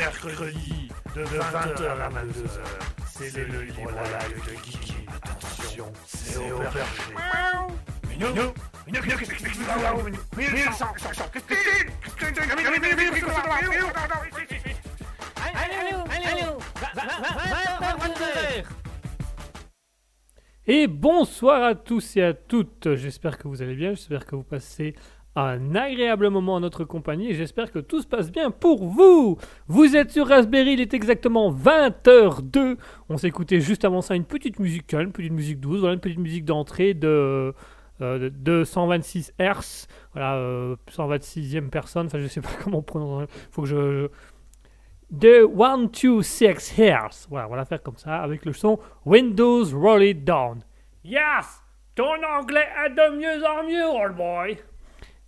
mercredi de 20h à 22h. C'est le libre live de Kiki. Attention, c'est au perché. Et bonsoir à tous et à toutes. J'espère que vous allez bien. J'espère que vous passez un agréable moment en notre compagnie. Et j'espère que tout se passe bien pour vous. Vous êtes sur Raspberry. Il est exactement 20h02. On écouté juste avant ça une petite musique calme, une petite musique douce. Voilà une petite musique d'entrée de. euh, de- de 126 Hz, voilà, euh, 126e personne, enfin je sais pas comment on prononce, faut que je, de 126 Hz. Voilà, on va la faire comme ça avec le son Windows Roll It Down. Yes! Ton anglais est de mieux en mieux, old boy!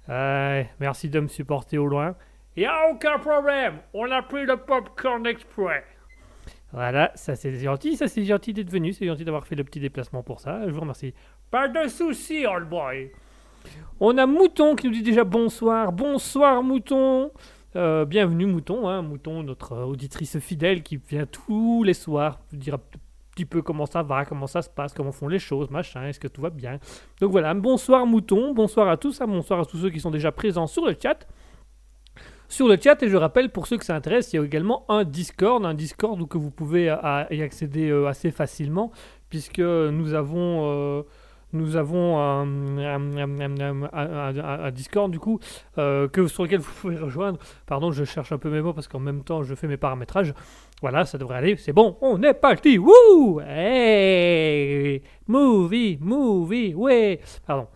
Ouais, merci de me supporter au loin. Y a aucun problème, on a pris le popcorn exprès. Voilà, ça c'est gentil, ça c'est gentil d'être venu, c'est gentil d'avoir fait le petit déplacement pour ça, je vous remercie. Pas de soucis, old boy! On a Mouton qui nous dit déjà bonsoir. Bonsoir Mouton. Euh, bienvenue Mouton, hein, Mouton, notre euh, auditrice fidèle qui vient tous les soirs vous petit peu comment ça va, comment ça se passe, comment font les choses, machin, est-ce que tout va bien. Donc voilà, bonsoir Mouton, bonsoir à tous, hein, bonsoir à tous ceux qui sont déjà présents sur le chat. Sur le chat, et je rappelle pour ceux que ça intéresse, il y a également un Discord, un Discord où que vous pouvez euh, y accéder euh, assez facilement, puisque nous avons, euh, nous avons un, Discord du coup euh, que, sur lequel vous pouvez rejoindre. Pardon, je cherche un peu mes mots parce qu'en même temps je fais mes paramétrages. Voilà, ça devrait aller. C'est bon, on est parti. Wouh Hey Movie, movie, ouais. Pardon.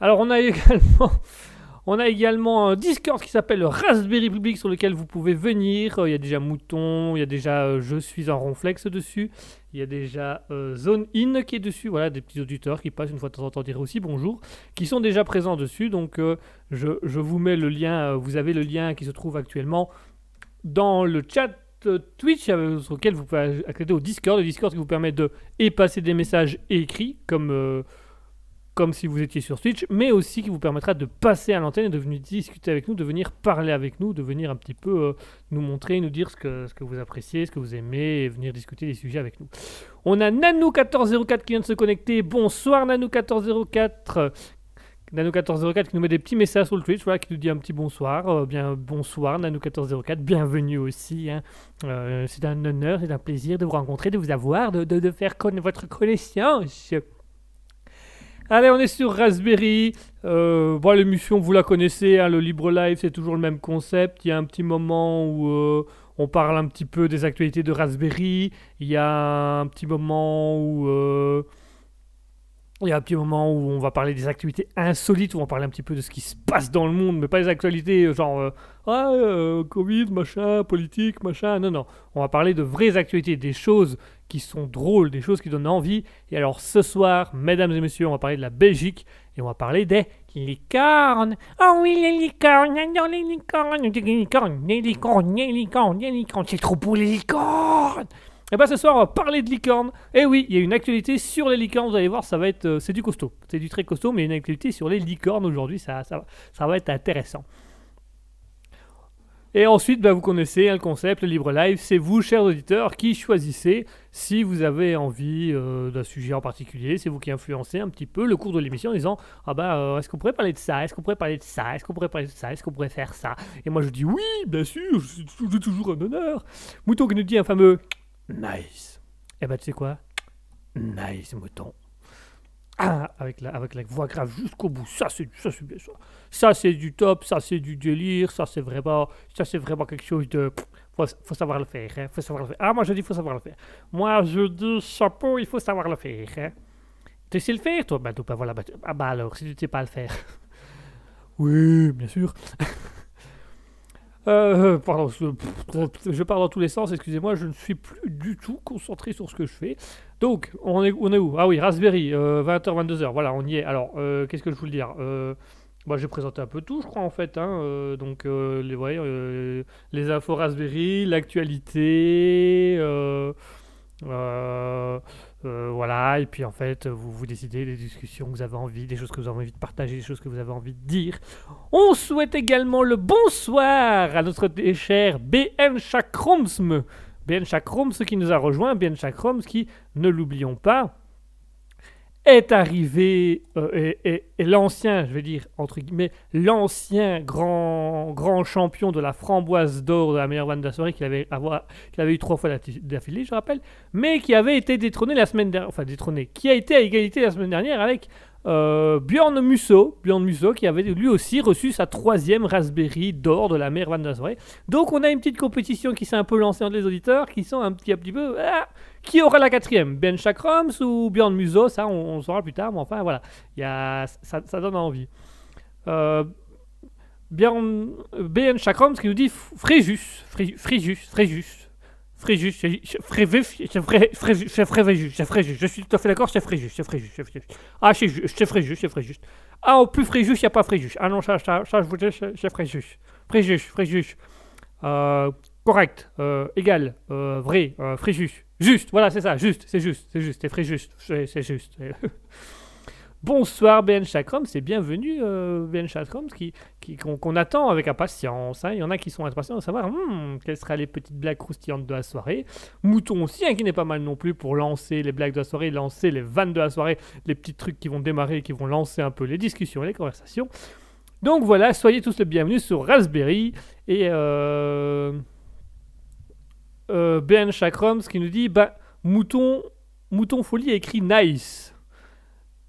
Alors on a également, on a également un Discord qui s'appelle le Raspberry Public sur lequel vous pouvez venir. Euh, Il y a déjà Mouton, il y a déjà euh, Je suis un ronflex dessus. Il y a déjà euh, Zone In qui est dessus. Voilà, des petits auditeurs qui passent une fois de temps en temps dire aussi bonjour, qui sont déjà présents dessus. Donc euh, je, je vous mets le lien. euh, vous avez le lien qui se trouve actuellement dans le chat Twitch sur lequel vous pouvez accéder au Discord. Le Discord qui vous permet de et passer des messages écrits comme, comme si vous étiez sur Twitch, mais aussi qui vous permettra de passer à l'antenne et de venir discuter avec nous, de venir parler avec nous, de venir un petit peu euh, nous montrer, nous dire ce que, vous appréciez, ce que vous aimez et venir discuter des sujets avec nous. On a Nanou1404 qui vient de se connecter. Bonsoir Nanou1404. Nanou1404 qui nous met des petits messages sur le Twitch, voilà, qui nous dit un petit bonsoir. Euh, bien, bonsoir Nanou1404, bienvenue aussi. hein. Euh, c'est un honneur, c'est un plaisir de vous rencontrer, de vous avoir, de, faire conna- votre connaissance. Allez, on est sur Raspberry. Euh, bon, l'émission, vous la connaissez, hein, le Libre Live, c'est toujours le même concept. Il y a un petit moment où euh, on parle un petit peu des actualités de Raspberry. Il y a un petit moment où... euh, il y a un petit moment où on va parler des actualités insolites, où on va parler un petit peu de ce qui se passe dans le monde, mais pas les actualités euh, genre ah, Covid, machin, politique, machin. Non, non. On va parler de vraies actualités, des choses qui sont drôles, des choses qui donnent envie. Et alors ce soir, mesdames et messieurs, on va parler de la Belgique et on va parler des licornes. Oh oui, les licornes, j'adore les licornes, les licornes, les licornes, les licornes, les licornes, c'est trop beau les licornes. Et bien ce soir, on va parler de licornes. Et oui, il y a une actualité sur les licornes, vous allez voir, ça va être, euh, c'est du costaud. C'est du très costaud, mais une actualité sur les licornes aujourd'hui, ça, ça, va- ça va être intéressant. Et ensuite, bah, vous connaissez hein, le concept, le libre live, c'est vous, chers auditeurs, qui choisissez si vous avez envie euh, d'un sujet en particulier, c'est vous qui influencez un petit peu le cours de l'émission en disant Ah bah, euh, est-ce qu'on pourrait parler de ça? Est-ce qu'on pourrait parler de ça? Est-ce qu'on pourrait parler de ça? Est-ce qu'on pourrait faire ça? Et moi je dis Oui, bien sûr, c'est tou- c'est toujours un honneur. Mouton qui nous dit un fameux Nice. Et bah, tu sais quoi? Nice, mouton. Ah, avec la, avec la voix grave jusqu'au bout, ça c'est ça c'est bien ça. Ça c'est du top, ça c'est du délire, ça c'est vraiment, ça c'est vraiment quelque chose de, faut, faut savoir le faire, hein, faut savoir le faire. Ah moi je dis faut savoir le faire. Moi je dis chapeau, il faut savoir le faire. Hein. Tu sais le faire toi, bah, donc, bah, voilà, bah, tu- ah bah alors si tu ne sais pas le faire. oui, bien sûr. Euh, pardon, je, pars dans tous les sens, excusez-moi, je ne suis plus du tout concentré sur ce que je fais. Donc, on est, où? Ah oui, Raspberry, euh, 20h, 22h, voilà, on y est. Alors, euh, qu'est-ce que je voulais dire? Euh, bah, J'ai présenté un peu tout, je crois, en fait. hein, euh, donc, euh, les, ouais, euh, les infos Raspberry, l'actualité, voilà, et puis en fait, vous, vous décidez des discussions que vous avez envie, des choses que vous avez envie de partager, des choses que vous avez envie de dire. On souhaite également le bonsoir à notre cher BN Chakromsm. BN Chakroms qui nous a rejoint, BN Chakroms qui, ne l'oublions pas, est arrivé, euh, et, l'ancien, je vais dire, entre guillemets, l'ancien grand, grand champion de la framboise d'or de la meilleure vente de la soirée qu'il avait, avait eu trois fois d'affilée, je rappelle, mais qui avait été détrôné la semaine dernière, enfin détrôné, qui a été à égalité la semaine dernière avec euh, Bjorn Musso, Bjorn qui avait lui aussi reçu sa troisième Raspberry d'or de la meilleure vente de la soirée. Donc on a une petite compétition qui s'est un peu lancée entre les auditeurs, qui sont un petit, un petit peu... Ah, qui aura la quatrième Ben Chakrams ou Bjorn Musso Ça, on, saura plus tard, mais enfin voilà, y a, ça, donne envie. Euh, Bjorn, Ben Chakrams qui nous dit Fréjus, Fréjus, Fréjus, Fréjus. Fréjus, Fréjus, Fréjus, je suis tout à fait d'accord, c'est Fréjus, c'est Fréjus, Ah, c'est Fréjus, c'est Fréjus. Ah, au plus Fréjus, il n'y a pas Fréjus. Ah non, ça, ça, ça je vous dis, c'est Fréjus. Fréjus, Fréjus. Euh, correct, euh, égal, euh, vrai, euh, Fréjus. Juste, voilà, c'est ça, juste, c'est juste, c'est juste, c'est très juste, c'est juste. Bonsoir Ben Chakram, c'est bienvenue euh, Ben Chakram, qui, qu'on, attend avec impatience. Hein. Il y en a qui sont impatients de savoir hmm, quelles seraient les petites blagues croustillantes de la soirée. Mouton aussi, hein, qui n'est pas mal non plus pour lancer les blagues de la soirée, lancer les vannes de la soirée, les petits trucs qui vont démarrer, qui vont lancer un peu les discussions et les conversations. Donc voilà, soyez tous les bienvenus sur Raspberry et... euh, Ben Chakroms qui nous dit bah, Mouton, Mouton Folie a écrit Nice.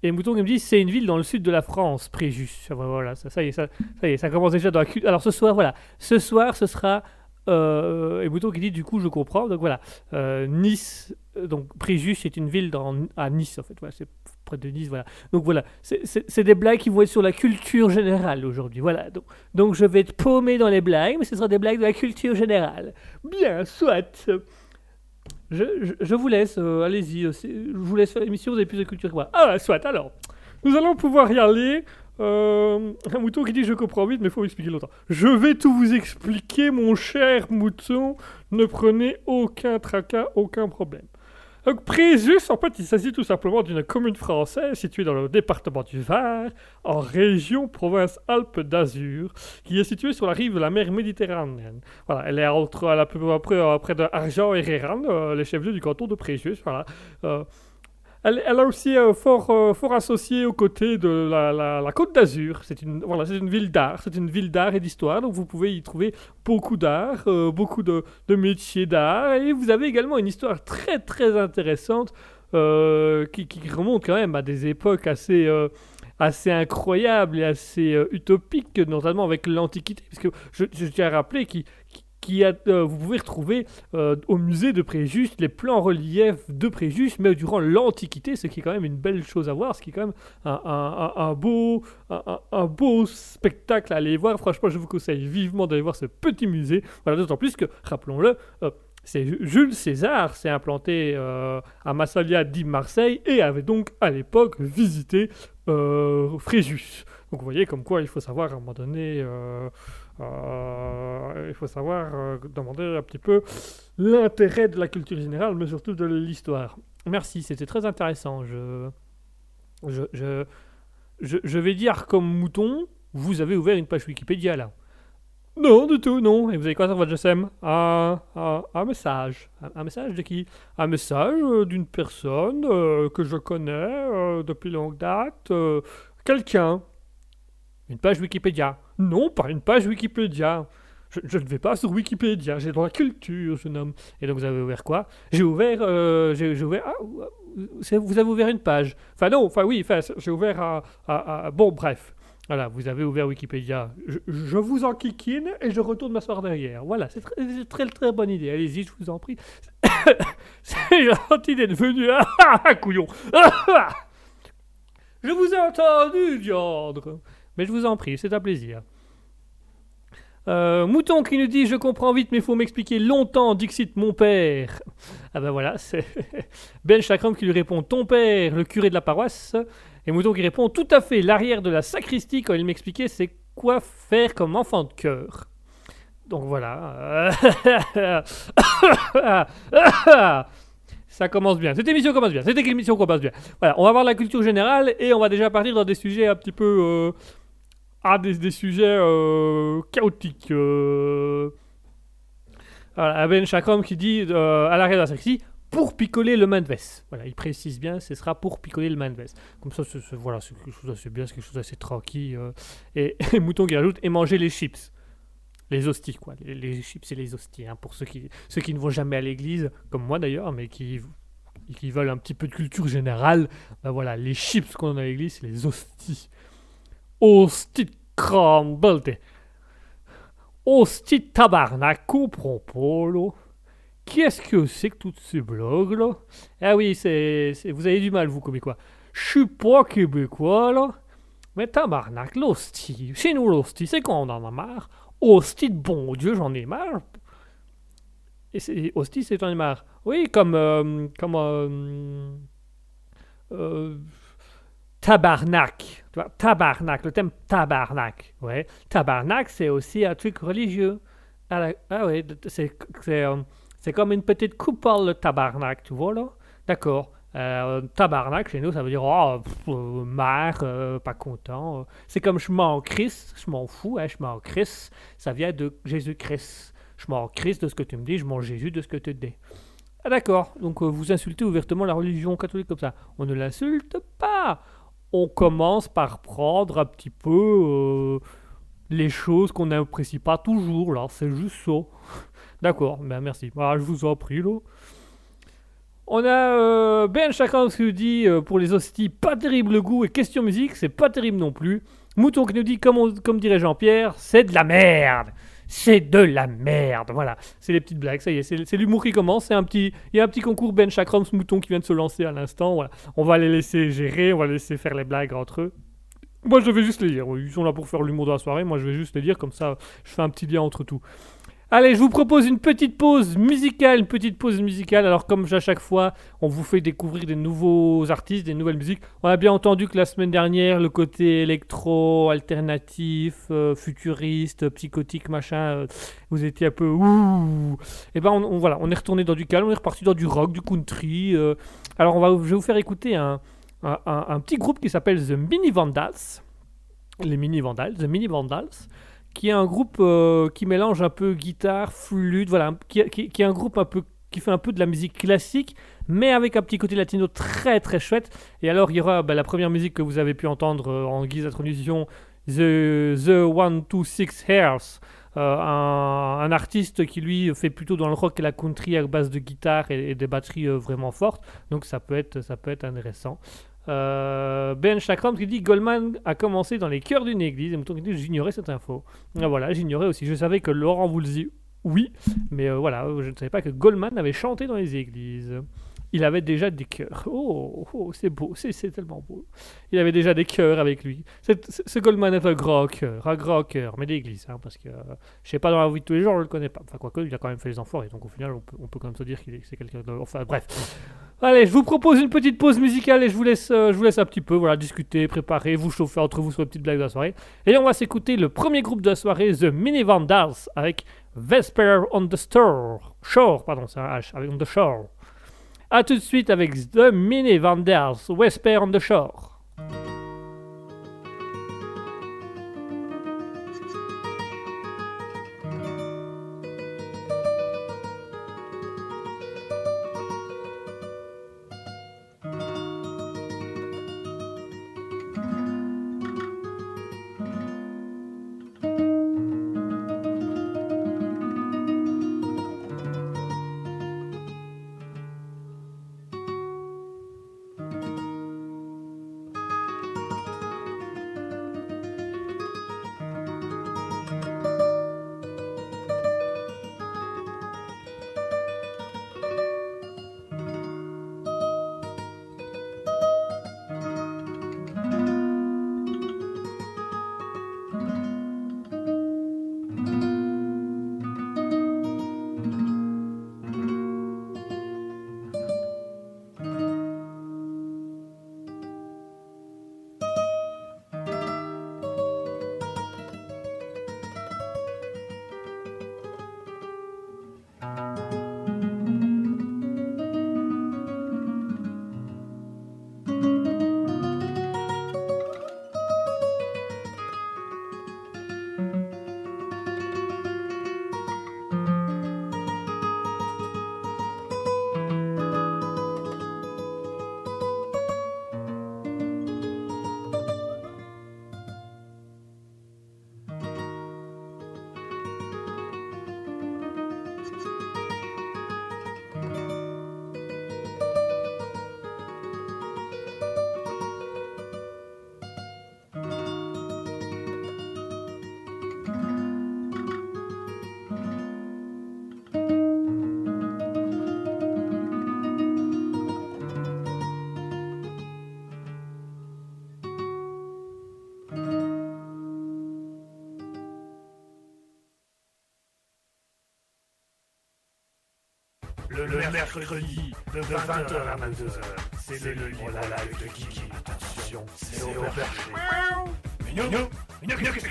Et Mouton qui me dit c'est une ville dans le sud de la France, Préjus. Voilà, ça, y est, ça, y est, ça commence déjà dans la Alors ce soir, voilà, ce soir ce sera. Euh, et Mouton qui dit du coup je comprends. Donc voilà, euh, Nice, donc Préjus c'est une ville dans, à Nice en fait. Voilà, c'est près de Nice, voilà. Donc voilà, c'est des blagues qui vont être sur la culture générale aujourd'hui. Voilà, donc, donc je vais être paumé dans les blagues, mais ce sera des blagues de la culture générale. Bien, soit. Je, je, vous laisse, euh, allez-y, je vous laisse faire l'émission, vous avez plus de culture que moi. Ah, soit, alors. Nous allons pouvoir y aller. Euh, un mouton qui dit je comprends vite, mais faut expliquer longtemps. Je vais tout vous expliquer, mon cher mouton. Ne prenez aucun tracas, aucun problème. Donc Préjus, en fait, il s'agit tout simplement d'une commune française située dans le département du Var, en région province Alpes d'Azur, qui est située sur la rive de la mer Méditerranéenne. Voilà, elle est entre, à peu près, près de Argent et Réran, euh, les chefs-lieux du canton de Préjus. Voilà. Euh, elle, a aussi un fort, euh, fort associé aux côtés de la, Côte d'Azur. C'est une, ville d'art, c'est une ville d'art et d'histoire, donc vous pouvez y trouver beaucoup d'art, euh, beaucoup de, métiers d'art, et vous avez également une histoire très très intéressante euh, qui, remonte quand même à des époques assez assez incroyables et assez utopiques, notamment avec l'Antiquité, je, je tiens à rappeler qu'il euh, vous pouvez retrouver euh, au musée de Préjus les plans reliefs de Préjus, mais durant l'Antiquité, ce qui est quand même une belle chose à voir, ce qui est quand même un, beau, spectacle à aller voir. Franchement, je vous conseille vivement d'aller voir ce petit musée. Voilà, d'autant plus que, rappelons-le, euh, c'est Jules César s'est implanté à Massalia dit Marseille et avait donc à l'époque visité Fréjus. Donc vous voyez comme quoi il faut savoir à un moment donné euh, il faut savoir euh, demander un petit peu l'intérêt de la culture générale, mais surtout de l'histoire. Merci, c'était très intéressant. Je, je, je, je, vais dire comme mouton, vous avez ouvert une page Wikipédia là. Non, du tout, non. Et vous avez quoi sur votre GSM un, un, message. Un, message de qui? Un message euh, d'une personne que je connais depuis longue date. Quelqu'un. Une page Wikipédia. Non, pas une page Wikipédia. Je, ne vais pas sur Wikipédia, j'ai dans la culture, jeune homme. Et donc vous avez ouvert quoi? J'ai ouvert, euh, j'ai ouvert, ah, vous avez ouvert une page. Enfin non, enfin oui, j'ai ouvert à, bon bref. Voilà, vous avez ouvert Wikipédia. Je, vous en kikine et je retourne m'asseoir derrière. Voilà, c'est très, très bonne idée. Allez-y, je vous en prie. c'est gentil d'être venu. Ah, couillon. je vous ai entendu, diandre. Mais je vous en prie, c'est un plaisir. Euh, Mouton qui nous dit Je comprends vite, mais faut m'expliquer longtemps, Dixit, mon père. Ah ben voilà, c'est Ben Chakram qui lui répond Ton père, le curé de la paroisse. Et Mouton qui répond Tout à fait, l'arrière de la sacristie, quand il m'expliquait c'est quoi faire comme enfant de cœur. Donc voilà. Ça commence bien. Cette émission commence bien. Cette émission commence bien. Voilà, on va voir la culture générale et on va déjà partir dans des sujets un petit peu. euh, ah, des, des sujets euh, chaotiques. euh. Voilà, Ben Chakram qui dit euh, à l'arrêt de la sexy pour picoler le veste. Voilà, il précise bien, ce sera pour picoler le veste. Comme ça, c'est, voilà, c'est quelque chose d'assez bien, c'est quelque chose d'assez tranquille. Et, et Mouton qui rajoute et manger les chips. Les hosties, quoi. Les, les chips et les hosties. hein, pour ceux qui, ceux qui ne vont jamais à l'église, comme moi d'ailleurs, mais qui, qui veulent un petit peu de culture générale, ben voilà, les chips qu'on a à l'église, c'est les hosties. Hosties de crumble. de tabarnak, comprends pas, là. Qu'est-ce que c'est que toutes ces blogs, là? Ah oui, c'est, vous avez du mal, vous, québécois. Je suis pas québécois, là. Mais tabarnak, l'hostie. Chez nous, l'hostie, c'est quand on en a marre? Hostie bon Dieu, j'en ai marre. Et c'est, hostie, c'est j'en ai marre. Oui, comme. euh, comme. euh, euh, tabarnak. Tabarnak, le thème tabarnak. Ouais. Tabarnak, c'est aussi un truc religieux. Ah, ah ouais, c'est, euh, c'est comme une petite coupole, le tabarnak, tu vois là D'accord. Euh, tabarnak, chez nous, ça veut dire oh, pff, euh, euh, pas content. C'est comme je m'en Christ, je m'en fous, hein, je m'en Christ. Ça vient de Jésus-Christ. Je m'en Christ de ce que tu me dis, je m'en Jésus de ce que tu dis. Ah d'accord, donc vous insultez ouvertement la religion catholique comme ça. On ne l'insulte pas. On commence par prendre un petit peu euh, les choses qu'on n'apprécie pas toujours, là. C'est juste ça. D'accord, ben merci. Je vous en prie, là. On a euh, Ben Chakran qui nous dit euh, pour les hosties, pas terrible goût et question musique, c'est pas terrible non plus. Mouton qui nous dit, comme, comme dirait Jean-Pierre, c'est de la merde. C'est de la merde. Voilà, c'est les petites blagues. Ça y est, c'est l'humour qui commence. Un petit, il y a un petit concours Ben Chakrams Mouton qui vient de se lancer à l'instant. Voilà, on va les laisser gérer, on va les laisser faire les blagues entre eux. Moi, je vais juste les dire. Ils sont là pour faire l'humour de la soirée. Moi, je vais juste les dire comme ça. Je fais un petit lien entre tout. Allez, je vous propose une petite pause musicale, une petite pause musicale. Alors, comme à chaque fois, on vous fait découvrir des nouveaux artistes, des nouvelles musiques. On a bien entendu que la semaine dernière, le côté électro, alternatif, euh, futuriste, psychotique, machin, euh, vous étiez un peu ouh. Et ben, on, voilà, on est retourné dans du calme, on est reparti dans du rock, du country. euh. Alors, on va, je vais vous faire écouter un, un, un- un petit groupe qui s'appelle The Mini Vandals. Les Mini Vandals, The Mini Vandals qui est un groupe euh, qui mélange un peu guitare, flûte, voilà, qui, est un groupe un peu qui fait un peu de la musique classique, mais avec un petit côté latino très très chouette. Et alors il y aura bah, la première musique que vous avez pu entendre euh, en guise d'introduction, The, The One Two Six Hairs, euh, un, un artiste qui lui fait plutôt dans le rock et la country à base de guitare et, et des batteries euh, vraiment fortes. Donc ça peut être ça peut être intéressant. Euh, ben Chakram qui dit Goldman a commencé dans les chœurs d'une église. Et Mouton qui dit J'ignorais cette info. Ah, voilà, j'ignorais aussi. Je savais que Laurent Voulzy, oui, mais euh, voilà, je ne savais pas que Goldman avait chanté dans les églises. Il avait déjà des chœurs. Oh, oh, c'est beau, c'est tellement beau. Il avait déjà des chœurs avec lui. C'est- Ce Goldman est un grand cœur, un grand cœur, mais d'église, hein, parce que je sais pas dans la vie de tous les jours, je le connais pas. Enfin, quoique, il a quand même fait les enfoirés, donc au final, on peut, on peut quand même se dire qu'il c'est quelqu'un de. Enfin, bref. Allez, je vous propose une petite pause musicale et je vous laisse, euh, je vous laisse un petit peu voilà, discuter, préparer, vous chauffer entre vous sur les petites blagues de la soirée. Et on va s'écouter le premier groupe de la soirée, The Mini Vandals, avec Vesper on the Store. Shore, pardon, c'est un H, avec On the Shore. A tout de suite avec The Mini Vandals, Vesper on the Shore. Le, mercredi de 20h à 22h. C'est le libre live de Kiki. Attention, c'est au perché. Minou, minou, qu'est-ce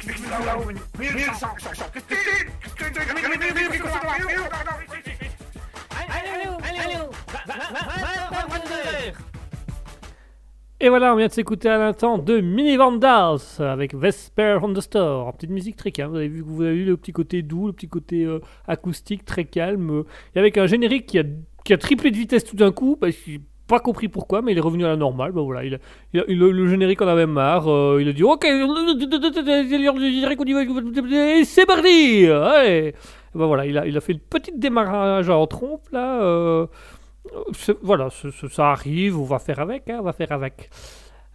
Et voilà, on vient de s'écouter à l'instant de Mini Vandals avec Vesper on the Store. Petite musique très calme. Vous avez vu, vous avez vu le petit côté doux, le petit côté euh, acoustique très calme. euh, et avec un générique qui a, triplé de vitesse tout d'un coup. Que j'ai pas compris pourquoi, mais il est revenu à la normale. Bah voilà, le générique en avait marre. euh, il a dit Ok, c'est parti Allez. Bah voilà, il a, il a fait une petite démarrage en trompe là. Euh, voilà, ça arrive, on va faire avec, hein, on va faire avec.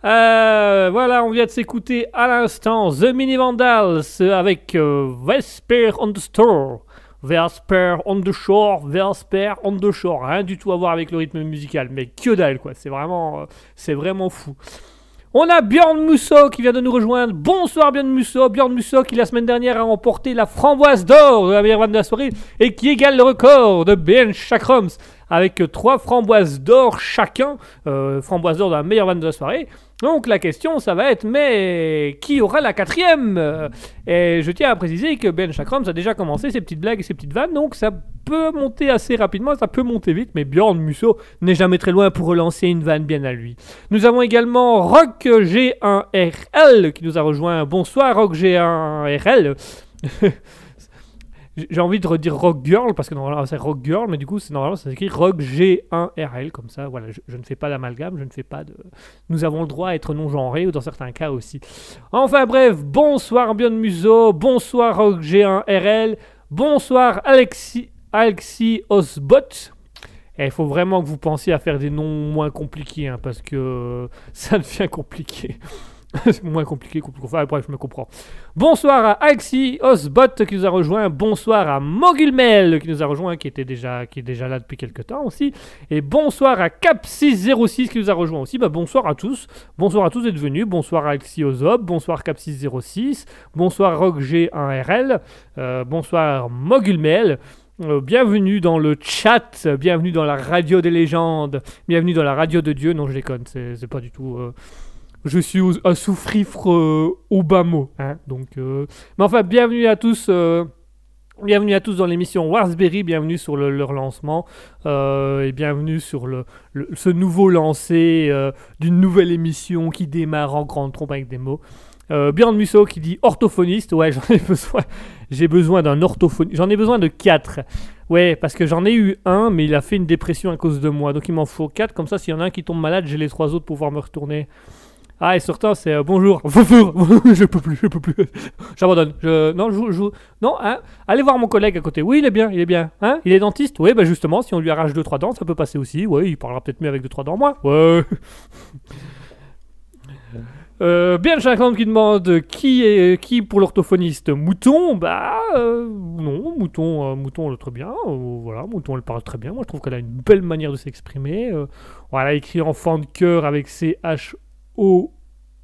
Euh, voilà, on vient de s'écouter à l'instant The Mini Vandals avec euh, Vesper on the Store. Vesper on the Shore, Vesper on the Shore. Rien du tout à voir avec le rythme musical, mais que dalle quoi, c'est vraiment, vraiment fou. On a Bjorn Musso qui vient de nous rejoindre. Bonsoir Bjorn Musso. Bjorn Musso qui la semaine dernière a remporté la framboise d'or de la meilleure vanne de la soirée et qui égale le record de Ben Chakrams avec trois framboises d'or chacun. Euh, framboise d'or de la meilleure vanne de la soirée. Donc la question ça va être mais qui aura la quatrième? Et je tiens à préciser que Ben Chakrams a déjà commencé ses petites blagues et ses petites vannes donc ça peut monter assez rapidement, ça peut monter vite mais Bjorn Musso n'est jamais très loin pour relancer une vanne bien à lui. Nous avons également Rock G1RL qui nous a rejoint. Bonsoir Rock G1RL. J'ai envie de redire Rock Girl parce que normalement c'est Rock Girl, mais du coup c'est normalement ça s'écrit Rock G1RL comme ça. Voilà, je, ne fais pas d'amalgame, je ne fais pas de. Nous avons le droit à être non genré ou dans certains cas aussi. Enfin bref, bonsoir Björn Muso, bonsoir Rock G1RL, bonsoir Alexis Alexis Osbot. Et il faut vraiment que vous pensiez à faire des noms moins compliqués, hein, parce que euh, ça devient compliqué. C'est moins compliqué, compliqué. Enfin, bref, je me comprends. Bonsoir à Alexis Osbot qui nous a rejoint. Bonsoir à Mogulmel qui nous a rejoint, qui, était déjà, qui est déjà là depuis quelques temps aussi. Et bonsoir à Cap606 qui nous a rejoint aussi. Bah, bonsoir à tous. Bonsoir à tous d'être venus. Bonsoir à Alexis Ozob. Bonsoir Cap606. Bonsoir RockG1RL. Euh, bonsoir Mogulmel. Euh, bienvenue dans le chat, bienvenue dans la radio des légendes, bienvenue dans la radio de Dieu. Non, je déconne, c'est pas du tout. euh, je suis au- un souffrifre euh, mot. Hein, donc, euh, Mais enfin, bienvenue à tous. euh, Bienvenue à tous dans l'émission Warsberry, bienvenue sur le- leur lancement euh, et bienvenue sur le, ce nouveau lancé d'une nouvelle émission qui démarre en grande trompe avec des mots. Euh, Björn Musso qui dit orthophoniste, ouais j'en ai besoin, j'ai besoin d'un orthophoniste, j'en ai besoin de quatre. Ouais, parce que j'en ai eu un, mais il a fait une dépression à cause de moi, donc il m'en faut quatre, comme ça s'il y en a un qui tombe malade, j'ai les trois autres pour pouvoir me retourner. Ah, et surtout, c'est euh, bonjour. je peux plus, je peux plus. J'abandonne. Je, non, je, je- non, hein. Allez voir mon collègue à côté. Oui, il est bien, il est bien. Hein? Il est dentiste? Oui, bah justement, si on lui arrache deux trois dents, ça peut passer aussi. Ouais, il parlera peut-être mieux avec deux trois dents moins. Ouais. Euh, bien le 50 qui demande qui est qui pour l'orthophoniste? Mouton? Bah euh, non, Mouton, euh, Mouton elle est très bien. euh, voilà, Mouton elle parle très bien. Moi je trouve qu'elle a une belle manière de s'exprimer. Euh, voilà, écrit enfant de cœur avec C H O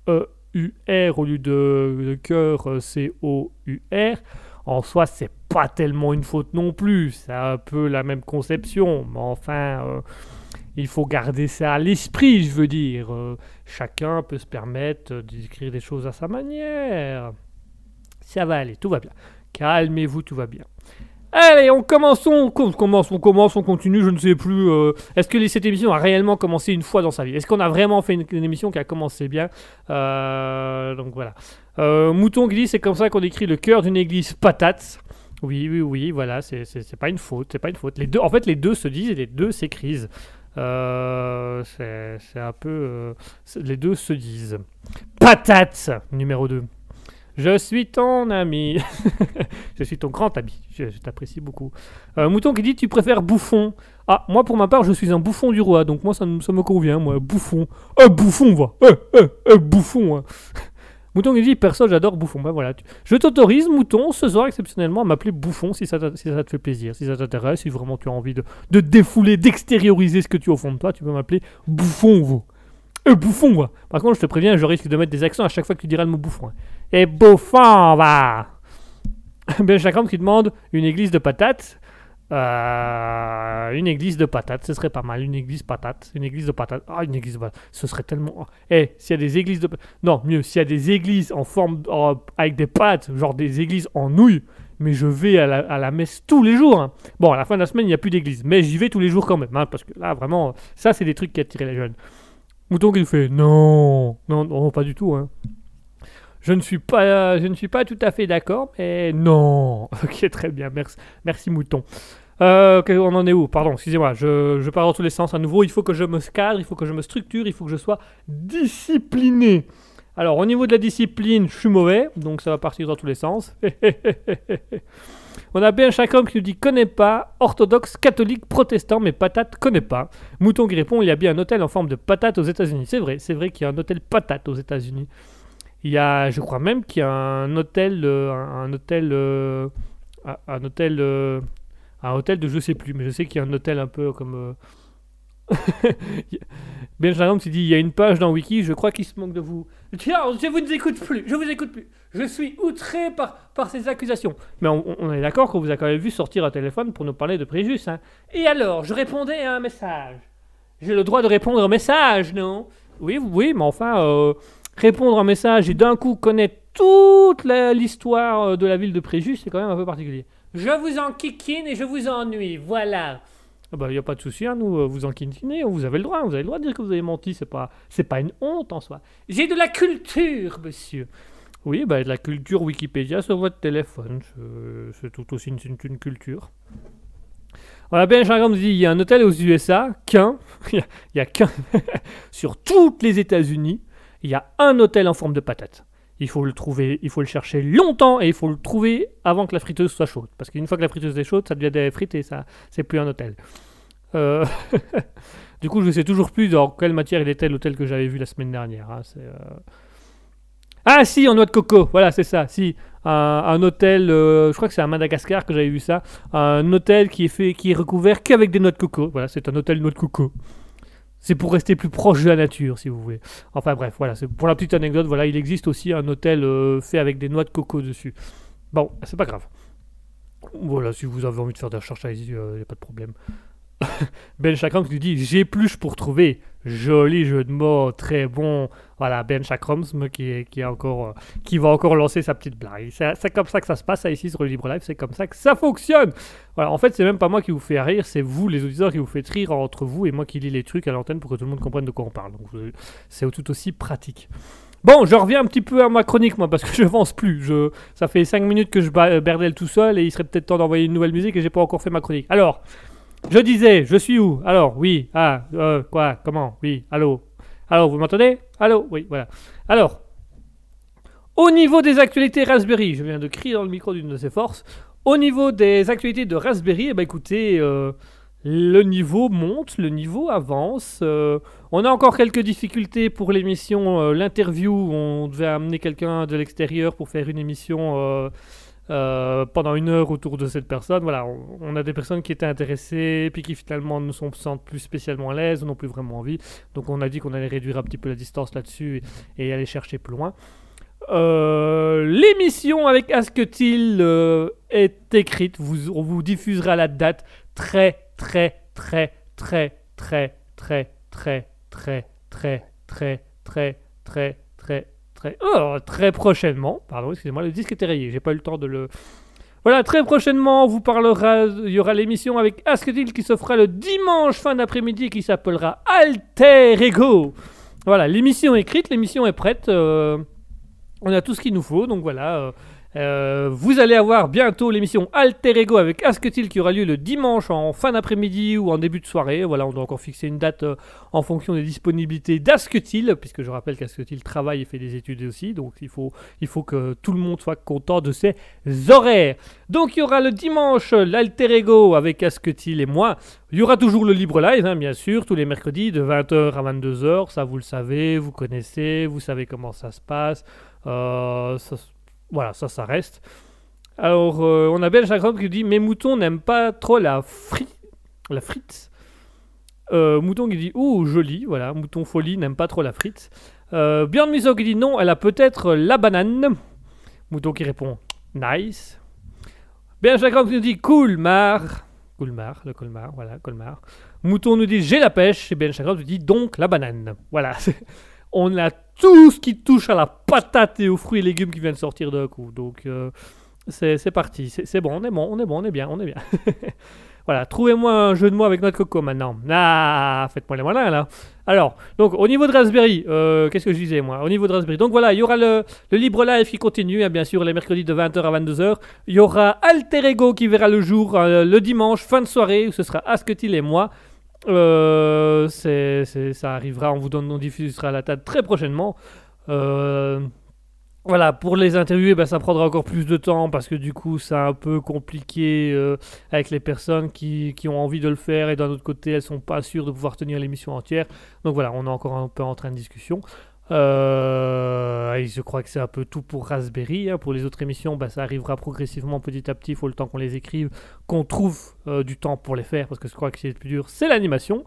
E U R au lieu de, cœur euh, C O U R. En soi, c'est pas tellement une faute non plus. C'est un peu la même conception, mais enfin. euh, il faut garder ça à l'esprit, je veux dire. Euh, chacun peut se permettre d'écrire des choses à sa manière. Ça va aller, tout va bien. Calmez-vous, tout va bien. Allez, on commence, on com- commence, on commence, on continue, je ne sais plus. euh, Est-ce que cette émission a réellement commencé une fois dans sa vie? Est-ce qu'on a vraiment fait une, émission qui a commencé bien? Euh, Donc voilà. Euh, Mouton dit c'est comme ça qu'on écrit le cœur d'une église patate. Oui, oui, oui, voilà, c'est- pas une faute, c'est pas une faute. Les deux, en fait, les deux se disent et les deux s'écrisent. Euh, c'est un peu. les deux se disent. Patate numéro 2. Je suis ton ami. je suis ton grand ami. Je, t'apprécie beaucoup. Euh, Mouton qui dit Tu préfères bouffon? Ah, moi pour ma part, je suis un bouffon du roi. Donc moi, ça, me- ça me convient. Moi, bouffon. Un bouffon, va. Un, un, un bouffon. hein. Mouton qui dit Perso, j'adore bouffon. Ben voilà. Je t'autorise, Mouton, ce soir exceptionnellement, à m'appeler bouffon si ça, si ça te fait plaisir. Si ça t'intéresse, si vraiment tu as envie de, de défouler, d'extérioriser ce que tu as au fond de toi, tu peux m'appeler bouffon, vous. Euh, bouffon, va. Par contre, je te préviens, je risque de mettre des accents à chaque fois que tu diras le mot bouffon. hein. Et bouffon, va. Ben Chacun qui demande une église de patates. Euh, une église de patates, ce serait pas mal. Une église patate, une église de patates. Ah, une église de patates, ce serait tellement. Eh, s'il y a des églises de. Non, mieux, s'il y a des églises en forme. avec des pattes, genre des églises en nouilles, mais je vais à la, à la messe tous les jours. hein. Bon, à la fin de la semaine, il n'y a plus d'église, mais j'y vais tous les jours quand même, hein, parce que là, vraiment, ça, c'est des trucs qui attirent les jeunes. Mouton qui fait Non, non, non, pas du tout. Hein. Je ne suis pas, je ne suis pas tout à fait d'accord, mais non. Ok, très bien, merci, merci Mouton. Euh, on en est où? Pardon, excusez-moi, je, je pars dans tous les sens à nouveau. Il faut que je me cadre, il faut que je me structure, il faut que je sois discipliné. Alors, au niveau de la discipline, je suis mauvais, donc ça va partir dans tous les sens. On a bien chaque homme qui nous dit connaît pas, orthodoxe, catholique, protestant, mais patate connaît pas. Mouton qui répond il y a bien un hôtel en forme de patate aux États-Unis. C'est vrai, c'est vrai qu'il y a un hôtel patate aux États-Unis. Il y a, je crois même qu'il y a un hôtel, euh, un, hôtel, euh, un, hôtel, euh, un hôtel de je sais plus, mais je sais qu'il y a un hôtel un peu comme. Euh... ben Jarom s'est dit il y a une page dans Wiki, je crois qu'il se manque de vous. Tiens, je vous écoute plus, je vous écoute plus. Je suis outré par, par ces accusations. Mais on, est d'accord qu'on vous a quand même vu sortir un téléphone pour nous parler de préjus. Hein. Et alors, je répondais à un message. J'ai le droit de répondre au message, non? Oui, oui, mais enfin, répondre à un message et d'un coup connaître toute l'histoire euh, de la ville de Préjus, c'est quand même un peu particulier. Je vous enquiquine et je vous ennuie, voilà. Ah bah, y a pas de souci, hein, nous, euh, vous enquiquinez, vous avez le droit, vous avez le droit de dire que vous avez menti, c'est pas, c'est pas une honte en soi. J'ai de la culture, monsieur. Oui, bah, de la culture Wikipédia sur votre téléphone, c'est- tout aussi une, une- une culture. Voilà, Ben Chagram dit il y a un hôtel aux USA, qu'un, il y a- il a qu'un, sur toutes les États-Unis, il y a un hôtel en forme de patate. Il faut le trouver, il faut le chercher longtemps et il faut le trouver avant que la friteuse soit chaude. Parce qu'une fois que la friteuse est chaude, ça devient des frites et ça, c'est plus un hôtel. Euh, du coup, je sais toujours plus dans quelle matière il était l'hôtel que j'avais vu la semaine dernière. hein, euh, Ah si, en noix de coco, voilà, c'est ça. Si, un, un hôtel, euh, je crois que c'est à Madagascar que j'avais vu ça. Un hôtel qui est fait, qui est recouvert qu'avec des noix de coco. Voilà, c'est un hôtel noix de coco. C'est pour rester plus proche de la nature, si vous voulez. Enfin bref, voilà, pour la petite anecdote, voilà, il existe aussi un hôtel euh, fait avec des noix de coco dessus. Bon, c'est pas grave. Voilà, si vous avez envie de faire des recherches, allez-y, il n'y a pas de problème. ben qui nous dit J'épluche pour trouver. Joli jeu de mots, très bon. Voilà, Ben Chakrams qui, qui, est encore, euh, qui va encore lancer sa petite blague. C'est comme ça que ça se passe ici sur le Libre Live, c'est comme ça que ça fonctionne. Voilà, en fait, c'est même pas moi qui vous fais rire, c'est vous, les auditeurs, qui vous faites rire entre vous et moi qui lis les trucs à l'antenne pour que tout le monde comprenne de quoi on parle. C'est tout aussi pratique. Bon, je reviens un petit peu à ma chronique, moi, parce que je avance plus. Je, ça fait 5 minutes que je berdelle tout seul et il serait peut-être temps d'envoyer une nouvelle musique et j'ai pas encore fait ma chronique. Alors, je disais, je suis où? Alors, oui, ah, euh, quoi, comment? Oui, allô? Allô, vous m'entendez? Allô? Oui, voilà. Alors, au niveau des actualités Raspberry, je viens de crier dans le micro d'une de ses forces. Au niveau des actualités de Raspberry, eh ben écoutez, euh, le niveau monte, le niveau avance. euh, on a encore quelques difficultés pour l'émission, euh, l'interview. On devait amener quelqu'un de l'extérieur pour faire une émission euh, euh, pendant une heure autour de cette personne. Voilà, on, a des personnes qui étaient intéressées, puis qui finalement ne sont- se sentent plus spécialement à l'aise, n'ont plus vraiment envie. Donc on a dit qu'on allait réduire un petit peu la distance là-dessus et, aller chercher plus loin. Euh, L'émission avec Asketil euh, est écrite. Vous, on vous diffusera la date très, très, très, très, très, très, très, très, très, très, très, très, très, très, oh, très prochainement. Pardon, excusez-moi, le disque était rayé. J'ai pas eu le temps de le. Voilà, très prochainement, on vous parlera. Il y aura l'émission avec Asketil qui se fera le dimanche fin d'après-midi qui s'appellera Alter Ego. Voilà, l'émission est écrite, l'émission est prête. euh, on a tout ce qu'il nous faut, donc voilà. euh, euh, vous allez avoir bientôt l'émission Alter Ego avec Asketil qui aura lieu le dimanche en fin d'après-midi ou en début de soirée. Voilà, on doit encore fixer une date euh, en fonction des disponibilités d'Asketil, puisque je rappelle qu'Asketil travaille et fait des études aussi, donc il faut, il que tout le monde soit content de ses horaires. Donc il y aura le dimanche l'Alter Ego avec Asketil et moi. Il y aura toujours le libre live, hein, bien sûr, tous les mercredis de 20h à 22h. Ça, vous le savez, vous connaissez, vous savez comment ça se passe. Euh, ça, voilà, ça, ça reste. Alors, euh, on a Ben Chagrin qui dit Mes moutons n'aiment pas trop la, fri la frite. Euh, mouton qui dit Ouh, joli. Voilà, mouton folie n'aime pas trop la frite. Euh, Björn Miso qui dit Non, elle a peut-être la banane. Mouton qui répond Nice. Ben Chagrin qui nous dit Cool, Mar. Le Colmar, voilà, Colmar. Mouton nous dit j'ai la pêche, et Ben Chagrin nous dit donc la banane. Voilà, on a tout ce qui touche à la patate et aux fruits et légumes qui viennent sortir d'un coup. Donc euh, c'est parti, c'est bon, on est bon, on est bon, on est bien, on est bien. Voilà, trouvez-moi un jeu de mots avec notre coco maintenant. Ah, faites-moi les malins là. Alors, donc au niveau de Raspberry, euh, qu'est-ce que je disais moi? Au niveau de Raspberry, donc voilà, il y aura le, libre live qui continue, hein, bien sûr, les mercredis de 20h à 22h. Il y aura Alter Ego qui verra le jour euh, le dimanche, fin de soirée, où ce sera Asketil et moi. Euh, c'est, ça arrivera, on vous donne, on diffusera la table très prochainement. Euh, voilà, pour les interviewer, ben, ça prendra encore plus de temps parce que du coup, c'est un peu compliqué euh, avec les personnes qui, ont envie de le faire et d'un autre côté, elles sont pas sûres de pouvoir tenir l'émission entière. Donc voilà, on est encore un peu en train de discussion. Euh, je crois que c'est un peu tout pour Raspberry. Hein. Pour les autres émissions, ben, ça arrivera progressivement petit à petit. Il faut le temps qu'on les écrive, qu'on trouve euh, du temps pour les faire parce que je crois que ce qui est le plus dur, c'est l'animation.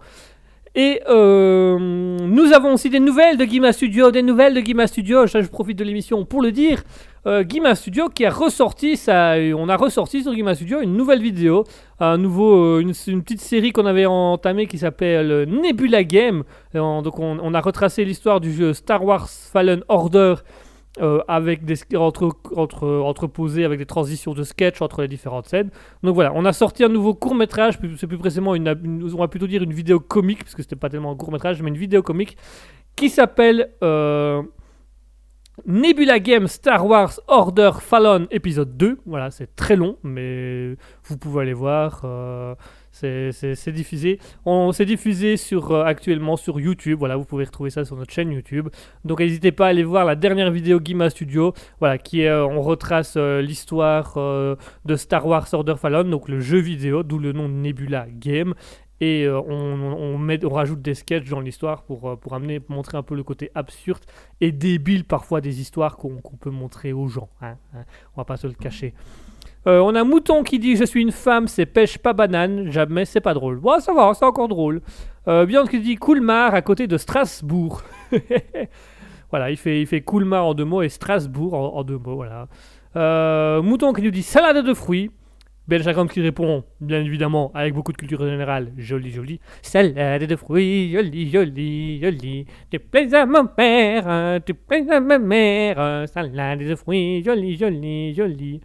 Et euh, nous avons aussi des nouvelles de Gima Studio, des nouvelles de Gima Studio, je, profite de l'émission pour le dire. Euh, Studio qui a ressorti, ça, on a ressorti sur Gima Studio une nouvelle vidéo, un nouveau, euh, une, petite série qu'on avait entamée qui s'appelle Nebula Game. donc on, a retracé l'histoire du jeu Star Wars Fallen Order euh, avec des entre, entre, entreposés avec des transitions de sketch entre les différentes scènes. Donc voilà, on a sorti un nouveau court métrage, c'est plus précisément une, on va plutôt dire une vidéo comique, parce que c'était pas tellement un court métrage, mais une vidéo comique qui s'appelle euh, Nebula Game Star Wars Order Fallen épisode 2. Voilà, c'est très long, mais vous pouvez aller voir. Euh, c'est diffusé. On s'est diffusé sur, euh, actuellement sur YouTube. Voilà, vous pouvez retrouver ça sur notre chaîne YouTube. Donc n'hésitez pas à aller voir la dernière vidéo Gima Studio. Voilà, qui est, euh, on retrace l'histoire de Star Wars Order Fallen, donc le jeu vidéo, d'où le nom Nebula Game. Et on, met, on rajoute des sketchs dans l'histoire pour, pour amener, montrer un peu le côté absurde et débile parfois des histoires qu'on peut montrer aux gens. Hein, hein. On va pas se le cacher. Euh, on a Mouton qui dit Je suis une femme, c'est pêche pas banane. Jamais, c'est pas drôle. Bon, ça va, c'est encore drôle. Euh, qui dit Coulmar à côté de Strasbourg. voilà, il fait, il fait Coulmar en deux mots et Strasbourg en, deux mots. Voilà. Euh, Mouton qui nous dit Salade de fruits. Belchagam qui répond, bien évidemment, avec beaucoup de culture générale, joli, joli. Salade de fruits, joli, joli, joli. Tu plais à mon père, tu plais à ma mère. Salade de fruits, joli, joli, joli.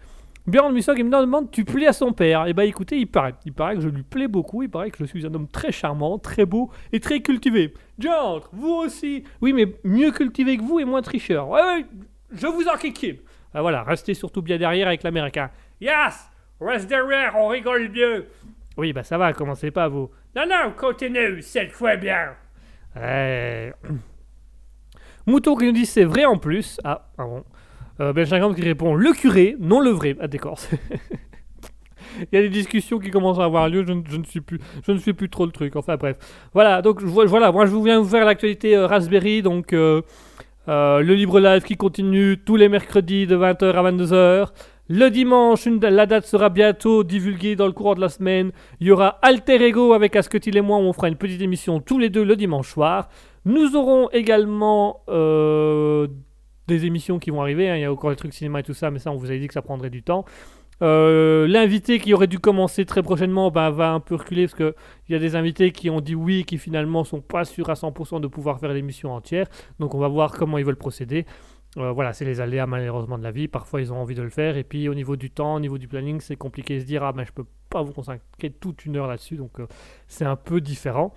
Björn Musso qui me demande Tu plais à son père Et eh bah ben, écoutez, il paraît. Il paraît que je lui plais beaucoup. Il paraît que je suis un homme très charmant, très beau et très cultivé. Diantre, vous aussi Oui, mais mieux cultivé que vous et moins tricheur. Ouais, ouais je vous en kikine. Ah, voilà, restez surtout bien derrière avec l'américain. Yes Reste derrière, on rigole mieux. Oui, bah ça va, commencez pas vous. Non, non, continue, cette fois bien. Mouton qui nous dit c'est vrai en plus. Ah, pardon. Euh, Benjamin qui répond le curé, non le vrai. Ah d'accord. Il y a des discussions qui commencent à avoir lieu, je, ne, suis plus, je ne suis plus trop le truc. Enfin bref. Voilà, donc voilà, moi je vous viens vous faire l'actualité euh, Raspberry, donc euh, le libre live qui continue tous les mercredis de 20h à 22h. Le dimanche, la date sera bientôt divulguée dans le courant de la semaine. Il y aura Alter Ego avec Asketil et moi, où on fera une petite émission tous les deux le dimanche soir. Nous aurons également des émissions qui vont arriver. Hein. Il y a encore des trucs cinéma et tout ça, mais ça, on vous avait dit que ça prendrait du temps. Euh, l'invité qui aurait dû commencer très prochainement bah, va un peu reculer parce qu'il y a des invités qui ont dit oui qui finalement sont pas sûrs à 100% de pouvoir faire l'émission entière. Donc on va voir comment ils veulent procéder. Euh, voilà, c'est les aléas malheureusement de la vie. Parfois ils ont envie de le faire et puis au niveau du temps, au niveau du planning, c'est compliqué de se dire ah ben je peux pas vous consacrer toute une heure là-dessus. Donc euh, c'est un peu différent.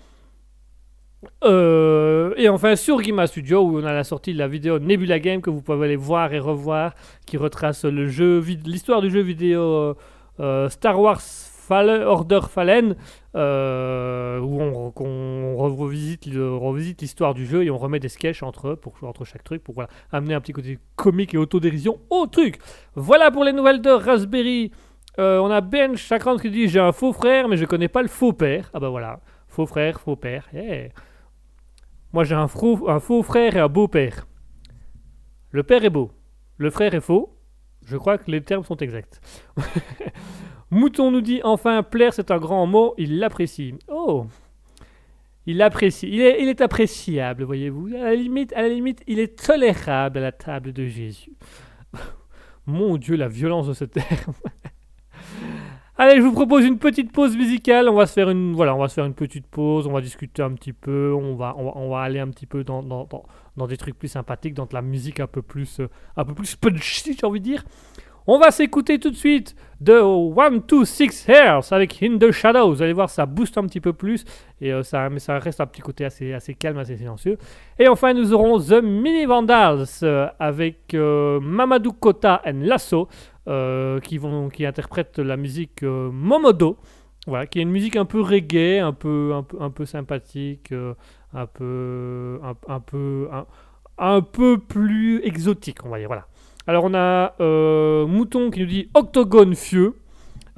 Euh, et enfin sur Gima Studio où on a la sortie de la vidéo Nebula Game que vous pouvez aller voir et revoir qui retrace le jeu l'histoire du jeu vidéo Star Wars Order Fallen où on, revisite, l'histoire du jeu et on remet des sketchs entre pour, entre chaque truc pour amener un petit côté comique et autodérision au truc. Voilà pour les nouvelles de Raspberry. on a Ben Chakran qui dit j'ai un faux frère mais je connais pas le faux père. Ah bah voilà. Faux frère, faux père. Moi j'ai un, un faux frère et un beau père. Le père est beau. Le frère est faux. Je crois que les termes sont exacts. Mouton nous dit enfin plaire c'est un grand mot, il l'apprécie. Oh Il l'apprécie. Il est, il est appréciable, voyez-vous. À la, limite, à la limite, il est tolérable à la table de Jésus. Mon Dieu, la violence de ce terme. Allez, je vous propose une petite pause musicale. On va se faire une, voilà, on va se faire une petite pause. On va discuter un petit peu. On va, on va, aller un petit peu dans, dans, dans, dans des trucs plus sympathiques, dans de la musique un peu plus, euh, un peu plus punchy, j'ai envie de dire. On va s'écouter tout de suite de 1, 2, 6 Hairs avec In the Shadow. Vous allez voir, ça booste un petit peu plus, et, euh, ça, mais ça reste un petit côté assez, calme, assez silencieux. Et enfin, nous aurons The Mini Vandals euh, avec euh, Mamadou Kota and Lasso qui, vont, qui interprètent la musique Momodo. Voilà, qui est une musique un peu reggae, un peu, un peu, un peu sympathique, un peu, un, peu, un peu plus exotique, on va dire. Voilà. Alors on a euh, Mouton qui nous dit Octogone Fieux.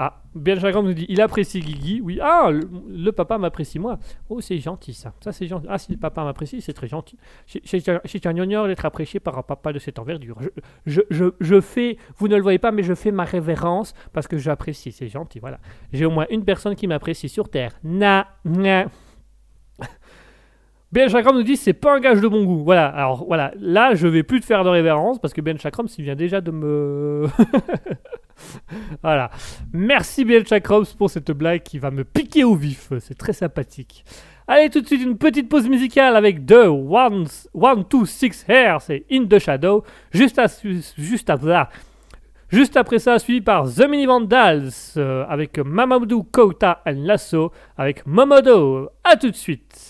Ah, Bien Chagrin nous dit il apprécie Guigui. Oui, ah, le, papa m'apprécie moi. Oh, c'est gentil ça. Ça, c'est gentil. Ah, si le papa m'apprécie, c'est très gentil. C'est un honneur d'être apprécié par un papa de cette envergure. Je, je, je, je fais, vous ne le voyez pas, mais je fais ma révérence parce que j'apprécie. C'est gentil, voilà. J'ai au moins une personne qui m'apprécie sur Terre. Na, na. Ben Chakram nous dit c'est pas un gage de bon goût. Voilà, alors voilà, là je vais plus te faire de révérence parce que Ben Chakram s'il vient déjà de me. voilà. Merci Ben Chakram pour cette blague qui va me piquer au vif. C'est très sympathique. Allez, tout de suite une petite pause musicale avec The One, one Two Six Hair, c'est In the Shadow. Juste, après ça, suivi par The Mini Vandals euh, avec Mamadou Kota and Lasso avec Momodo. A tout de suite.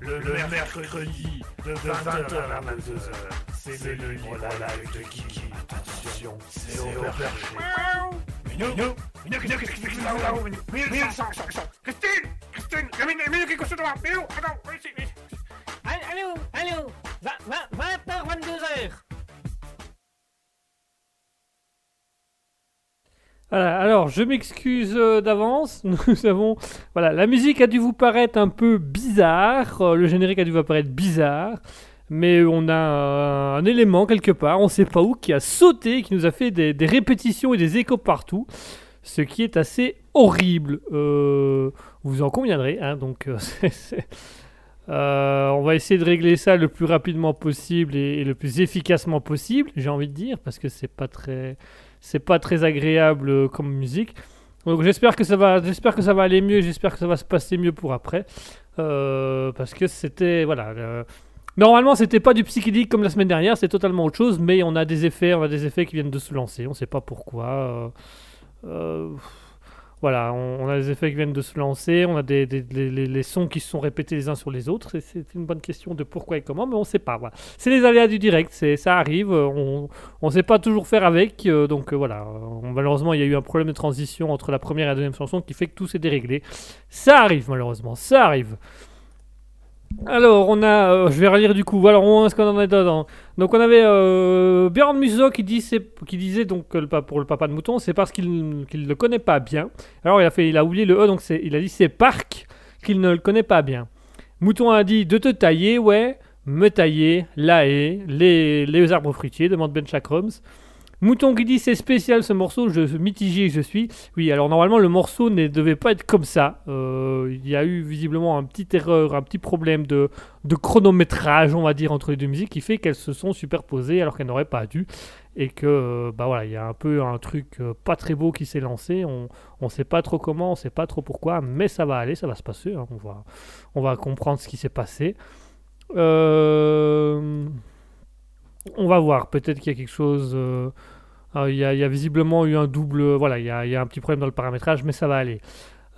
Le, mercredi de 20h à 22h, c'est le libre live de Kiki. Attention, c'est au perché. Minou, Christine Christine attends, ici, ici. Allô, allô, 20h, 22h. Voilà, alors je m'excuse euh, d'avance. Nous avons. Voilà, la musique a dû vous paraître un peu bizarre. euh, le générique a dû vous paraître bizarre. Mais on a euh, un élément quelque part, on sait pas où, qui a sauté, qui nous a fait des, des répétitions et des échos partout. Ce qui est assez horrible. Euh, vous en conviendrez, hein, donc. euh, Euh, on va essayer de régler ça le plus rapidement possible et, le plus efficacement possible, j'ai envie de dire, parce que c'est pas très c'est pas très agréable comme musique. Donc j'espère que ça va, j'espère que ça va aller mieux, j'espère que ça va se passer mieux pour après, parce que c'était voilà. Normalement, c'était pas du psychédélique comme la semaine dernière, c'est totalement autre chose, mais on a des effets, on a des effets qui viennent de se lancer, on sait pas pourquoi. Euh, voilà, on, a des effets qui viennent de se lancer, on a des, les, sons qui se sont répétés les uns sur les autres, c'est une bonne question de pourquoi et comment, mais on sait pas. C'est les aléas du direct, ça arrive, on, on sait pas toujours faire avec, euh, donc euh, voilà. Malheureusement, il y a eu un problème de transition entre la première et la deuxième chanson qui fait que tout s'est déréglé. Ça arrive, malheureusement, ça arrive. Alors, on a, euh, je vais relire du coup. Alors, on, est-ce qu'on en est dedans Donc, on avait euh, Björn Musso qui, dit, qui disait donc pour le papa de mouton, c'est parce qu'il ne le connaît pas bien. Alors, il a fait, il a oublié le E, donc il a dit c'est Parc qu'il ne le connaît pas bien. Mouton a dit de te tailler, ouais, me tailler, la haie, les, les arbres fruitiers, demande Ben Chakrams. Mouton qui dit c'est spécial ce morceau, je mitigé je suis. Oui, alors normalement le morceau ne devait pas être comme ça. Euh, il y a eu visiblement un petit erreur, un petit problème de, chronométrage, on va dire, entre les deux musiques qui fait qu'elles se sont superposées alors qu'elles n'auraient pas dû. Et que, euh, bah voilà, il y a un peu un truc euh, pas très beau qui s'est lancé. On ne sait pas trop comment, on sait pas trop pourquoi, mais ça va aller, ça va se passer. hein. On, va, on va comprendre ce qui s'est passé. Euh, on va voir, peut-être qu'il y a quelque chose. euh, ah, Il y, a, visiblement eu un double. Voilà, il y a, un petit problème dans le paramétrage, mais ça va aller.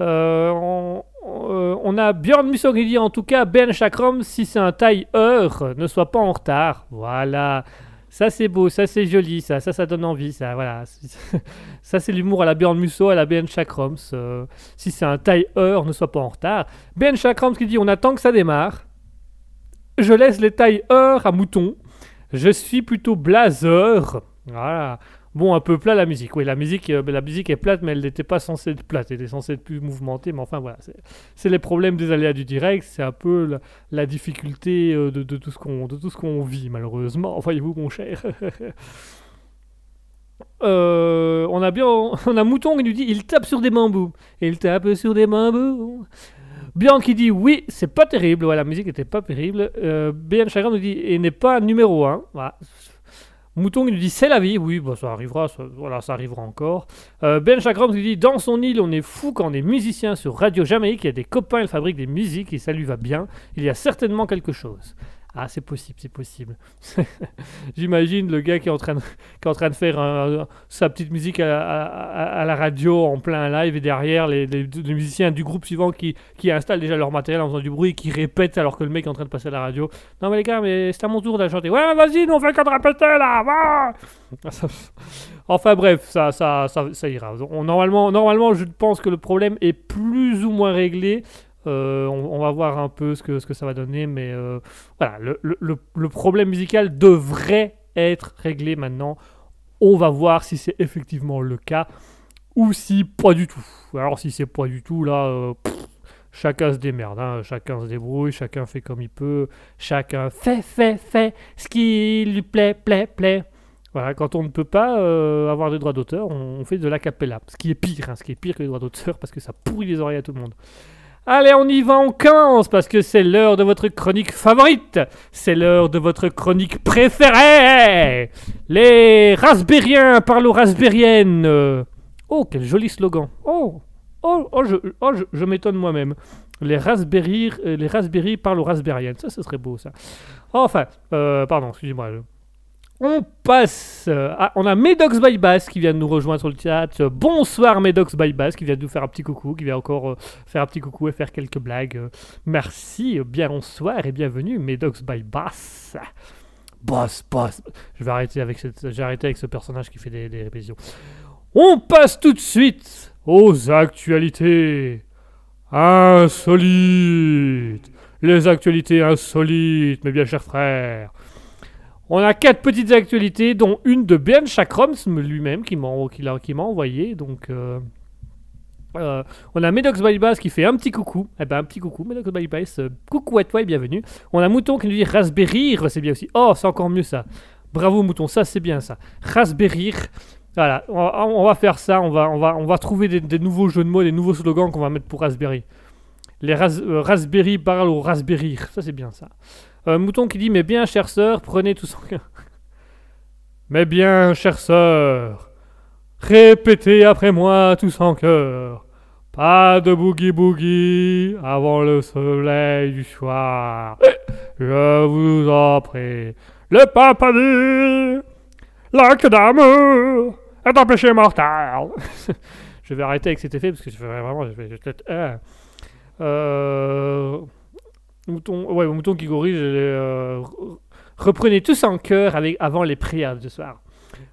Euh, on, on- a Björn Musso qui dit en tout cas Ben Chakram, si c'est un taille heure, ne sois pas en retard. Voilà. Ça c'est beau, ça c'est joli, ça, ça, donne envie, ça, voilà. ça c'est l'humour à la Björn Musso, à la Ben Chakrams. euh, si c'est un taille heure, ne sois pas en retard. Ben Chakrams qui dit on attend que ça démarre. Je laisse les tailles heures à mouton. Je suis plutôt blazer. Voilà. Bon, un peu plat la musique. Oui, la musique, euh, la musique est plate, mais elle n'était pas censée être plate. Elle était censée être plus mouvementée. Mais enfin, voilà. c'est- les problèmes des aléas du direct. C'est un peu la, difficulté euh, de, de tout ce qu'on de tout ce qu'on vit, malheureusement. Voyez-vous, mon cher. Euh, on a bien, on a Mouton qui nous dit il tape sur des bambous. Il tape sur des bambous. Qui dit oui, c'est pas terrible. Ouais, la musique était pas terrible. Euh, BN Chagrin nous dit et n'est pas numéro 1. Voilà. Mouton nous dit c'est la vie. Oui, bah, ça arrivera. ça- voilà, ça arrivera encore. Ben Chagrin nous dit dans son île, on est fou quand on est musicien sur Radio Jamaïque. Il y a des copains, ils fabriquent des musiques et ça lui va bien. Il y a certainement quelque chose. Ah, c'est possible, c'est possible. J'imagine le gars qui est en train de, qui est en train de faire sa petite musique à, la radio en plein live et derrière les, les- musiciens du groupe suivant qui, qui installent déjà leur matériel en faisant du bruit et qui répètent alors que le mec est en train de passer à la radio. Non mais les gars, mais c'est à mon tour de. Ouais, vas-y, nous on fait qu'à répéter là. Enfin bref, ça, ça, ça, ira. Normalement, normalement, je pense que le problème est plus ou moins réglé. Euh, on, va voir un peu ce que, ce que ça va donner, mais euh, voilà, le, problème musical devrait être réglé maintenant. On va voir si c'est effectivement le cas ou si pas du tout. Alors si c'est pas du tout, là, euh, chacun se démerde, hein. chacun se débrouille, chacun fait comme il peut, chacun fait, fait, fait ce qui lui plaît, plaît, plaît. Voilà, quand on ne peut pas avoir de droits d'auteur, on, on fait de l'acapella. Ce qui est pire, hein, ce qui est pire que les droits d'auteur parce que ça pourrit les oreilles à tout le monde. Allez, on y va, on commence parce que c'est l'heure de votre chronique favorite. C'est l'heure de votre chronique préférée. Les raspberriens parlent aux raspberriennes. Oh, quel joli slogan. Oh, oh, oh, je, oh, je, m'étonne moi-même. Les raspberries, euh, les parlent aux raspberriennes. Ça, ce serait beau, ça. Enfin, euh, pardon, excusez-moi. On passe. euh, à- on a Medox by Bass qui vient de nous rejoindre sur le chat. Euh, Bonsoir Medox by Bass qui vient de nous faire un petit coucou, qui vient encore euh, faire un petit coucou et faire quelques blagues. Merci, bien bonsoir et bienvenue Medox by Bass. Boss, boss. Je vais arrêter avec cette, j'ai avec ce personnage qui fait des répétitions. On passe tout de suite aux actualités insolites. Les actualités insolites, mes bien chers frères. On a quatre petites actualités, dont une de Ben Chakroms lui-même qui m'a envoyé. Donc, euh, euh, on a Medox by Bass qui fait un petit coucou. Eh ben, un petit coucou, Medox by Bass. euh, coucou à toi bienvenue. On a Mouton qui nous dit Raspberry, c'est bien aussi. Oh, c'est encore mieux ça. Bravo Mouton, ça c'est bien ça. Raspberry. Voilà, on va, faire ça. On va, on va, on va trouver des, nouveaux jeux de mots, des nouveaux slogans qu'on va mettre pour Raspberry. Les ras- Raspberry parlent au Raspberry. Ça c'est bien ça. Euh, Mouton qui dit Mais bien, chère sœur, prenez tout son cœur. Mais bien, chère sœur, répétez après moi tous en cœur. Pas de boogie boogie avant le soleil du soir. Je vous en prie. Le papa dit L'acte d'amour est un péché mortel. je vais arrêter avec cet effet parce que je vais vraiment. Je vais, je vais mouton, ouais, mouton qui corrige. euh, re- reprenez tous en cœur avant les prières du soir.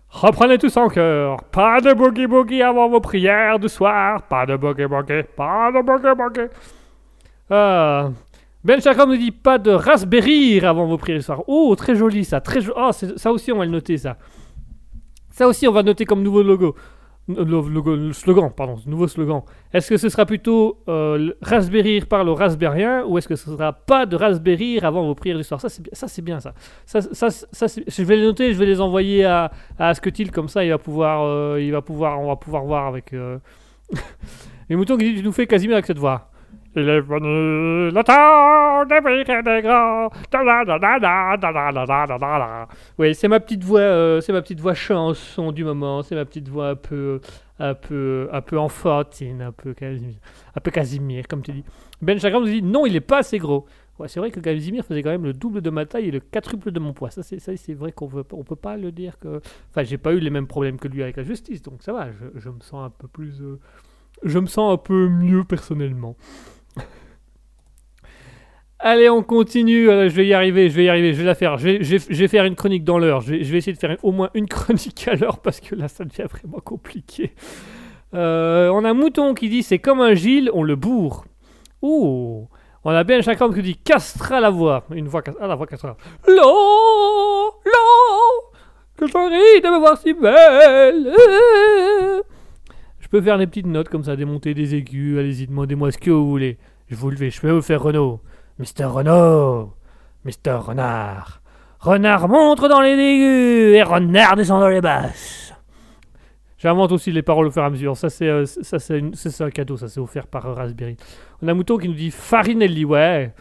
Reprenez tous en cœur. Pas de boogie boogie avant vos prières du soir. Pas de boogie boogie. Pas de boogie boogie. Ah. Ben nous dit pas de raspberry avant vos prières du soir. Oh, très joli ça. Très oh, ça aussi, on va le noter ça. Ça aussi, on va noter comme nouveau logo. Euh, le slogan, pardon, nouveau slogan. Est-ce que ce sera plutôt euh, Raspberry parle aux Raspberriens ou est-ce que ce sera pas de Raspberry avant vos prières du soir? Ça, c'est bien, ça, ça. ça, ça, je vais les noter, je vais les envoyer à, à Asketil comme ça, il va pouvoir, euh, il va pouvoir, on va pouvoir voir avec. Euh... Les moutons qui dit tu nous fais Casimir avec cette voix. Il est venu le temps des briques et des grands. Oui, c'est ma petite voix, euh, c'est ma petite voix chanson du moment. C'est ma petite voix un peu, un peu, un peu enfantine, un peu Casimir, un peu Casimir, comme tu dis. Ben Chagrin nous dit non, il est pas assez gros. Ouais, c'est vrai que Casimir faisait quand même le double de ma taille et le quadruple de mon poids. Ça, c'est, vrai qu'on veut, peut pas le dire que. Enfin, j'ai pas eu les mêmes problèmes que lui avec la justice, donc ça va. Je, me sens un peu plus. Euh, je me sens un peu mieux personnellement. Allez, on continue. Euh, je vais y arriver, je vais y arriver, je vais la faire. Je vais, faire une chronique dans l'heure. Je vais, essayer de faire au moins une chronique à l'heure parce que là, ça devient vraiment compliqué. Euh, on a Mouton qui dit c'est comme un Gilles, on le bourre. Ouh. On a Ben Chakram qui dit castra la voix. Une voix, cas- ah, la voix castra. L'eau, l'eau, que je ris de me voir si belle. Je peux faire des petites notes comme ça, démonter des aigus. Allez-y, demandez-moi ce que vous voulez. Je vous le fais, je peux vous faire Renault. Mister Renault, Mister Renard. Renard montre dans les aigus et Renard descend dans les basses. J'invente aussi les paroles au fur et à mesure. Ça, c'est euh, ça, c'est un cadeau. Ça, c'est offert par Raspberry. On a Mouton qui nous dit Farinelli, ouais.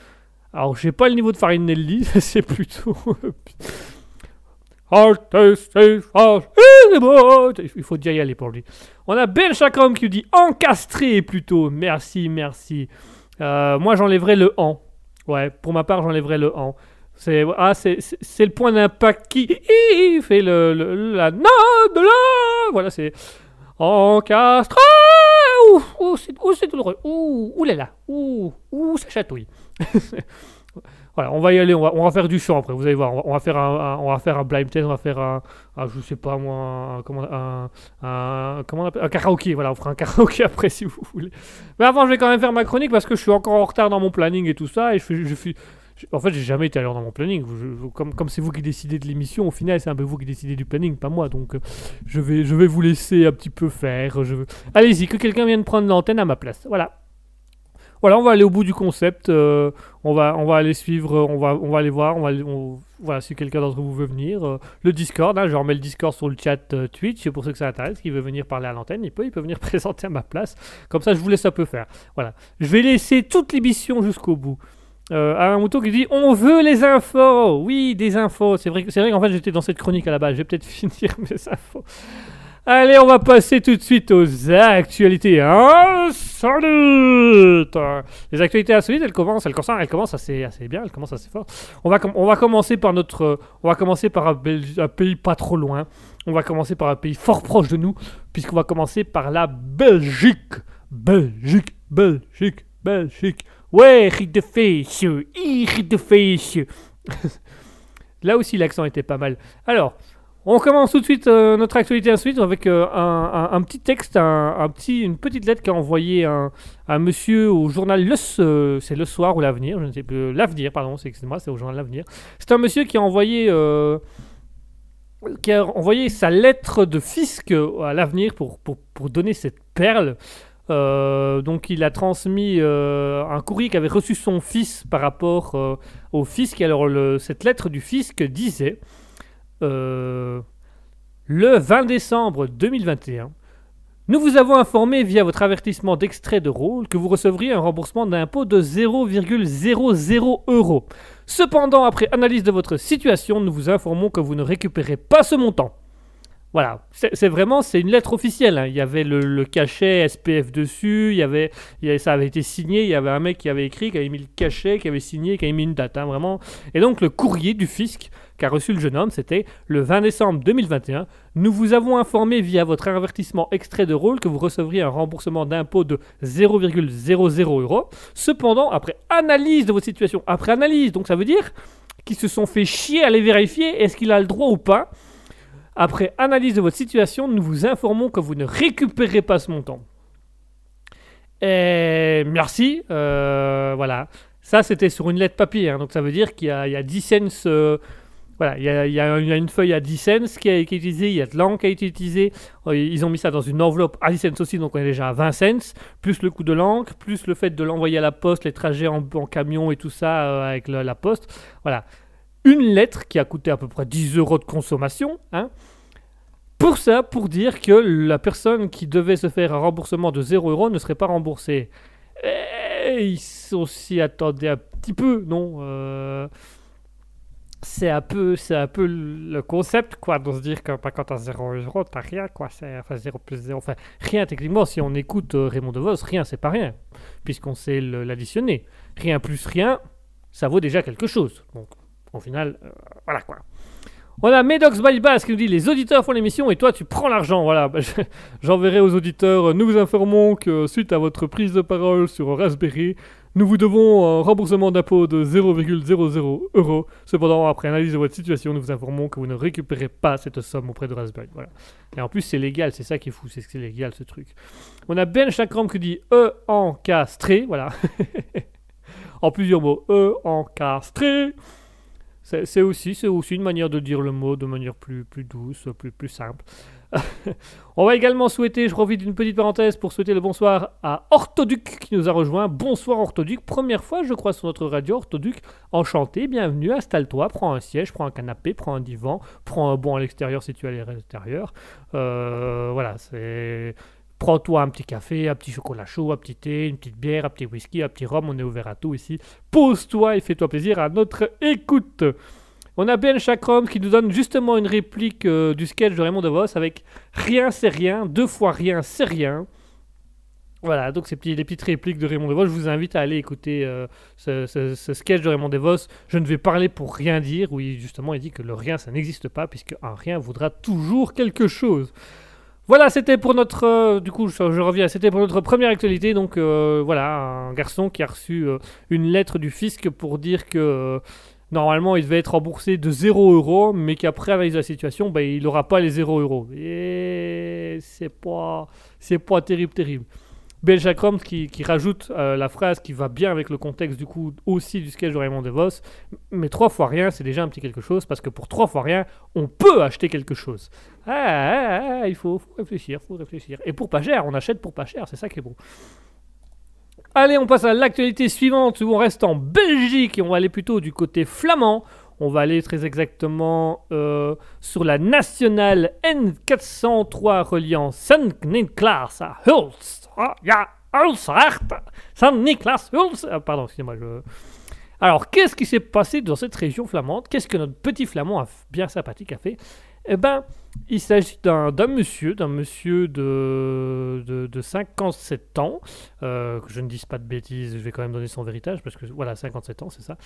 Alors, j'ai pas le niveau de Farinelli, c'est plutôt. Il faut déjà y aller pour lui. On a Chakram qui nous dit encastré plutôt. Merci, merci. Euh, moi, j'enlèverai le en. Ouais, pour ma part, j'enlèverai le en. C'est ah, c'est- le point d'impact qui fait le, la note de la. Voilà, c'est encastré. Ouh, ouh, c'est douloureux. Ouh, ouh. Ouh, ouh, ça chatouille. On va y aller, on va, faire du chant après, vous allez voir, on va, faire un, un- on va faire un blind test, on va faire un, un- je sais pas moi, un, comment, un, comment on appelle, un karaoké, voilà, on fera un karaoké après si vous voulez. Mais avant, je vais quand même faire ma chronique parce que je suis encore en retard dans mon planning et tout ça, et en fait, j'ai jamais été à l'heure dans mon planning. Comme c'est vous qui décidez de l'émission, au final, c'est un peu vous qui décidez du planning, pas moi. Donc, je vais, je vais vous laisser un petit peu faire. Allez-y, que quelqu'un vienne prendre l'antenne à ma place. Voilà. Voilà, on va aller au bout du concept. euh, on va, on va aller suivre, euh, on va, on va aller voir. Voilà, si quelqu'un d'entre vous veut venir, euh, le Discord. hein, je remets le Discord sur le chat euh, Twitch pour ceux que ça intéresse. Qui veut venir parler à l'antenne, il peut, il peut venir présenter à ma place. Comme ça, je vous laisse un peu faire. Voilà. Je vais laisser toute l'émission jusqu'au bout. Euh, un mouton qui dit on veut les infos. Oui, des infos. C'est vrai, vrai qu'en fait j'étais dans cette chronique à la base. Je vais peut-être finir mes infos. Allez, on va passer tout de suite aux actualités insolites. Les actualités insolites, elles commencent, elles commencent, elles commencent assez, assez bien, elles commencent assez fort. On va, on va commencer par notre, on va commencer par un, pays pas trop loin. On va commencer par un pays fort proche de nous, puisqu'on va commencer par la Belgique. Belgique, Belgique, Belgique. Ouais, riz de hi, riz de fèche. Là aussi, l'accent était pas mal. Alors, on commence tout de suite euh, notre actualité insolite avec euh, un, un- petit texte, une petite lettre qu'a envoyé un, monsieur au journal Le, euh, Le Soir ou L'Avenir, je ne sais plus, L'Avenir, pardon, c'est excusez-moi, c'est au journal L'Avenir. C'est un monsieur qui a envoyé, euh, qui a envoyé sa lettre de fisc à l'Avenir pour, pour, donner cette perle. Donc il a transmis un courrier qu'avait reçu son fils par rapport au fisc. Alors cette lettre du fisc disait euh, le 20 décembre 2021, nous vous avons informé via votre avertissement d'extrait de rôle que vous recevriez un remboursement d'impôt de 0,00 euros. Cependant, après analyse de votre situation, nous vous informons que vous ne récupérez pas ce montant. Voilà, c'est vraiment c'est une lettre officielle. hein. Il y avait le, cachet SPF dessus, il y avait, il y avait- ça avait été signé. Il y avait un mec qui avait écrit, qui avait mis le cachet, qui avait signé, qui avait mis une date, hein, vraiment. Et donc le courrier du fisc qu'a reçu le jeune homme, c'était le 20 décembre 2021. Nous vous avons informé via votre avertissement extrait de rôle que vous recevriez un remboursement d'impôt de 0,00 euros. Cependant, après analyse de votre situation, après analyse, donc ça veut dire qu'ils se sont fait chier à les vérifier, est-ce qu'il a le droit ou pas? Après analyse de votre situation, nous vous informons que vous ne récupérez pas ce montant. Et merci, euh, voilà. Ça, c'était sur une lettre papier, hein, donc ça veut dire qu'il y, a- il y a 10 cents. euh, voilà, il y, a, une feuille à 10 cents qui a, est utilisée, il y a de l'encre qui a été utilisée. Euh, Ils ont mis ça dans une enveloppe à 10 cents aussi, donc on est déjà à 20 cents, plus le coût de l'encre, plus le fait de l'envoyer à la poste, les trajets en, camion et tout ça euh, avec la poste. Voilà. Une lettre qui a coûté à peu près 10 euros de consommation, hein, pour ça, pour dire que la personne qui devait se faire un remboursement de 0 euros ne serait pas remboursée. Et ils sont s'y attendaient un petit peu, non Euh, C'est un peu, c'est un peu le concept, quoi, de se dire que pas quand t'as 0 euros, t'as rien, quoi. C'est, enfin, 0 plus 0, enfin, rien techniquement, si on écoute euh, Raymond DeVos, rien, c'est pas rien, puisqu'on sait l'additionner. Rien plus rien, ça vaut déjà quelque chose. Donc, au final, euh, voilà, quoi. On a Medox Bass qui nous dit les auditeurs font l'émission et toi tu prends l'argent. Voilà, Bah, je- j'enverrai aux auditeurs. Nous vous informons que suite à votre prise de parole sur Raspberry, nous vous devons un remboursement d'impôt de 0,00 euros. Cependant, après analyse de votre situation, nous vous informons que vous ne récupérez pas cette somme auprès de Raspberry. Et en plus, c'est légal, c'est ça qui est fou, c'est que c'est légal ce truc. On a Ben Chakram qui dit E encastré, voilà. en plusieurs mots, E encastré. C'est aussi, aussi une manière de dire le mot de manière plus, plus douce, plus, plus simple. On va également souhaiter, je profite d'une petite parenthèse pour souhaiter le bonsoir à Orthoduc qui nous a rejoint. Bonsoir Orthoduc, première fois je crois sur notre radio Orthoduc. Enchanté, bienvenue, installe-toi, prends un siège, prends un canapé, prends un divan, prends un banc à l'extérieur si tu es à l'extérieur. Voilà, c'est... Prends-toi un petit café, un petit chocolat chaud, un petit thé, une petite bière, un petit whisky, un petit rhum, on est ouvert à tout ici. Pose-toi et fais-toi plaisir à notre écoute. On a Ben Chakram qui nous donne justement une réplique euh, du sketch de Raymond DeVos avec Rien c'est rien, deux fois rien c'est rien. Voilà, donc ces petits, les petites répliques de Raymond DeVos, je vous invite à aller écouter euh, ce, sketch de Raymond DeVos. Je ne vais parler pour rien dire, où il- justement il dit que le rien ça n'existe pas, puisque un rien voudra toujours quelque chose. Voilà, c'était pour notre. euh, du coup, je, reviens. C'était pour notre première actualité. Donc, voilà, un garçon qui a reçu une lettre du fisc pour dire que normalement il devait être remboursé de 0 euros, mais qu'après de la situation, ben, il n'aura pas les 0 euros. Et c'est pas, pas terrible, terrible. Chakram qui, qui rajoute euh, la phrase qui va bien avec le contexte du coup aussi du sketch de Raymond DeVos. Mais trois fois rien, c'est déjà un petit quelque chose parce que pour trois fois rien, on peut acheter quelque chose. Ah, ah, ah, il faut, faut réfléchir, faut réfléchir. Et pour pas cher, on achète pour pas cher, c'est ça qui est bon. Allez, on passe à l'actualité suivante où on reste en Belgique et on va aller plutôt du côté flamand. On va aller très exactement euh, sur la nationale N403 reliant Saint-Nicolas à Hulst. Ah, ja. Saint-Nicolas, Hulst. Ah, pardon, excusez-moi. Alors, qu'est-ce qui s'est passé dans cette région flamande? Qu'est-ce que notre petit flamand a bien sympathique a fait? Eh ben, il s'agit d'un monsieur, d'un monsieur de, de, de 57 ans, euh, que je ne dise pas de bêtises, je vais quand même donner son héritage, parce que voilà, 57 ans, c'est ça.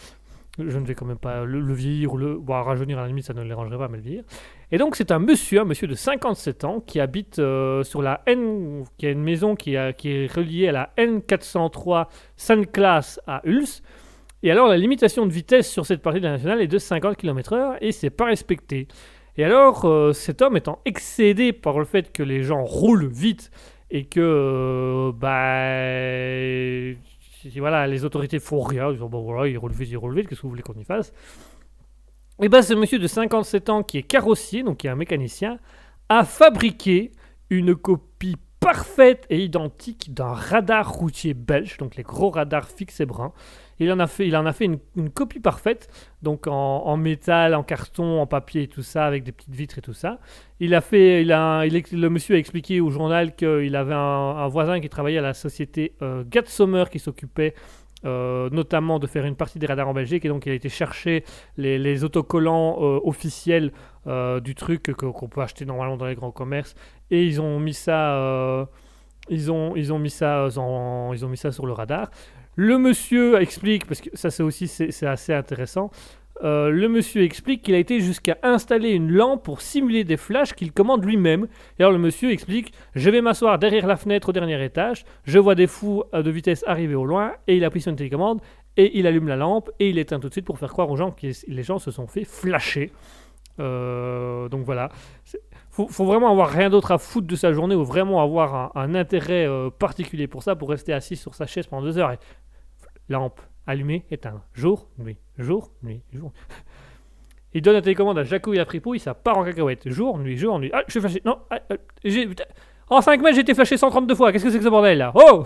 Je ne vais quand même pas le, le vieillir ou le rajeunir à la limite, ça ne le dérangerait pas, mais le vieillir. Et donc, c'est un monsieur, un monsieur de 57 ans, qui habite euh, sur la N, qui a une maison qui, est reliée à la N403 Sainte-Classe à Ulst. Et alors, la limitation de vitesse sur cette partie de la nationale est de 50 km/h et c'est pas respecté. Et alors, euh, cet homme étant excédé par le fait que les gens roulent vite et que, euh, bah, voilà, les autorités font rien, ils disent, bon voilà, ils roulent vite, ils roulent vite, qu'est-ce que vous voulez qu'on y fasse? Et bah, ce monsieur de 57 ans qui est carrossier, donc qui est un mécanicien, a fabriqué une copie parfaite et identique d'un radar routier belge, donc les gros radars fixes et bruns. Il en a fait, une, copie parfaite, donc en, métal, en carton, en papier et tout ça, avec des petites vitres et tout ça. Il a fait, il a, le monsieur a expliqué au journal qu'il avait un, voisin qui travaillait à la société euh, Gat Sommer qui s'occupait euh, notamment de faire une partie des radars en Belgique et donc il a été chercher les, autocollants euh, officiels euh, du truc qu'on peut acheter normalement dans les grands commerces et ils ont mis ça sur le radar le monsieur explique parce que ça c'est aussi c'est assez intéressant euh, le monsieur explique qu'il a été jusqu'à installer une lampe pour simuler des flashs qu'il commande lui-même. Et alors le monsieur explique Je vais m'asseoir derrière la fenêtre au dernier étage, je vois des fous euh, de vitesse arriver au loin, et il appuie sur une télécommande, et il allume la lampe, et il éteint tout de suite pour faire croire aux gens que les gens se sont fait flasher. Euh, donc voilà. Faut, faut vraiment avoir rien d'autre à foutre de sa journée ou vraiment avoir un, intérêt particulier pour ça, pour rester assis sur sa chaise pendant deux heures. Lampe allumée, éteindre. Jour, nuit, jour, nuit, jour. Il donne la télécommande à Jaco et à Fripouille, ça part en cacahuète. Jour, nuit, jour, nuit. Ah, je suis fâché. Non, ah, putain. en 5 mètres, j'ai été flashé 132 fois. Qu'est-ce que c'est que ce bordel là? Oh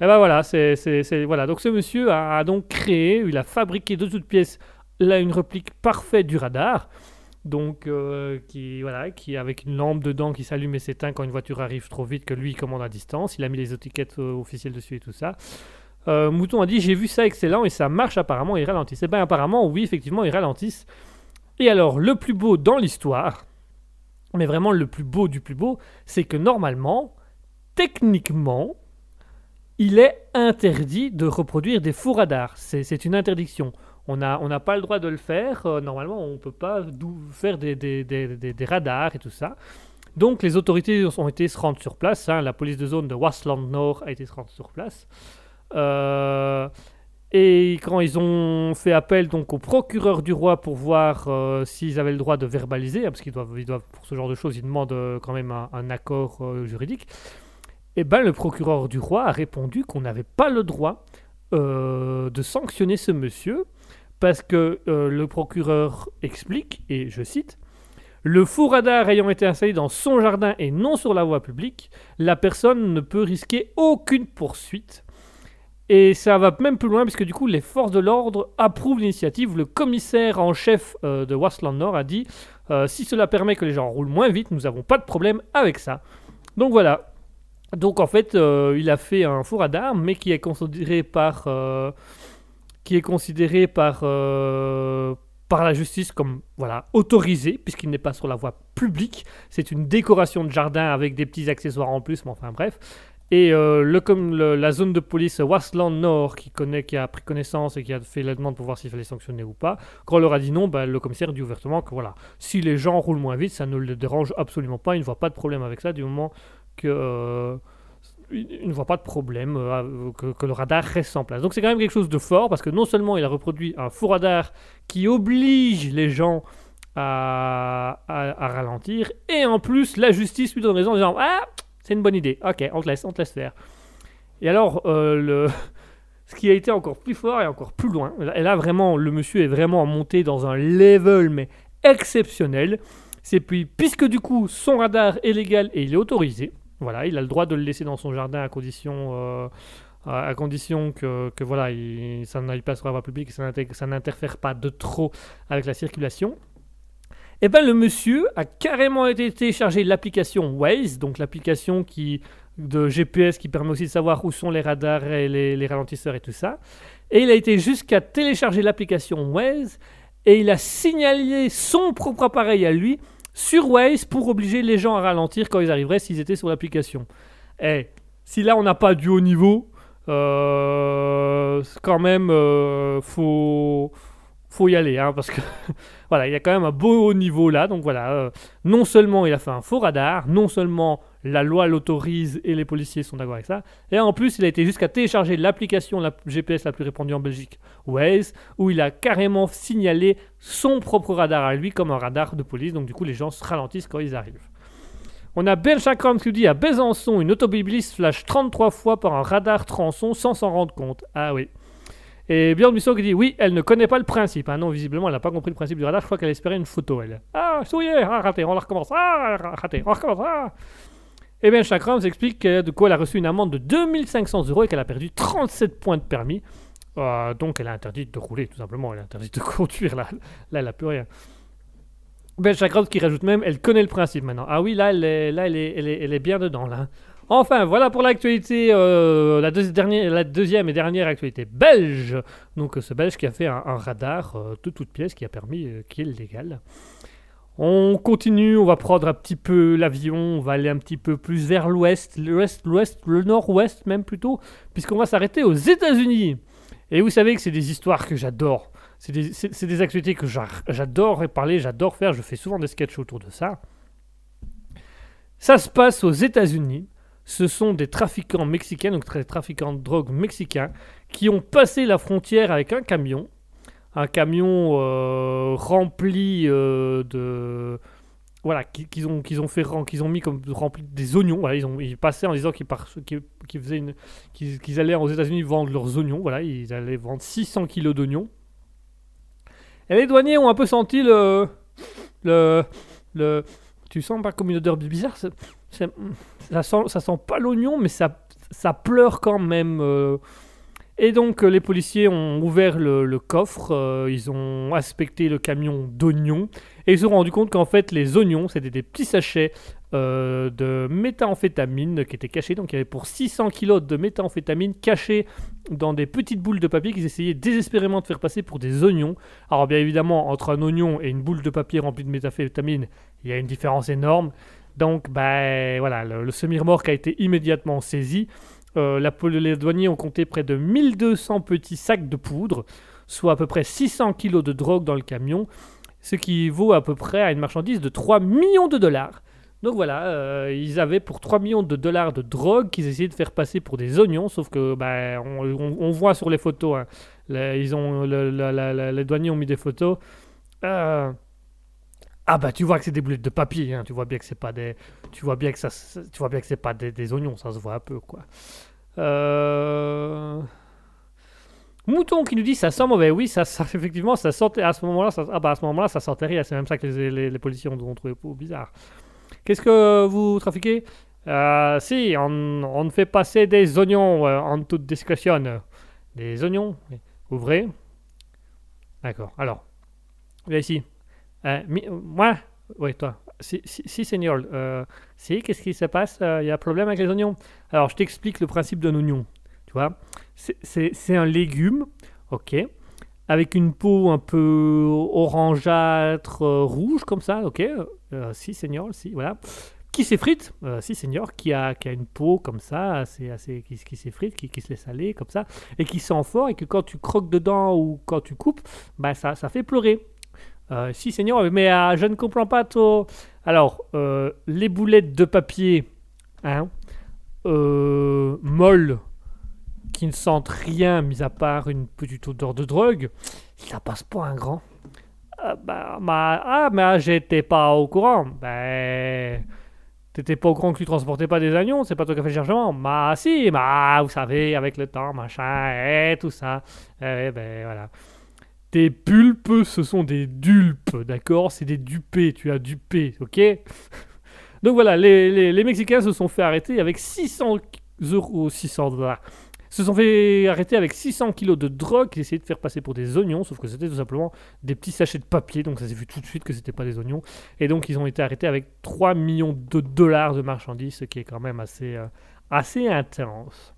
Et ben voilà, c'est, c'est, voilà. Donc ce monsieur a, a donc créé, il a fabriqué de toutes pièces là une réplique parfaite du radar. Donc, euh, qui, voilà, qui avec une lampe dedans qui s'allume et s'éteint quand une voiture arrive trop vite que lui il commande à distance. Il a mis les étiquettes euh, officielles dessus et tout ça. Euh, Mouton a dit J'ai vu ça excellent et ça marche apparemment, ils ralentissent. Et bien, apparemment, oui, effectivement, ils ralentissent. Et alors, le plus beau dans l'histoire, mais vraiment le plus beau du plus beau, c'est que normalement, techniquement, il est interdit de reproduire des faux radars. C'est une interdiction. On n'a on pas le droit de le faire. Euh, normalement, on ne peut pas faire des, des- des- des- des radars et tout ça. Donc, les autorités ont été se rendre sur place. hein. La police de zone de Wasland Nord a été se rendre sur place. Euh, et quand ils ont fait appel donc au procureur du roi pour voir euh, s'ils avaient le droit de verbaliser, hein, parce qu'ils doivent, pour ce genre de choses, ils demandent euh, quand même un, accord juridique, et ben le procureur du roi a répondu qu'on n'avait pas le droit de sanctionner ce monsieur, parce que le procureur explique, et je cite, le faux radar ayant été installé dans son jardin et non sur la voie publique, la personne ne peut risquer aucune poursuite. Et ça va même plus loin, puisque du coup, les forces de l'ordre approuvent l'initiative. Le commissaire en chef euh, de Wasland Nord a dit euh, si cela permet que les gens roulent moins vite, nous n'avons pas de problème avec ça. Donc voilà. Donc en fait, euh, il a fait un faux radar, mais qui est considéré par, qui est considéré par, par la justice comme voilà autorisé, puisqu'il n'est pas sur la voie publique. C'est une décoration de jardin avec des petits accessoires en plus, mais enfin bref. Et euh, la zone de police Wasland Nord, qui, connaît, qui a pris connaissance et qui a fait la demande pour voir s'il fallait sanctionner ou pas, quand on leur a dit non, bah, le commissaire dit ouvertement que voilà, si les gens roulent moins vite, ça ne le dérange absolument pas, il ne voit pas de problème avec ça du moment que... euh, ne voit pas de problème euh, que, le radar reste en place. Donc c'est quand même quelque chose de fort parce que non seulement il a reproduit un faux radar qui oblige les gens à- à ralentir, et en plus la justice lui donne raison en disant Ah, c'est une bonne idée, ok, on te laisse, on te laisse faire. Et alors, euh, ce qui a été encore plus fort et encore plus loin, et là vraiment, le monsieur est vraiment monté dans un level mais exceptionnel, c'est puis, puisque du coup son radar est légal et il est autorisé, voilà, il a le droit de le laisser dans son jardin à condition, euh, à condition que, que voilà, il, ça n'aille pas sur la voie publique, ça n'interfère pas de trop avec la circulation. Et ben le monsieur a carrément été télécharger l'application Waze, donc l'application qui de GPS qui permet aussi de savoir où sont les radars et les, ralentisseurs et tout ça. Et il a été jusqu'à télécharger l'application Waze et il a signalé son propre appareil à lui sur Waze pour obliger les gens à ralentir quand ils arriveraient s'ils étaient sur l'application. Eh, si là on n'a pas du haut niveau, euh, quand même, euh, faut, faut y aller, hein, parce que voilà, il y a quand même un beau haut niveau là. Donc voilà, euh, non seulement il a fait un faux radar, non seulement la loi l'autorise et les policiers sont d'accord avec ça, et en plus il a été jusqu'à télécharger l'application la GPS la plus répandue en Belgique, Waze, où il a carrément signalé son propre radar à lui comme un radar de police. Donc du coup les gens se ralentissent quand ils arrivent. On a Ben Chakram qui dit à Besançon, une automobiliste flash 33 fois par un radar transon sans s'en rendre compte. Ah oui. Et Björn Busso qui dit oui, elle ne connaît pas le principe. Ah non, visiblement, elle n'a pas compris le principe du radar. Je crois qu'elle espérait une photo, elle. Ah, souillé, ah, raté, on la recommence. Ah, raté, on recommence. Ah. Et Ben Chakram s'explique que, de quoi elle a reçu une amende de 2500 euros et qu'elle a perdu 37 points de permis. Euh, donc elle est interdite de rouler, tout simplement. Elle est interdite de conduire. Là, là elle n'a plus rien. Ben Chakram qui rajoute même, elle connaît le principe maintenant. Ah oui, là, elle est, là, elle est, elle est bien dedans, là. Enfin, voilà pour l'actualité, euh, la, deuxième et dernière actualité belge. Donc, ce belge qui a fait un, radar euh, de toute pièce qui a permis, euh, qui est légal. On continue, on va prendre un petit peu l'avion, on va aller un petit peu plus vers l'ouest, l'ouest, l'ouest, le nord-ouest même plutôt, puisqu'on va s'arrêter aux États-Unis. Et vous savez que c'est des histoires que j'adore. C'est des, des activités que j'a- j'adore parler, j'adore faire. Je fais souvent des sketchs autour de ça. Ça se passe aux États-Unis. Ce sont des trafiquants mexicains, donc des trafiquants de drogue mexicains, qui ont passé la frontière avec un camion. Un camion euh, rempli euh, de. Voilà, qui- qu'ils ont, qu'ils ont fait qu'ils ont mis comme rempli des oignons. Voilà, ils ont ils passaient en disant qu'ils qu'ils- qu'ils faisaient une- qu'ils allaient aux États-Unis vendre leurs oignons. Voilà, ils allaient vendre 600 kilos d'oignons. Et les douaniers ont un peu senti le. Le. le tu sens pas comme une odeur bizarre c'est- c'est- ça, sent, pas l'oignon, mais ça, pleure quand même. euh. Et donc, euh, les policiers ont ouvert le, coffre, euh, ils ont inspecté le camion d'oignons, et ils se sont rendus compte qu'en fait, les oignons, c'était des petits sachets de méthamphétamine qui étaient cachés. Donc, il y avait pour 600 kilos de méthamphétamine cachés dans des petites boules de papier qu'ils essayaient désespérément de faire passer pour des oignons. Alors, bien évidemment, entre un oignon et une boule de papier remplie de méthamphétamine, il y a une différence énorme. Donc, ben voilà, le, semi-remorque a été immédiatement saisi. Euh, les douaniers ont compté près de 1200 petits sacs de poudre, soit à peu près 600 kilos de drogue dans le camion, ce qui vaut à peu près à une marchandise de 3 millions de dollars. Donc voilà, euh, ils avaient pour 3 millions de dollars de drogue qu'ils essayaient de faire passer pour des oignons, sauf que ben, on, voit sur les photos, hein, les, ils ont, les douaniers ont mis des photos. Euh, ah bah tu vois que c'est des boulettes de papier, hein, tu vois bien que c'est pas des, tu vois bien que ça, tu vois bien que c'est pas des, oignons, ça se voit un peu quoi. Euh... Mouton qui nous dit ça sent mauvais, oui, ça, effectivement ça sentait à ce moment-là, ça, ah bah à ce moment-là ça sentait rien, c'est même ça que les, les, policiers ont, trouvé bizarre. Qu'est-ce que vous trafiquez? Euh, Si, on, on fait passer des oignons euh, en toute discrétion. Des oignons? Ouvrez. D'accord. Alors, viens ici. Euh, moi Oui, toi. Si, seigneur. Euh, si, qu'est-ce qui se passe Il y a un problème avec les oignons? Alors, je t'explique le principe d'un oignon. Tu vois C'est- un légume, ok avec une peau un peu orangeâtre, euh, rouge comme ça, ok Euh, Si, seigneur, si, voilà. Qui s'effrite, euh, si, seigneur, qui a, qui a une peau comme ça, assez, assez, qui, qui s'effrite, qui, qui se laisse aller comme ça, et qui sent fort, et que quand tu croques dedans ou quand tu coupes, bah, ça, ça fait pleurer. Euh, si, seigneur, mais euh, je ne comprends pas trop. Alors, euh, les boulettes de papier, hein, molles, qui ne sentent rien, mis à part une petite odeur de drogue, ça passe pas un grand. Ah, bah, ah, mais j'étais pas au courant. Ben, t'étais pas au courant que tu transportais pas des oignons, c'est pas toi qui as fait le chargement. Bah, si, bah, vous savez, avec le temps, machin, et tout ça. Eh ben, voilà. Tes pulpes, ce sont des dulpes, d'accord? C'est des dupés, tu as dupé, ok? Donc voilà, les, les, les Mexicains se sont fait arrêter avec 600 euros, 600 dollars se sont fait arrêter avec 600 kilos de drogue qu'ils essayaient de faire passer pour des oignons, sauf que c'était tout simplement des petits sachets de papier, donc ça s'est vu tout de suite que c'était pas des oignons. Et donc ils ont été arrêtés avec 3 millions de dollars de marchandises, ce qui est quand même assez, euh, assez intense.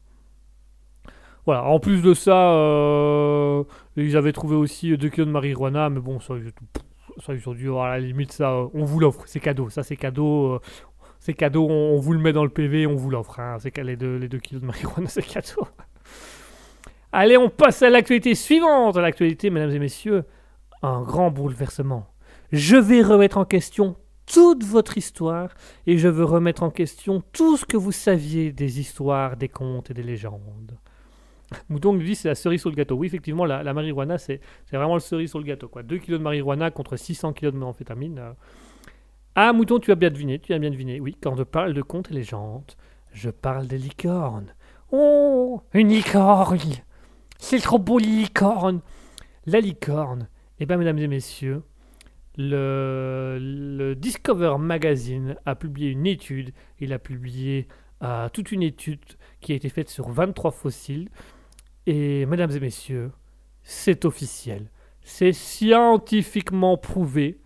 Voilà, en plus de ça, euh, ils avaient trouvé aussi 2 kilos de marijuana, mais bon, ça, ils, ont dit, oh, à la limite, ça, on vous l'offre, c'est cadeau, ça c'est cadeau, euh, c'est cadeau, on, vous le met dans le PV, on vous l'offre, hein, c'est les 2 les deux kilos de marijuana, c'est cadeau. Allez, on passe à l'actualité suivante. L'actualité, mesdames et messieurs, un grand bouleversement. Je vais remettre en question toute votre histoire et je veux remettre en question tout ce que vous saviez des histoires, des contes et des légendes. Mouton nous dit c'est la cerise sur le gâteau. Oui, effectivement, la, marijuana, c'est vraiment le cerise sur le gâteau. Quoi. 2 kilos de marijuana contre 600 kilos de méthamphétamine. euh. Ah, Mouton, tu as bien deviné, tu as bien deviné. Oui, quand je parle de contes et légendes, je parle des licornes. Oh, une licorne C'est trop beau, les licornes La licorne, eh bien, mesdames et messieurs, le, le Discover Magazine a publié une étude. Il a publié euh, toute une étude qui a été faite sur 23 fossiles. Et mesdames et messieurs, c'est officiel. C'est scientifiquement prouvé.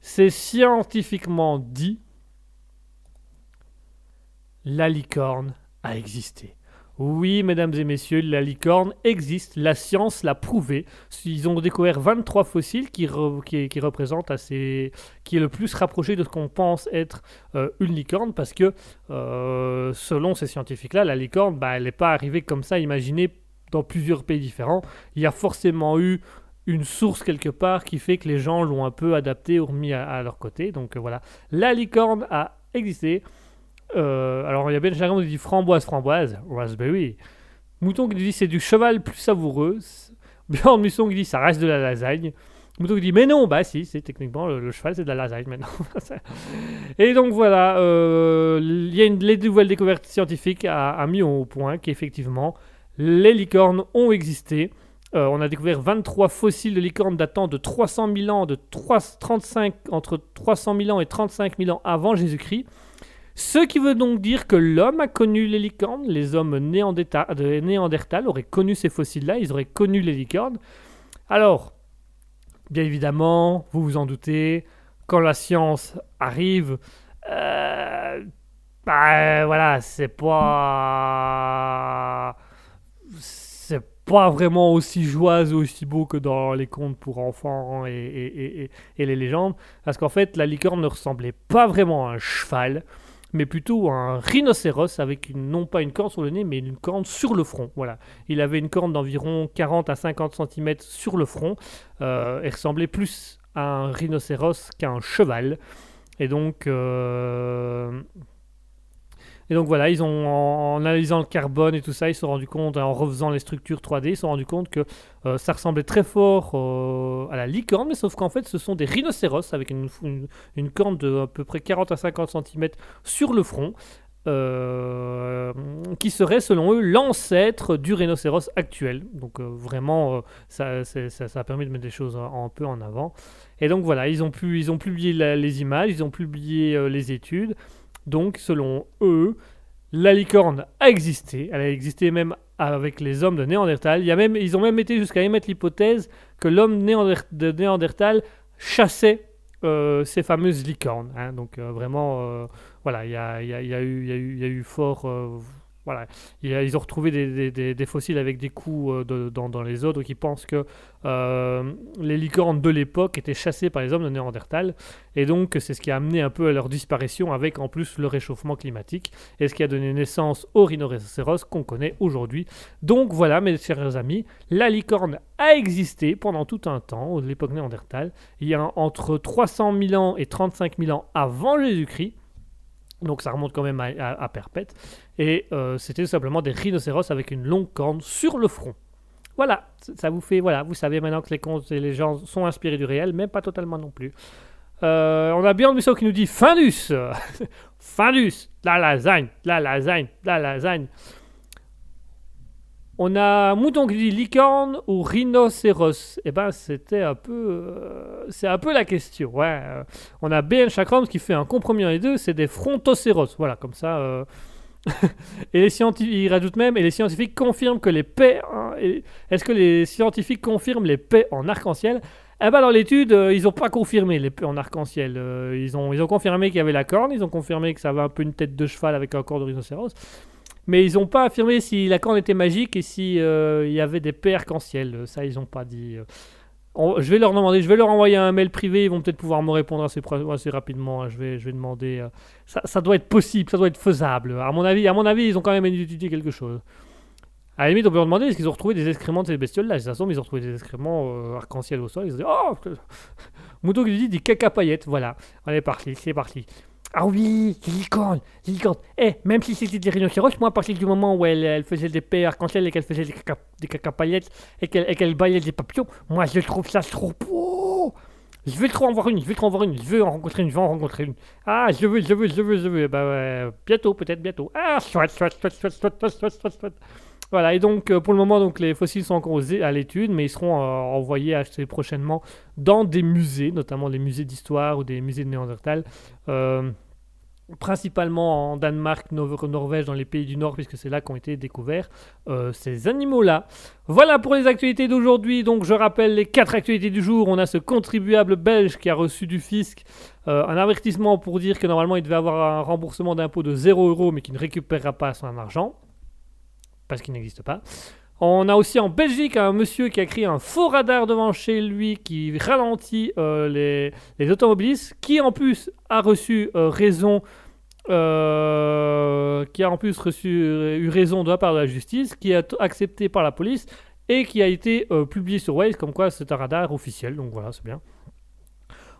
C'est scientifiquement dit. La licorne a existé. Oui, mesdames et messieurs, la licorne existe. La science l'a prouvé. Ils ont découvert 23 fossiles qui, re- représentent assez, qui est le plus rapproché de ce qu'on pense être euh, une licorne, parce que euh, selon ces scientifiques-là, la licorne, bah, elle n'est pas arrivée comme ça, imaginée dans plusieurs pays différents. Il y a forcément eu une source quelque part qui fait que les gens l'ont un peu adapté ou remis à, leur côté. Donc euh, voilà, la licorne a existé. Euh, alors il y a Ben Chagram qui dit framboise, framboise, raspberry. Mouton qui dit c'est du cheval plus savoureux. Bjorn Musson qui dit ça reste de la lasagne. Mouton qui dit mais non, bah si, c'est techniquement le, cheval c'est de la lasagne maintenant. Et donc voilà, euh, il y a une les nouvelles découvertes scientifiques a, a mis au point qu'effectivement les licornes ont existé. Euh, on a découvert 23 fossiles de licornes datant de 300 000 ans, de 3, 35, entre 300 000 ans et 35 000 ans avant Jésus-Christ. Ce qui veut donc dire que l'homme a connu les licornes, les hommes Néandertal auraient connu ces fossiles-là, ils auraient connu les licornes. Alors, bien évidemment, vous vous en doutez, quand la science arrive, euh, bah voilà, c'est pas. Pas vraiment aussi joyeux, aussi beau que dans les contes pour enfants et les légendes. Parce qu'en fait, la licorne ne ressemblait pas vraiment à un cheval, mais plutôt à un rhinocéros avec une, non pas une corne sur le nez, mais une corne sur le front. Voilà. Il avait une corne d'environ 40 à 50 cm sur le front euh, et ressemblait plus à un rhinocéros qu'à un cheval. Et donc, euh, et donc voilà, ils ont, en, analysant le carbone et tout ça, ils se sont rendus compte, en refaisant les structures 3D, ils se sont rendus compte que euh, ça ressemblait très fort euh, à la licorne, mais sauf qu'en fait, ce sont des rhinocéros avec une, une, corne de à peu près 40 à 50 cm sur le front. euh, qui serait selon eux l'ancêtre du rhinocéros actuel. Donc vraiment, ça, ça, ça a permis de mettre des choses un, peu en avant. Et donc voilà, ils ont, pu, ils ont publié les images, ils ont publié les études. Donc selon eux, la licorne a existé. Elle a existé même avec les hommes de Néandertal. Même, ils ont même été jusqu'à émettre l'hypothèse que l'homme de Néandertal chassait euh, ces fameuses licornes. Donc euh, vraiment, euh, voilà, il y a, eu, fort... voilà, ils ont retrouvé des, fossiles avec des coups euh, de- dans, les autres qui pensent que euh, les licornes de l'époque étaient chassées par les hommes de Néandertal. Et donc, c'est ce qui a amené un peu à leur disparition avec en plus le réchauffement climatique et ce qui a donné naissance au rhinocéros qu'on connaît aujourd'hui. Donc voilà, mes chers amis, la licorne a existé pendant tout un temps, à l'époque néandertale. Il y a entre 300 000 ans et 35 000 ans avant Jésus-Christ. Donc ça remonte quand même à, à- perpète. Et euh, c'était tout simplement des rhinocéros avec une longue corne sur le front. Voilà, ça vous fait, voilà, vous savez maintenant que les contes et les gens sont inspirés du réel, mais pas totalement non plus. Euh, on a Björn Musso qui nous dit Findus Findus La lasagne La lasagne La lasagne On a Mouton qui dit licorne ou rhinocéros Eh ben, c'était un peu. euh, c'est un peu la question. Ouais. euh, on a BN Chakrams qui fait un compromis entre les deux c'est des frontocéros. Voilà, comme ça. euh, et les scientifiques, il rajoute même, et les scientifiques confirment que les paix. Est-ce que les scientifiques confirment les paix en arc-en-ciel? Eh ben dans l'étude, ils n'ont pas confirmé les paix en arc-en-ciel. Ils, ont, ils ont confirmé qu'il y avait la corne, ils ont confirmé que ça avait un peu une tête de cheval avec un corps de rhinocéros. Mais ils n'ont pas affirmé si la corne était magique et si euh, il y avait des paix arc-en-ciel. Euh, Ça, ils n'ont pas dit. euh. Je vais leur demander, je vais leur envoyer un mail privé, ils vont peut-être pouvoir me répondre assez, rapidement. hein. Je vais, je vais demander. euh, ça, doit être possible, ça doit être faisable. À mon avis, à mon avis, ils ont quand même étudié quelque chose. À la limite, on peut leur demander est-ce qu'ils ont retrouvé des excréments de ces bestioles-là? Ça se trouve, ils ont retrouvé des excréments euh, arc-en-ciel au sol. Ils ont dit oh Mouton qui dit des caca paillettes. Voilà, on est parti, c'est parti. Ah oui, les licornes, les licornes. Eh, même si c'était des rhinocéros, moi, à partir du moment où elle, elle faisait des paix arc-en-ciel et qu'elle faisait des caca, des caca paillettes et qu'elle qu'elle baillait des papillons, moi, je trouve ça trop beau. Je veux trop en voir une, je veux trop en voir une, je veux en rencontrer une, je veux en rencontrer une. Ah, je veux, je veux, je veux, je veux. Bah ouais, bientôt, peut-être bientôt. Ah, soit, soit, soit, soit, soit, soit, soit, soit, soit. Voilà, et donc euh, pour le moment, donc, les fossiles sont encore à l'étude, mais ils seront euh, envoyés assez prochainement dans des musées, notamment des musées d'histoire ou des musées de Néandertal. Euh, principalement en Danemark, Nor- Norvège, dans les pays du Nord, puisque c'est là qu'ont été découverts ces animaux-là. Voilà pour les actualités d'aujourd'hui. Donc, je rappelle les quatre actualités du jour. On a ce contribuable belge qui a reçu du fisc un avertissement pour dire que normalement il devait avoir un remboursement d'impôt de 0 euros, mais qu'il ne récupérera pas son argent parce qu'il n'existe pas. On a aussi en Belgique un monsieur qui a créé un faux radar devant chez lui qui ralentit euh, les, automobilistes, qui en plus a reçu euh, raison, euh, qui a en plus reçu eu raison de la part de la justice, qui a t- accepté par la police et qui a été publié sur Waze comme quoi c'est un radar officiel. Donc voilà, c'est bien.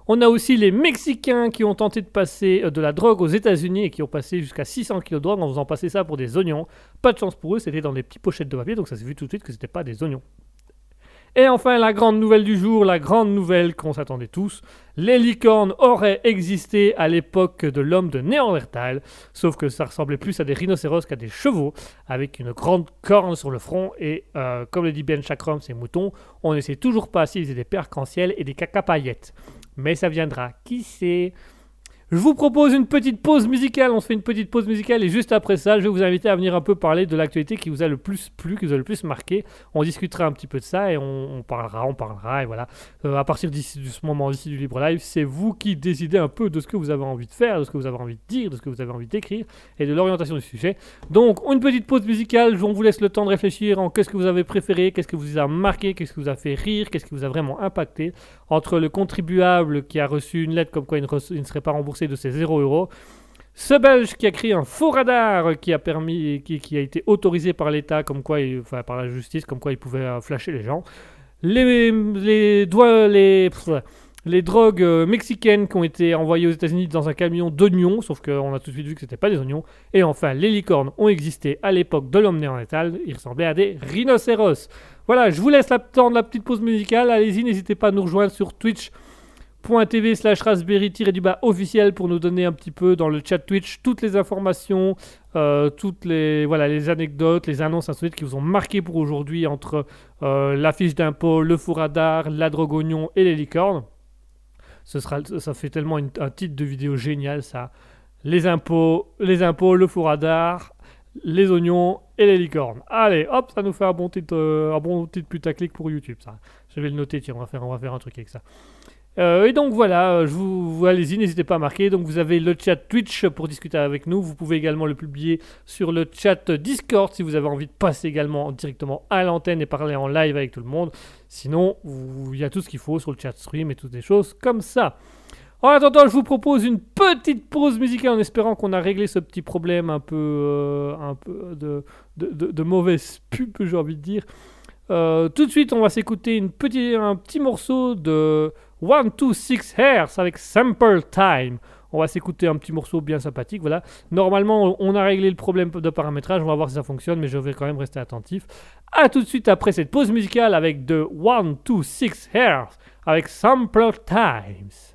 On a aussi les Mexicains qui ont tenté de passer euh, de la drogue aux États-Unis et qui ont passé jusqu'à 600 kg de drogue en faisant passer ça pour des oignons. Pas de chance pour eux, c'était dans des petites pochettes de papier, donc ça s'est vu tout de suite que c'était pas des oignons. Et enfin, la grande nouvelle du jour, la grande nouvelle qu'on s'attendait tous, les licornes auraient existé à l'époque de l'homme de Néandertal, sauf que ça ressemblait plus à des rhinocéros qu'à des chevaux, avec une grande corne sur le front, et euh, comme le dit Ben Chakram, ces moutons, on ne sait toujours pas s'ils étaient des perc-en-ciel et des caca-paillettes. Mais ça viendra, qui sait? Je vous propose une petite pause musicale, on se fait une petite pause musicale et juste après ça, je vais vous inviter à venir un peu parler de l'actualité qui vous a le plus plu, qui vous a le plus marqué. On discutera un petit peu de ça et on, parlera, on parlera et voilà. Euh, à partir de ce moment ici du libre live, c'est vous qui décidez un peu de ce que vous avez envie de faire, de ce que vous avez envie de dire, de ce que vous avez envie d'écrire et de l'orientation du sujet. Donc, une petite pause musicale, on vous laisse le temps de réfléchir en qu'est-ce que vous avez préféré, qu'est-ce que vous a marqué, qu'est-ce que vous a fait rire, qu'est-ce qui vous a vraiment impacté entre le contribuable qui a reçu une lettre comme quoi il ne, serait pas remboursé de ses 0 euros, ce Belge qui a créé un faux radar qui a permis, qui, a été autorisé par l'État, comme quoi, il- enfin par la justice, comme quoi il pouvait euh, flasher les gens, les doigts, les les drogues euh, mexicaines qui ont été envoyées aux États-Unis dans un camion d'oignons, sauf qu'on a tout de suite vu que c'était pas des oignons, et enfin les licornes ont existé à l'époque de l'homme néandertal, ils ressemblaient à des rhinocéros. Voilà, je vous laisse attendre la petite pause musicale. Allez-y, n'hésitez pas à nous rejoindre sur twitch.tv slash raspberry du bas officiel pour nous donner un petit peu dans le chat Twitch toutes les informations, euh, toutes les, voilà, les anecdotes, les annonces suite qui vous ont marqué pour aujourd'hui entre euh, la fiche d'impôt, le faux radar, la drogue oignon et les licornes. Ce sera, ça fait tellement un titre de vidéo génial ça. Les impôts, les impôts, le faux radar, les oignons et les licornes. Allez, hop, ça nous fait un bon titre, euh, un bon titre putaclic pour YouTube, ça. Je vais le noter, tiens, on va faire, on va faire un truc avec ça. Euh, et donc voilà, euh, je vous, allez-y, n'hésitez pas à marquer. Donc vous avez le chat Twitch pour discuter avec nous. Vous pouvez également le publier sur le chat Discord si vous avez envie de passer également directement à l'antenne et parler en live avec tout le monde. Sinon, il y a tout ce qu'il faut sur le chat stream et toutes des choses comme ça. En attendant, je vous propose une petite pause musicale en espérant qu'on a réglé ce petit problème un peu, euh, de, mauvaise pub, j'ai envie de dire. Tout de suite, on va s'écouter un petit morceau de One, Two, Six Hairs avec Sample Time. On va s'écouter un petit morceau bien sympathique. Voilà. Normalement, on a réglé le problème de paramétrage. On va voir si ça fonctionne, mais je vais quand même rester attentif. A tout de suite après cette pause musicale avec de One, Two, Six Hairs avec Sample Times.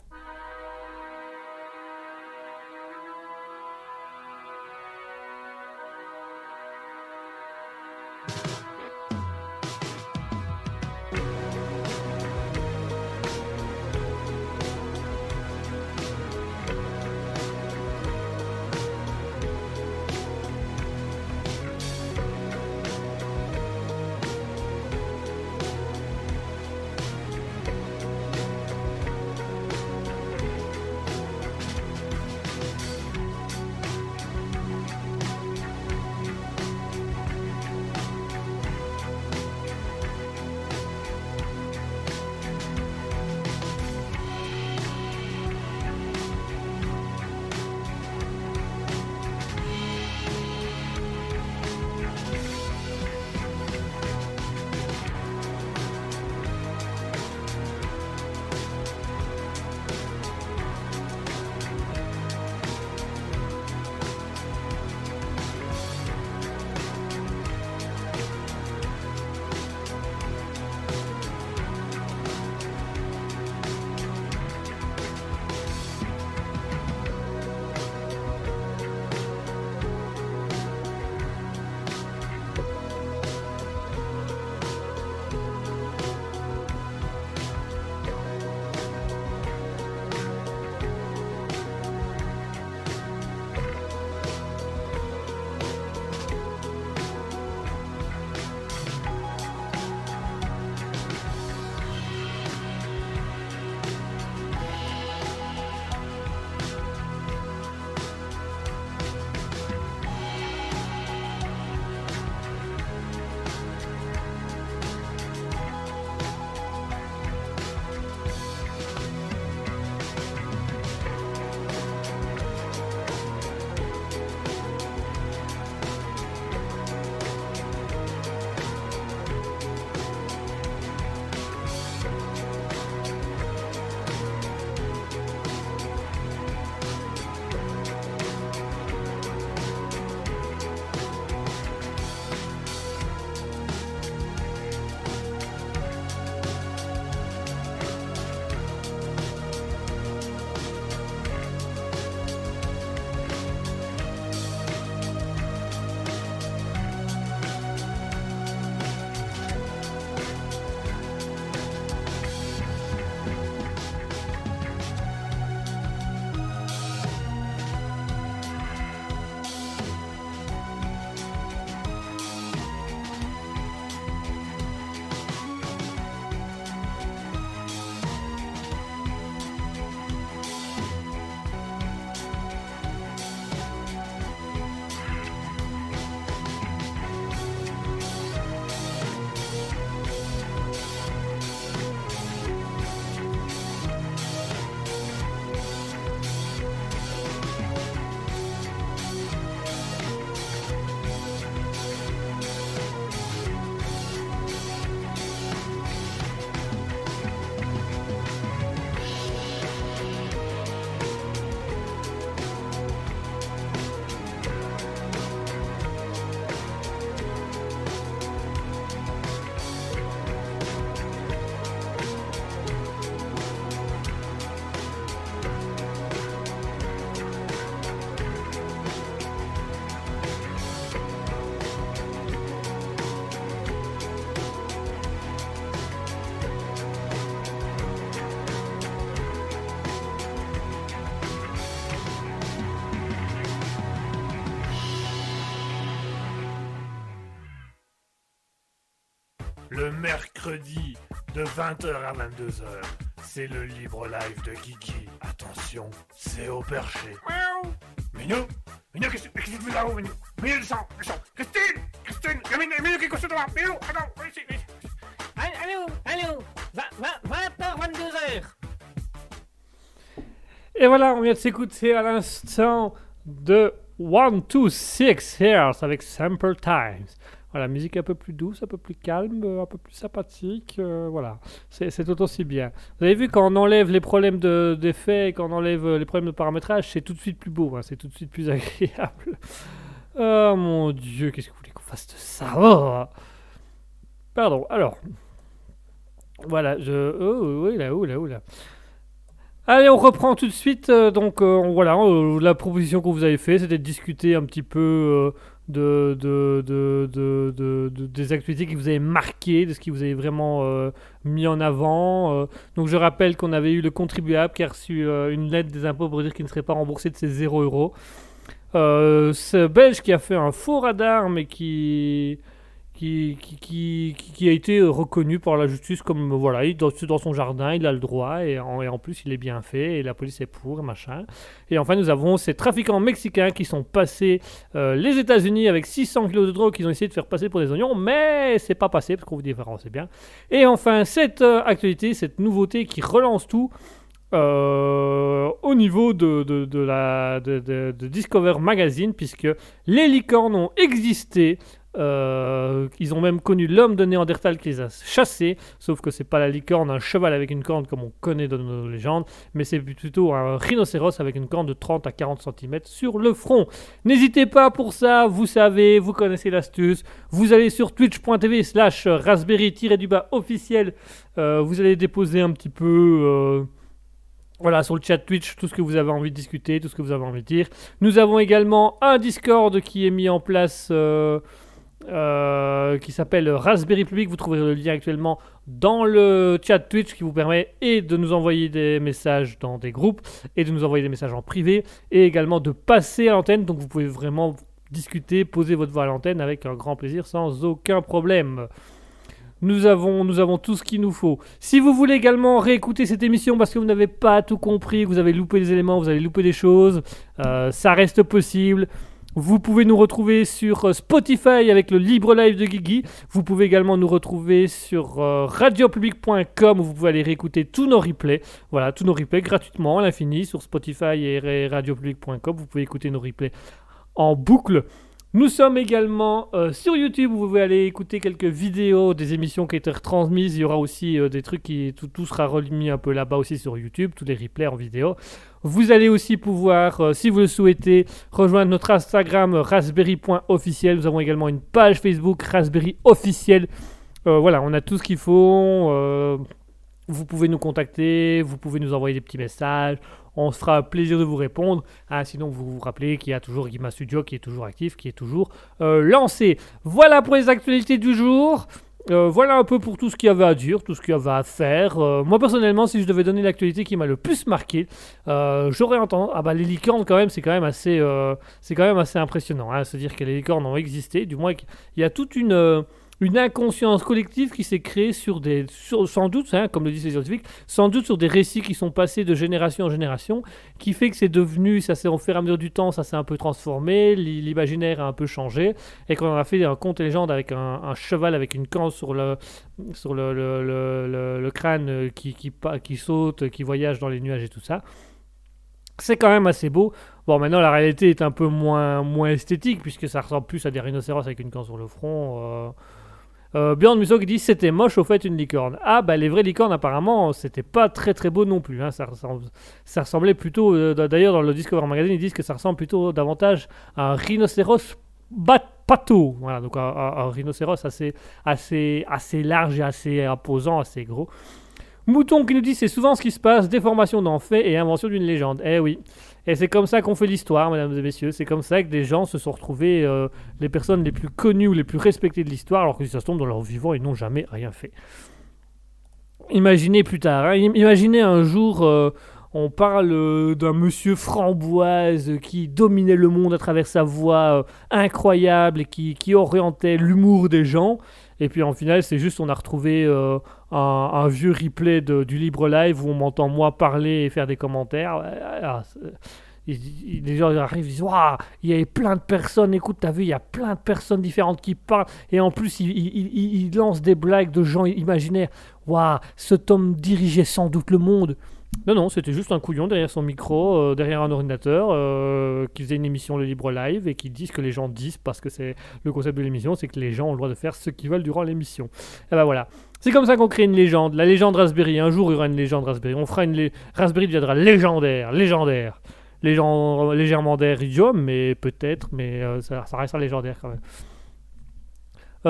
Mercredi de 20h à 22h. C'est le libre live de Guigui. Attention, c'est au perché. Minou Minou, qu'est-ce qu'est-ce que tu fais là-haut, Minou Minou, descends, descends Christine Christine Il y a Minou, Minou qui est couché devant Minou, attends, viens ici, viens ici. Allô, allô, 20h, 22h. Et voilà, on vient de s'écouter à l'instant de 1, 2, 6 Years avec Sample Times. Voilà, musique un peu plus douce, un peu plus calme, euh, un peu plus sympathique. euh, voilà, c'est tout aussi bien. Vous avez vu, quand on enlève les problèmes de- d'effet, quand on enlève euh, les problèmes de paramétrage, c'est tout de suite plus beau, hein, c'est tout de suite plus agréable. Oh mon dieu, qu'est-ce que vous voulez qu'on fasse de ça? Oh Pardon, alors. Voilà, je. Oh, oui, là, oh, là, oh, là. Allez, on reprend tout de suite. donc, voilà, la proposition que vous avez faite, c'était de discuter un petit peu de, de, de, de- de- de- des actualités qui vous avaient marqué, de ce qui vous avez vraiment euh, mis en avant. euh. donc, je rappelle qu'on avait eu le contribuable qui a reçu euh, une lettre des impôts pour dire qu'il ne serait pas remboursé de ses 0 euros. Ce Belge qui a fait un faux radar, mais qui. Qui, a été reconnu par la justice comme voilà, il dans, dans son jardin, il a le droit et en, plus il est bien fait et la police est pour et machin. Et enfin nous avons ces trafiquants mexicains qui sont passés euh, les États-Unis avec 600 kilos de drogue qu'ils ont essayé de faire passer pour des oignons, mais c'est pas passé parce qu'on vous différencie bien. Et enfin cette euh, actualité, cette nouveauté qui relance tout. euh, au niveau de, la, de Discover Magazine, puisque les licornes ont existé, euh, ils ont même connu l'homme de Néandertal qui les a chassés, sauf que c'est pas la licorne, un cheval avec une corne comme on connaît dans nos légendes, mais c'est plutôt un rhinocéros avec une corne de 30 à 40 cm sur le front. N'hésitez pas pour ça, vous savez, vous connaissez l'astuce, vous allez sur twitch.tv slash raspberry-du-bas officiel, euh, vous allez déposer un petit peu... euh, voilà, sur le chat Twitch, tout ce que vous avez envie de discuter, tout ce que vous avez envie de dire. Nous avons également un Discord qui est mis en place, euh, qui s'appelle Raspberry Public. Vous trouverez le lien actuellement dans le chat Twitch qui vous permet et de nous envoyer des messages dans des groupes et de nous envoyer des messages en privé et également de passer à l'antenne. Donc vous pouvez vraiment discuter, poser votre voix à l'antenne avec un grand plaisir sans aucun problème. Nous avons, nous avons tout ce qu'il nous faut. Si vous voulez également réécouter cette émission parce que vous n'avez pas tout compris, que vous avez loupé des éléments, vous avez loupé des choses, euh, ça reste possible. Vous pouvez nous retrouver sur euh, Spotify avec le libre live de Guigui. Vous pouvez également nous retrouver sur euh, radiopublic.com où vous pouvez aller réécouter tous nos replays. Voilà, tous nos replays gratuitement à l'infini sur Spotify et et radiopublic.com. Vous pouvez écouter nos replays en boucle. Nous sommes également euh, sur YouTube où vous pouvez aller écouter quelques vidéos des émissions qui étaient retransmises. Il y aura aussi euh, des trucs qui tout, tout sera remis un peu là-bas aussi sur YouTube, tous les replays en vidéo. Vous allez aussi pouvoir, euh, si vous le souhaitez, rejoindre notre Instagram raspberry.officiel. Nous avons également une page Facebook Raspberry officiel. Euh, voilà, on a tout ce qu'il faut. vous pouvez nous contacter, vous pouvez nous envoyer des petits messages. On se fera plaisir de vous répondre. Ah, sinon, vous vous rappelez qu'il y a toujours Guima Studio qui est toujours actif, qui est toujours euh, lancé. Voilà pour les actualités du jour. Euh, voilà un peu pour tout ce qu'il y avait à dire, tout ce qu'il y avait à faire. Euh, moi personnellement, si je devais donner l'actualité qui m'a le plus marqué, j'aurais entendu. Ah bah les licornes quand même, c'est quand même assez, c'est impressionnant. Hein, se dire que les licornes ont existé. Du moins, il y a toute une une inconscience collective qui s'est créée sur des, sans doute, hein, comme le disent les scientifiques, sans doute sur des récits qui sont passés de génération en génération, qui fait que c'est devenu, ça s'est au fur et à mesure du temps, ça s'est un peu transformé, l'i- l'imaginaire a un peu changé, et qu'on a fait un conte et légende avec un, cheval avec une canne sur le, sur le, le, crâne qui, qui, qui saute, qui voyage dans les nuages et tout ça. C'est quand même assez beau. Bon, maintenant la réalité est un peu moins, moins esthétique, puisque ça ressemble plus à des rhinocéros avec une canne sur le front. euh. Euh, Bjorn Musso qui dit c'était moche au fait une licorne. Ah bah les vraies licornes apparemment c'était pas très très beau non plus. hein. Ça, ressemble- ça ressemblait plutôt, euh, d'ailleurs dans le Discover Magazine ils disent que ça ressemble plutôt davantage à un rhinocéros pato. Voilà donc un, un- un rhinocéros assez, assez, assez large et assez imposant, assez gros. Mouton qui nous dit c'est souvent ce qui se passe, déformation d'en fait et invention d'une légende. Eh oui. Et c'est comme ça qu'on fait l'histoire, mesdames et messieurs. C'est comme ça que des gens se sont retrouvés, euh, les personnes les plus connues ou les plus respectées de l'histoire, alors que si ça se tombe dans leur vivant, ils n'ont jamais rien fait. Imaginez plus tard, hein, im- imaginez un jour, euh, on parle euh, d'un monsieur framboise qui dominait le monde à travers sa voix incroyable et qui, qui orientait l'humour des gens. Et puis en final, c'est juste on a retrouvé euh, un, vieux replay du libre live où on m'entend moi parler et faire des commentaires. Ah, il- les gens ils arrivent, ils disent Waouh, il y avait plein de personnes, écoute, t'as vu, il y a plein de personnes différentes qui parlent. Et en plus, il, il, il- il lance des blagues de gens imaginaires. Waouh, cet homme dirigeait sans doute le monde. Non, non, c'était juste un couillon derrière son micro, euh, derrière un ordinateur, euh, qui faisait une émission Le Libre Live et qui dit ce que les gens disent parce que c'est le concept de l'émission, c'est que les gens ont le droit de faire ce qu'ils veulent durant l'émission. Et ben voilà. C'est comme ça qu'on crée une légende. La légende Raspberry. Un jour, il y aura une légende Raspberry. On fera une. Raspberry deviendra légendaire. Légendaire. Légend... Légèrement d'air idiome, mais peut-être, mais euh, ça, ça restera légendaire quand même.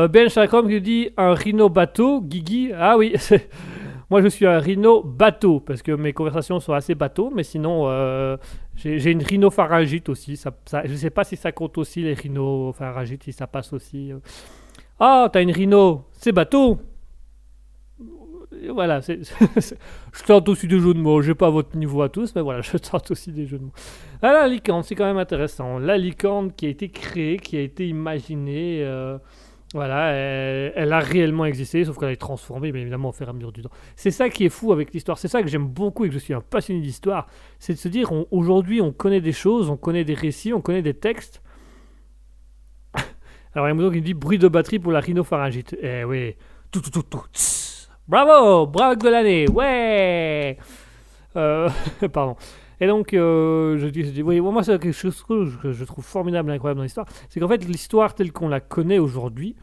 Ben Chakram qui dit un rhino bateau, Guigui. Ah oui, moi je suis un rhino bateau parce que mes conversations sont assez bateaux, mais sinon euh, j'ai une rhinopharyngite aussi. Je sais pas si ça compte aussi les rhinopharyngites, si ça passe aussi. euh. Ah, t'as une rhino, c'est bateau. Voilà, je tente aussi des jeux de mots. J'ai pas votre niveau à tous, mais voilà, je tente aussi des jeux de mots. Ah, la licorne, c'est quand même intéressant. La licorne qui a été créée, qui a été imaginée. euh, voilà, elle, a réellement existé, sauf qu'elle est transformée, bien évidemment, au fur et à mesure du temps. C'est ça qui est fou avec l'histoire. C'est ça que j'aime beaucoup et que je suis un passionné d'histoire. C'est de se dire, aujourd'hui, on connaît des choses, on connaît des récits, on connaît des textes. Alors, il y a un qui dit bruit de batterie pour la rhinopharyngite. Eh oui. Tout, tout, tout, tout. Bravo Bravo de l'année Ouais Euh, Pardon. Et donc, euh, je dis, je dis, moi, c'est quelque chose que je, trouve formidable et incroyable dans l'histoire. C'est qu'en fait, l'histoire telle qu'on la connaît aujourd'hui,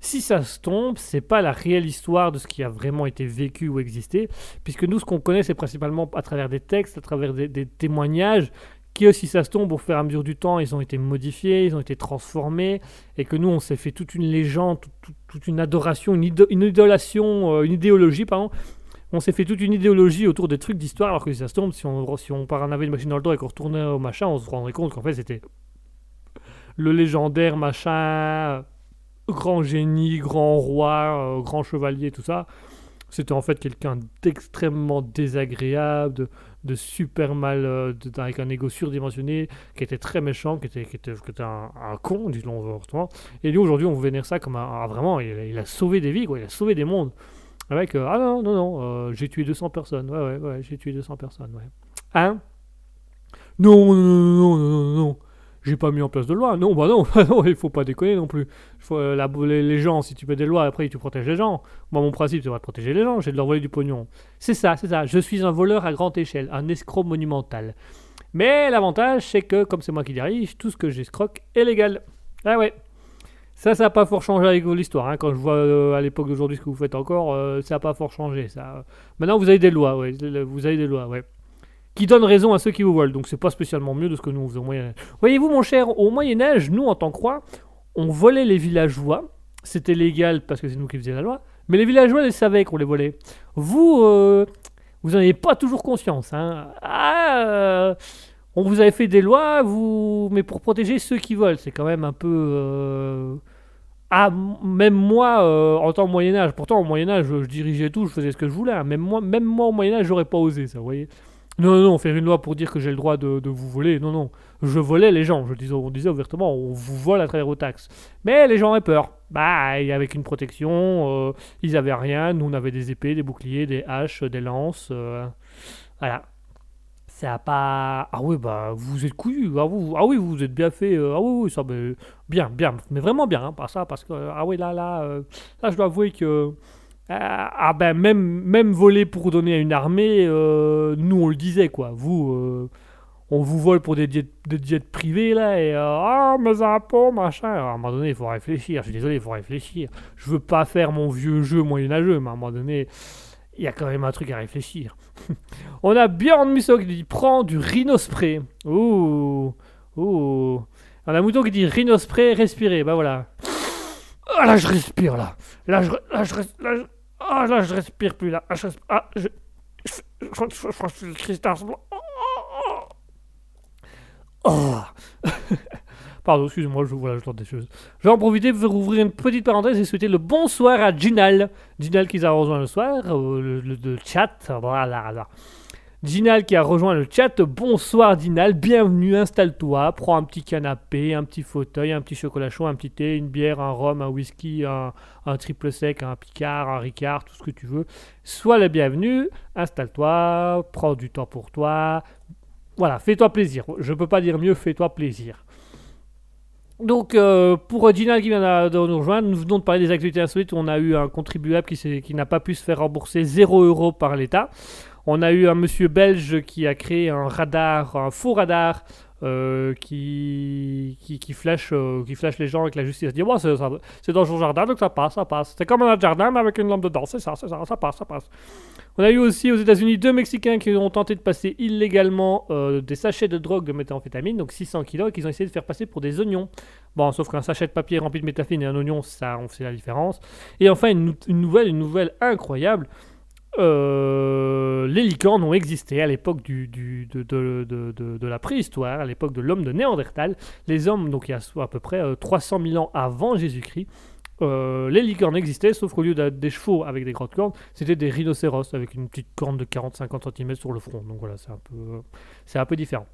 si ça se tombe, c'est pas la réelle histoire de ce qui a vraiment été vécu ou existé, puisque nous, ce qu'on connaît, c'est principalement à travers des textes, à travers des, témoignages, qui, si ça se tombe, au fur et à mesure du temps, ils ont été modifiés, ils ont été transformés, et que nous, on s'est fait toute une légende, toute, toute- une adoration, une idolation, euh, une idéologie, pardon. On s'est fait toute une idéologie autour des trucs d'histoire, alors que si ça se tombe, si on, si on part en avait une machine dans le temps et qu'on retournait au machin, on se rendrait compte qu'en fait, c'était le légendaire machin, grand génie, grand roi, euh, grand chevalier, tout ça. C'était en fait quelqu'un d'extrêmement désagréable, de, de super mal, euh, de- avec un ego surdimensionné, qui était très méchant, qui était, qui était, un, un con, disons autrement. Et lui, aujourd'hui, on vénère ça comme un. un- vraiment, il, il a sauvé des vies, quoi, il a sauvé des mondes. Avec. euh, ah non, non, non, euh, j'ai tué 200 personnes. Ouais, ouais, ouais, j'ai tué 200 personnes, ouais. Hein? Non, non, non, non, non, non. J'ai pas mis en place de loi. Non, bah non, non, il faut pas déconner non plus. Euh, les, gens, si tu mets des lois, après tu protèges les gens. Moi, mon principe, c'est de protéger les gens, j'ai de leur voler du pognon. C'est ça, c'est ça. Je suis un voleur à grande échelle, un escroc monumental. Mais l'avantage, c'est que, comme c'est moi qui dirige, tout ce que j'escroque est légal. Ah ouais. Ça, ça n'a pas fort changé avec l'histoire. hein. Quand je vois euh, à l'époque d'aujourd'hui ce que vous faites encore, euh, ça n'a pas fort changé. Ça. Maintenant, vous avez des lois, ouais. Vous avez des lois. Qui donnent raison à ceux qui vous volent. Donc, c'est pas spécialement mieux de ce que nous on faisait au Moyen-Âge. Voyez-vous, mon cher, au Moyen-Âge, nous, en tant que on volait les villageois. C'était légal parce que c'est nous qui faisions la loi. Mais les villageois, ils savaient qu'on les volait. Vous, euh, vous n'en avez pas toujours conscience. Hein. Ah, euh, on vous avait fait des lois, vous, mais pour protéger ceux qui volent, c'est quand même un peu. euh, Ah, même moi, euh, en que Moyen Âge, pourtant au Moyen Âge, je, dirigeais tout, je faisais ce que je voulais. hein. Même moi, même moi au Moyen Âge, j'aurais pas osé ça, vous voyez. Non, non, non, faire une loi pour dire que j'ai le droit de, vous voler, non, non. Je volais les gens, je disais, on disait ouvertement, on vous vole à travers vos taxes. Mais les gens avaient peur. Bah, avec une protection, euh, ils avaient rien. Nous, on avait des épées, des boucliers, des haches, des lances. euh, voilà. Ça pas. Ah oui, bah, vous êtes couillu. Ah, ah oui, vous êtes bien fait. euh, Ah oui, oui, ça, ben, bien, bien. Mais vraiment bien, hein, pas ça, parce que. euh, Ah oui, là, là, euh, là, je dois avouer que. Ah, ah ben, même, même voler pour donner à une armée, euh, nous, on le disait, quoi. Vous. euh, on vous vole pour des jets, des jets privés là et euh, ah mes impôts machin. À un moment donné, il faut réfléchir. Je suis désolé, il faut réfléchir. Je veux pas faire mon vieux jeu moyenâgeux, mais à un moment donné, il y a quand même un truc à réfléchir. On a Bjorn Musso qui dit prends du rhinospray. Ouh, ouh. On a Mouton qui dit rhinospray, respirer. Bah voilà. Ah là, je respire là. Là, je, là, je, ah, là, je respire plus là. Ah, je, ah, je, crois que je, le cristal. Oh. Pardon, excusez-moi, je, voilà, je tente des choses. Je vais en profiter pour ouvrir une petite parenthèse et souhaiter le bonsoir à Ginal. Ginal qui a rejoint le soir, euh, le, chat. Voilà, voilà. Dinal qui a rejoint le chat. Bonsoir Dinal, bienvenue, installe-toi, prends un petit canapé, un petit fauteuil, un petit chocolat chaud, un petit thé, une bière, un rhum, un whisky, un, triple sec, un picard, un ricard, tout ce que tu veux. Sois le bienvenu, installe-toi, prends du temps pour toi. Voilà, fais-toi plaisir. Je peux pas dire mieux, fais-toi plaisir. Donc, euh, pour Dinal qui vient de, nous rejoindre, nous venons de parler des activités insolites on a eu un contribuable qui, qui n'a pas pu se faire rembourser 0 euros par l'État. On a eu un monsieur belge qui a créé un radar, un faux radar euh, qui, qui, qui, flash, euh, qui les gens avec la justice. Dit, bon, c'est, dans son jardin, donc ça passe, ça passe. C'est comme un jardin, mais avec une lampe dedans. C'est ça, c'est ça, ça passe, ça passe. On a eu aussi aux États-Unis deux Mexicains qui ont tenté de passer illégalement euh, des sachets de drogue de méthamphétamine, donc 600 kilos, et qu'ils ont essayé de faire passer pour des oignons. Bon, sauf qu'un sachet de papier rempli de méthamphétamine et un oignon, ça, on fait la différence. Et enfin, une nouvelle, une nouvelle incroyable. Euh, les licornes ont existé à l'époque du, de, la préhistoire, à l'époque de l'homme de Néandertal. Les hommes, donc il y a à peu près euh, 300 000 ans avant Jésus-Christ, euh, les licornes existaient, sauf qu'au lieu d'être des chevaux avec des grandes cornes, c'était des rhinocéros avec une petite corne de 40-50 cm sur le front. Donc voilà, c'est un peu, un peu différent.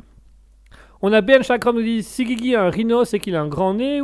On a Ben Chakram nous dit si Guigui a un rhino, c'est qu'il a un grand nez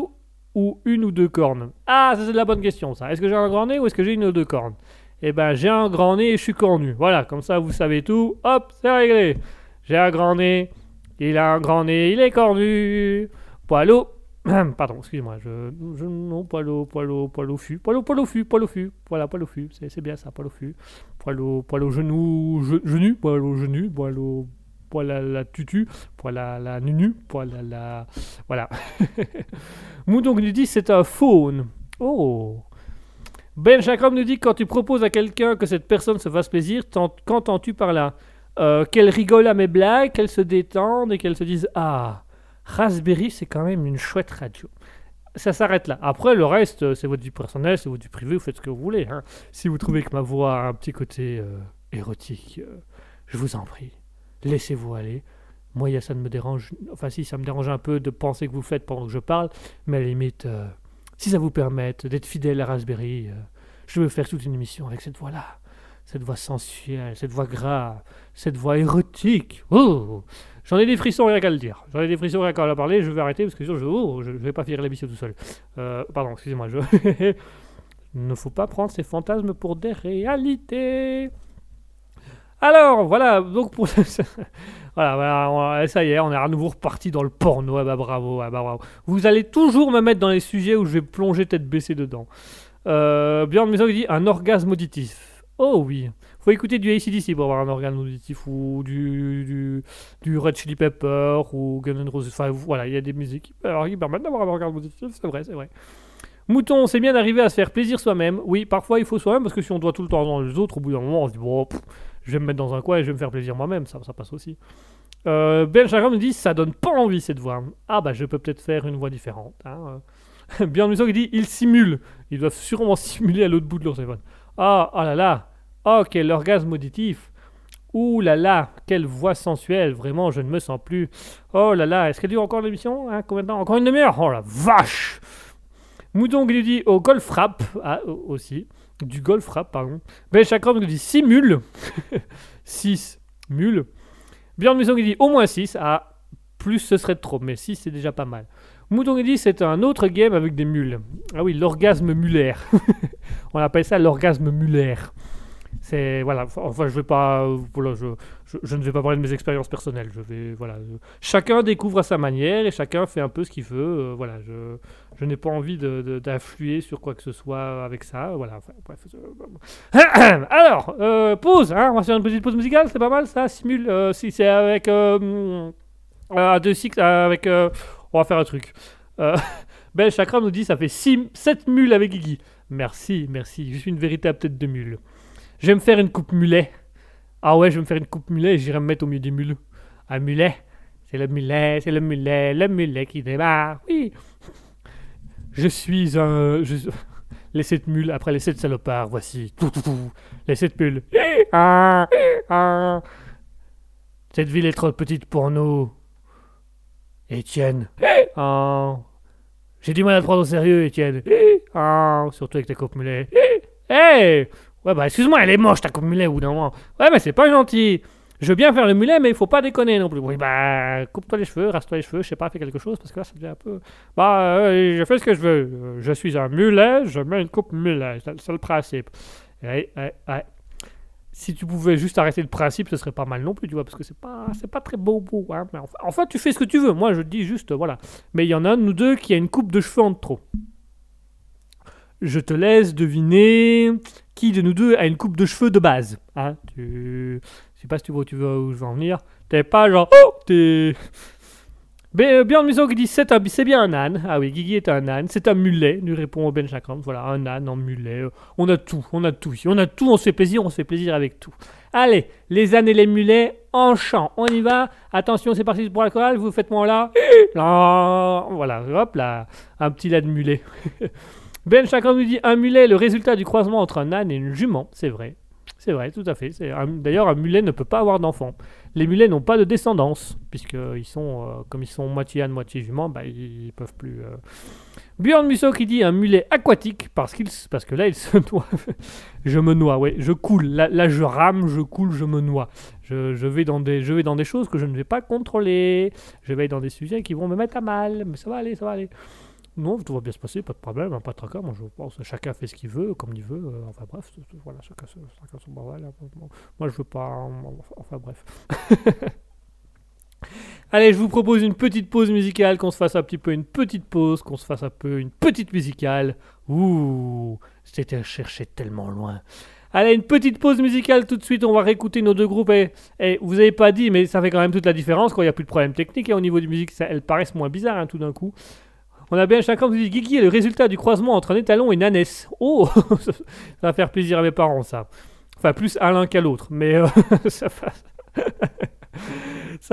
ou- une ou deux cornes? Ah, c'est de la bonne question ça. Est-ce que j'ai un grand nez ou est-ce que j'ai une ou deux cornes? Eh ben, j'ai un grand nez et je suis cornu. Voilà, comme ça vous savez tout. Hop, c'est réglé. J'ai un grand nez, il a un grand nez, il est cornu. Poilot. Pardon, excusez-moi, je, je non poil au poil au poil au fût, poil au poil au fût, poil au fût, voilà poil au fût, c'est bien ça, poil au fût, poil au poil au genou, ge- genou, poil au genou, poil au poil à la tutu, poil à la nunu, poil à la voilà. Mouton dit c'est un faune. Oh. Ben Chakram nous dit quand tu proposes à quelqu'un que cette personne se fasse plaisir, t'en- qu'entends-tu par là? Euh, Qu'elle rigole à mes blagues, qu'elle se détende et qu'elle se dise ah. Raspberry, c'est quand même une chouette radio. Ça s'arrête là. Après, le reste, euh, c'est votre vie personnelle, c'est votre vie privée, vous faites ce que vous voulez. hein. Si vous trouvez que ma voix a un petit côté euh, érotique, je vous en prie, laissez-vous aller. Moi, ça ne me dérange. Enfin, si, ça me dérange un peu de penser que vous faites pendant que je parle, mais à la limite, si ça vous permet d'être fidèle à Raspberry, euh, je veux faire toute une émission avec cette voix-là. Cette voix sensuelle, cette voix grave, cette voix érotique. Oh J'en ai des frissons rien qu'à le dire. J'en ai des frissons rien qu'à en parler. Je vais arrêter parce que sinon je, oh, je, je vais pas finir l'émission tout seul. Euh, pardon, excusez-moi. Je... Il ne faut pas prendre ces fantasmes pour des réalités. Alors, voilà. Donc pour voilà, voilà, on- ça y est, on est à nouveau reparti dans le porno. Ah bah bravo, ah bah bravo. Vous allez toujours me mettre dans les sujets où je vais plonger tête baissée dedans. Euh, Björn Maison dit un orgasme auditif. Oh oui. Faut écouter du ACDC pour avoir un orgasme auditif ou du, du, Red Chili Pepper ou Guns N' Roses. Enfin voilà, il y a des musiques alors, qui permettent d'avoir un orgasme auditif, c'est vrai, c'est vrai. Mouton, c'est bien d'arriver à se faire plaisir soi-même. Oui, parfois il faut soi-même parce que si on doit tout le temps dans les autres, au bout d'un moment on se dit bon, pff, je vais me mettre dans un coin et je vais me faire plaisir moi-même, ça, ça passe aussi. Euh, ben Chagrin me dit ça donne pas envie cette voix. Ah bah je peux peut-être faire une voix différente. Hein. Björn Musso qui dit ils simulent. Ils doivent sûrement simuler à l'autre bout de leur téléphone. Ah, oh là là. Oh, quel orgasme auditif. Ouh là là, quelle voix sensuelle. Vraiment, je ne me sens plus. Oh là là, est-ce qu'elle dure encore l'émission hein, Combien de temps? Encore une demi-heure? Oh la vache Mouton qui nous dit au golf rap. Ah, au- aussi. Du golf rap, pardon. Ben Chakram nous dit simule. 6 mule. Björn Musso qui dit au moins 6. Ah, plus ce serait trop, mais 6 c'est déjà pas mal. Mouton qui dit c'est un autre game avec des mules. Ah oui, l'orgasme mulaire. On appelle ça l'orgasme mulaire. C'est voilà. Enfin, je vais pas. Voilà, je, je, ne vais pas parler de mes expériences personnelles. Je vais voilà. chacun découvre à sa manière et chacun fait un peu ce qu'il veut. euh, voilà. Je, je n'ai pas envie de- de- d'influer sur quoi que ce soit avec ça. Voilà. bref. Alors, euh, pause. Hein, on va faire une petite pause musicale. C'est pas mal ça. Simule. euh, si c'est avec euh, à deux cycles avec. on va faire un truc. Ben Chakram nous dit ça fait 7 mules avec Guigui. Merci, merci. Je suis une véritable tête de mule. Je vais me faire une coupe mulet. Ah ouais, je vais me faire une coupe mulet et j'irai me mettre au milieu des mules. Un mulet, c'est le mulet, c'est le mulet, le mulet qui démarre. Oui. Je suis un. Les sept mules après les sept salopards, voici. Les sept mules. Cette ville est trop petite pour nous. Étienne. Ah. J'ai du mal à prendre au sérieux, Étienne. Ah. Surtout avec ta coupe mulet. Hé Ouais, bah excuse-moi, elle est moche ta coupe mulet bout d'un moment. Ouais, mais c'est pas gentil. Je veux bien faire le mulet, mais il faut pas déconner non plus. Oui, bah, coupe-toi les cheveux, rase-toi les cheveux, je sais pas, fais quelque chose, parce que là, ça devient un peu. Bah, euh, je fais ce que je veux. Je suis un mulet, je mets une coupe mulet. C'est le principe. Ouais, ouais, ouais. Si tu pouvais juste arrêter le principe, ce serait pas mal non plus, tu vois, parce que c'est pas, c'est pas très beau, beau. Hein, enfin, enfin, tu fais ce que tu veux. Moi, je dis juste, voilà. Mais il y en a un nous deux qui a une coupe de cheveux en trop. Je te laisse deviner qui de nous deux a une coupe de cheveux de base. Hein, tu... Je sais pas si tu vois où tu veux où je veux en venir. T'es pas genre, oh, t'es. Ben, Björn Musso qui dit c'est un- bien un âne. Ah oui, Guigui est un âne. C'est un mulet, lui répond Ben Chakram. Voilà, un âne en mulet. Euh, On a tout, on a tout ici. On a tout, on se fait plaisir, on se fait plaisir avec tout. Allez, les ânes et les mulets en chant. On y va. Attention, c'est parti pour la chorale. Vous faites moi là. Là. Voilà, hop là. Un petit lait de mulet. ben Chakram nous dit un mulet le résultat du croisement entre un âne et une jument. C'est vrai. C'est vrai, tout à fait. D'ailleurs, un mulet ne peut pas avoir d'enfant. Les mulets n'ont pas de descendance, puisqu'ils sont, euh, comme ils sont moitié âne, moitié jument, bah, ils, ils peuvent plus. Euh... Björn Musso qui dit un mulet aquatique, parce, qu'il, parce que là, il se noie. je me noie, ouais, je coule. Là, là, je rame, je coule, je me noie. Je, je vais dans des, je vais dans des choses que je ne vais pas contrôler. Je vais dans des sujets qui vont me mettre à mal, mais ça va aller, ça va aller. Non, tout va bien se passer, pas de problème, hein, pas de tracas. Moi, je pense chacun fait ce qu'il veut, comme il veut. euh, enfin bref, voilà, chacun, son bordel. hein. Moi, je veux pas. Enfin bref. Allez, je vous propose une petite pause musicale, qu'on se fasse un petit peu une petite pause, qu'on se fasse un peu une petite musicale. Ouh, c'était cherché tellement loin. Allez, une petite pause musicale tout de suite, on va réécouter nos deux groupes. Et, vous avez pas dit, mais ça fait quand même toute la différence quand il n'y a plus de problème technique. Et au niveau du musique, ça, elles paraissent moins bizarres hein, tout d'un coup. On a bien chacun qui dit Guigui est le résultat du croisement entre un étalon et une ânesse. Oh, ça va faire plaisir à mes parents, ça. Enfin, plus à l'un qu'à l'autre, mais euh, ça,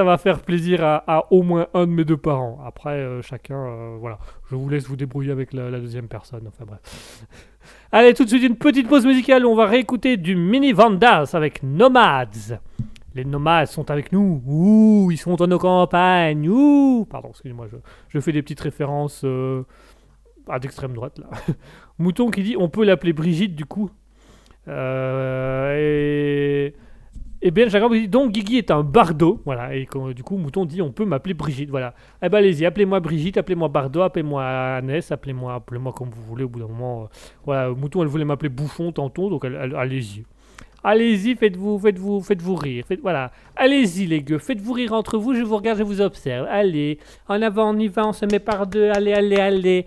va... faire plaisir à, au moins un de mes deux parents. Après, euh, chacun, euh, voilà. Je vous laisse vous débrouiller avec la, la deuxième personne. Enfin, bref. Allez, tout de suite, une petite pause musicale on va réécouter du Mini Vandals avec Nomads. Les nomades sont avec nous. Ouh, ils sont dans nos campagnes. Ouh. Pardon, excusez-moi, je, fais des petites références euh, à d'extrême droite là. Mouton qui dit on peut l'appeler Brigitte du coup. Euh, et, et bien chacun vous dit donc Guigui est un bardo. Voilà, et du coup Mouton dit on peut m'appeler Brigitte. Voilà. Eh ben allez-y, appelez-moi Brigitte, appelez-moi Bardo, appelez-moi Annès, appelez-moi appelez-moi comme vous voulez au bout d'un moment. euh, voilà, Mouton elle voulait m'appeler Bouffon tantôt, donc allez-y. Allez-y, faites-vous, faites-vous, faites-vous rire. Voilà. Allez-y, les gueux. Faites-vous rire entre vous. Je vous regarde, je vous observe. Allez. En avant, on y va, on se met par deux. Allez, allez, allez.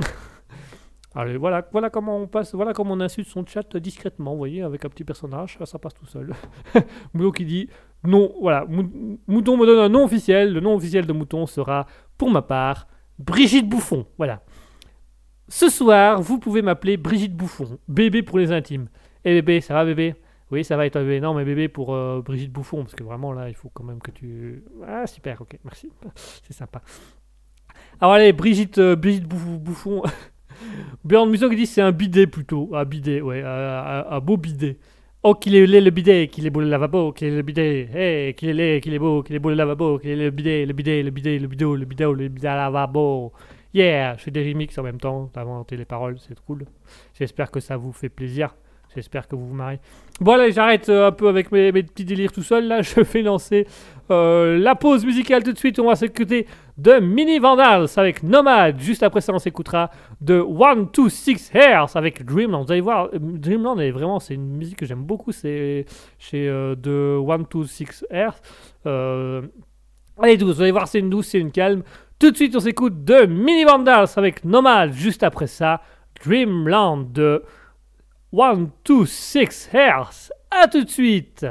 allez, voilà, voilà comment on passe, voilà comment on insulte son chat discrètement, vous voyez, avec un petit personnage, ça, passe tout seul. Mouton qui dit non, voilà, Mou- Mouton me donne un nom officiel. Le nom officiel de Mouton sera, pour ma part, Brigitte Bouffon. Voilà. Ce soir, vous pouvez m'appeler Brigitte Bouffon, bébé pour les intimes. Eh bébé, ça va bébé? Oui, ça va et toi bébé bébé pour euh, Brigitte Bouffon, parce que vraiment là, il faut quand même que tu... Ah, super, ok, merci. C'est sympa. Alors allez, Brigitte, euh, Brigitte Bouffon... Björn Musso qui dit c'est un bidet plutôt. Un bidet, ouais, un, beau bidet. Oh, qu'il est laid le bidet, qu'il est beau le lavabo, qu'il est le bidet, hey, qu'il est laid, qu'il est beau, qu'il est beau le lavabo, qu'il est le bidet, le bidet, le bidet, le bidot, le bidot, le bidet lavabo. Yeah, je fais des remixes en même temps, t'as inventé les paroles, c'est cool. J'espère que ça vous fait plaisir. J'espère que vous vous marrez. Bon, allez, j'arrête euh, un peu avec mes, petits délires tout seul. Là, je vais lancer euh, la pause musicale tout de suite. On va s'écouter de Mini Vandals avec Nomad. Juste après ça, on s'écoutera de One, Two, Six Hairs avec Dreamland. Vous allez voir, euh, Dreamland est vraiment, c'est une musique que j'aime beaucoup. C'est chez euh, de One, Two, Six Hairs. Euh, douce, vous allez voir, c'est une douce, c'est une calme. Tout de suite, on s'écoute de Mini Vandals avec Nomad. Juste après ça, Dreamland de One, Two, Six Hairs. À tout de suite.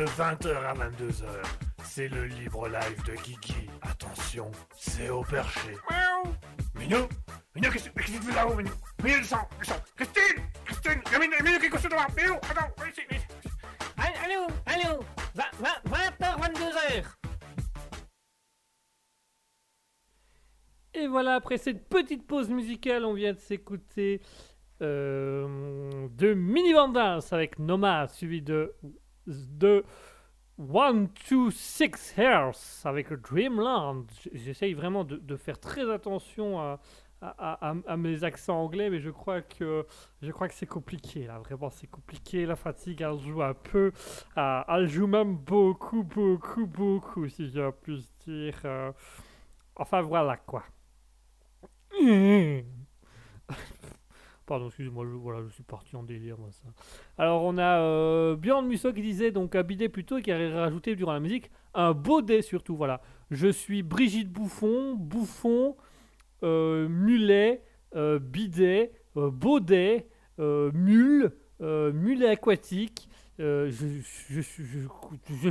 De 20h à 22h. C'est le libre live de Guigui. Attention, c'est au perché. Miaou. Minou Minou, qu'est-ce qu'est-ce que tu fais là-haut, Minou? Minou, descends, descends Christine Christine Il y a Minou, Minou qui est couché devant Minou, attends, ici, ici. Allô, allô, 20h, 22h. Et voilà, après cette petite pause musicale, on vient de s'écouter euh, de Mini Vandals avec Noma, suivi de, de One, Two, Six Hairs avec Dreamland. J'essaye vraiment de, faire très attention à, mes accents anglais, mais je crois que je crois que c'est compliqué là. Vraiment, c'est compliqué. La fatigue, elle joue un peu. Ah, elle joue même beaucoup, beaucoup, beaucoup, si je puis dire. euh. Enfin, voilà quoi. Pardon, excusez-moi, je, suis parti en délire. Alors, on a euh, Bjorn Musso qui disait, donc, bidet plutôt, et qui a rajouté durant la musique, un baudet surtout, voilà. Je suis Brigitte Bouffon, Bouffon, euh, Mulet, euh, Bidet, euh, Baudet, euh, Mule, Mulet aquatique, je,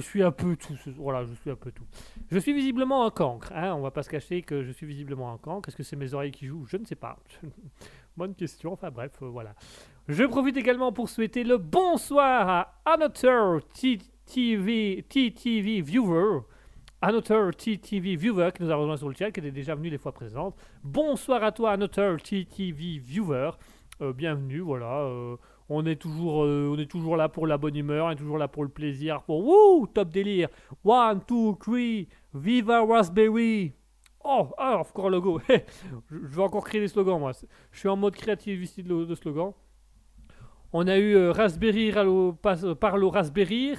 suis- un peu tout, voilà, je suis un peu tout. Je suis visiblement un cancre, hein, on va pas se cacher que je suis visiblement un cancre. Est-ce que c'est mes oreilles qui jouent? Je ne sais pas. Bonne question, enfin bref, euh, voilà. Je profite également pour souhaiter le bonsoir à Another TTV, TTV Viewer. Another TTV Viewer qui nous a rejoint sur le chat, qui était déjà venu les fois présentes. Bonsoir à toi, Another TTV Viewer. Euh, bienvenue, voilà. euh, on, est toujours, on est toujours là pour la bonne humeur, on est toujours là pour le plaisir, pour wouh, top délire. One, two, three, Viva Raspberry. Oh, ah, encore logo. je, je vais encore créer des slogans, moi. Je suis en mode créativité de, de slogan. On a eu euh, Raspberry Ralo- pas- euh, parle au Raspberry.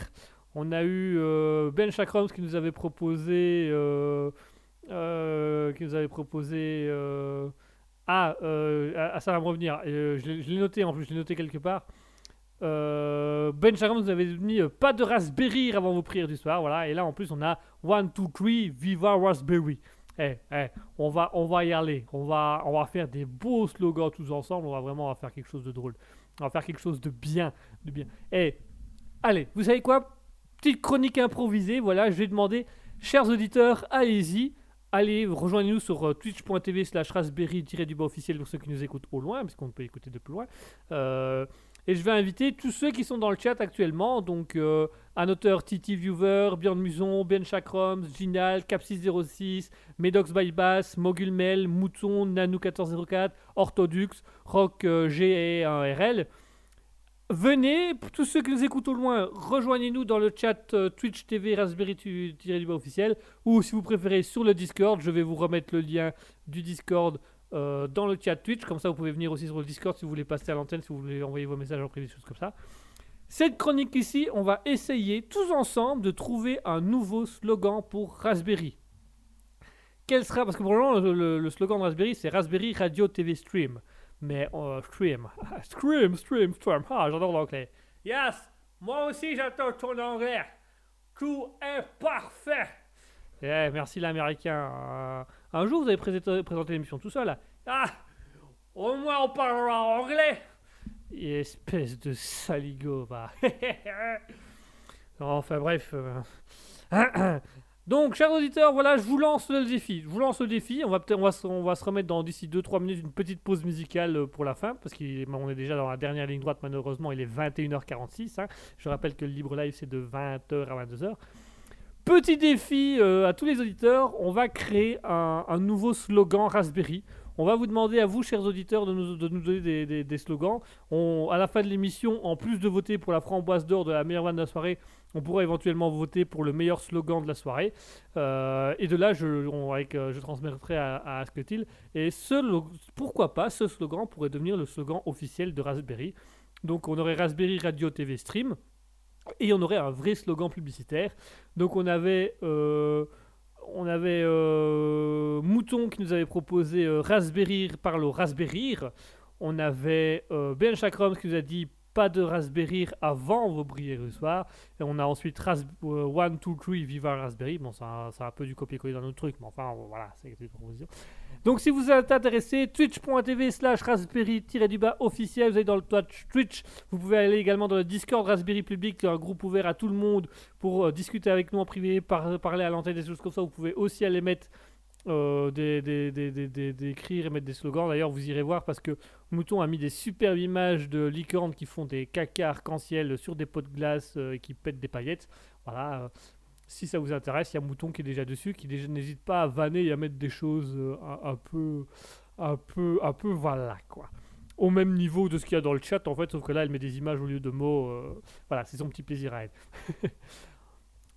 On a eu euh, Ben Chakrams qui nous avait proposé. euh, qui nous avait proposé. ah, ah, ça va me revenir. Je l'ai noté en plus, je l'ai noté quelque part. Ben Chakrams nous avait mis pas de Raspberry avant vos prières du soir. Voilà. Et là en plus, on a One, two, three, Viva Raspberry. Eh, eh, on va, on va y aller. On va, on va faire des beaux slogans tous ensemble. On va vraiment faire quelque chose de drôle. On va faire quelque chose de bien, de bien. Eh, allez, vous savez quoi? Petite chronique improvisée. Voilà, je vais demander, chers auditeurs, allez-y. Allez, rejoignez-nous sur euh, twitch.tv slash raspberry-du-bas officiel pour ceux qui nous écoutent au loin, puisqu'on peut écouter de plus loin. Euh, et je vais inviter tous ceux qui sont dans le chat actuellement, donc euh, Annoteur, Titi Viewer, Björn Muson, Ben Ginal, Cap606, Medox Bypass, Mogulmel, Mouton, Nanou1404, Orthodux, Rock euh, G et 1RL. Venez, tous ceux qui nous écoutent au loin, rejoignez-nous dans le chat euh, Twitch TV Raspberry-du-bas officiel, ou si vous préférez sur le Discord, je vais vous remettre le lien du Discord euh, dans le chat Twitch, comme ça vous pouvez venir aussi sur le Discord si vous voulez passer à l'antenne, si vous voulez envoyer vos messages en privé, des choses comme ça. Cette chronique ici, on va essayer tous ensemble de trouver un nouveau slogan pour Raspberry. Quel sera Parce que pour le moment, le, slogan de Raspberry, c'est Raspberry Radio TV Stream. Mais euh, stream, stream, stream, stream. Ah, j'adore l'anglais. Yes, moi aussi j'adore ton anglais. Tout est parfait. Eh, merci l'américain. Euh, un jour, vous avez présenté, l'émission tout seul. Ah, au moins on parlera anglais. Espèce de saligo, va. enfin bref. euh. Donc, chers auditeurs, voilà, je vous lance le défi. Je vous lance le défi. On va on va se remettre dans d'ici 2-3 minutes une petite pause musicale euh, pour la fin, parce qu'on est déjà dans la dernière ligne droite. Malheureusement, il est 21h46. hein. Je rappelle que le libre live c'est de 20h à 22h. Petit défi euh, à tous les auditeurs. On va créer un, nouveau slogan Raspberry. On va vous demander à vous, chers auditeurs, de nous, donner des, slogans. À la fin de l'émission, en plus de voter pour la framboise d'or de la meilleure vanne de la soirée, on pourra éventuellement voter pour le meilleur slogan de la soirée. Euh, et de là, je, avec, euh, je transmettrai à, à Asketil. Et ce, pourquoi pas, ce slogan pourrait devenir le slogan officiel de Raspberry. Donc on aurait Raspberry Radio TV Stream. Et on aurait un vrai slogan publicitaire. Donc on avait... euh, on avait euh, Mouton qui nous avait proposé euh, Raspberry par le Raspberry. On avait euh, Ben Chakram qui nous a dit pas de Raspberry avant vos du soir. Et on a ensuite Ras euh, One, Two, Three, Viva Raspberry. Bon, c'est un, un peu du copier-coller dans notre truc, mais enfin, voilà, c'est une proposition. Donc si vous êtes intéressé, twitch.tv slash raspberry-du-bas officiel, vous allez dans le Twitch. Vous pouvez aller également dans le Discord Raspberry Public, un groupe ouvert à tout le monde pour euh, discuter avec nous en privé, par- parler à l'antenne des choses comme ça. Vous pouvez aussi aller mettre euh, des, des, et mettre des slogans. D'ailleurs, vous irez voir parce que Mouton a mis des superbes images de licornes qui font des caca arc-en-ciel sur des pots de glace euh, et qui pètent des paillettes. Voilà. Si ça vous intéresse, il y a Mouton qui est déjà dessus, qui déjà n'hésite pas à vanner et à mettre des choses euh, un, peu, un peu, un peu, voilà quoi. Au même niveau de ce qu'il y a dans le chat en fait, sauf que là elle met des images au lieu de mots. euh, voilà, c'est son petit plaisir à elle.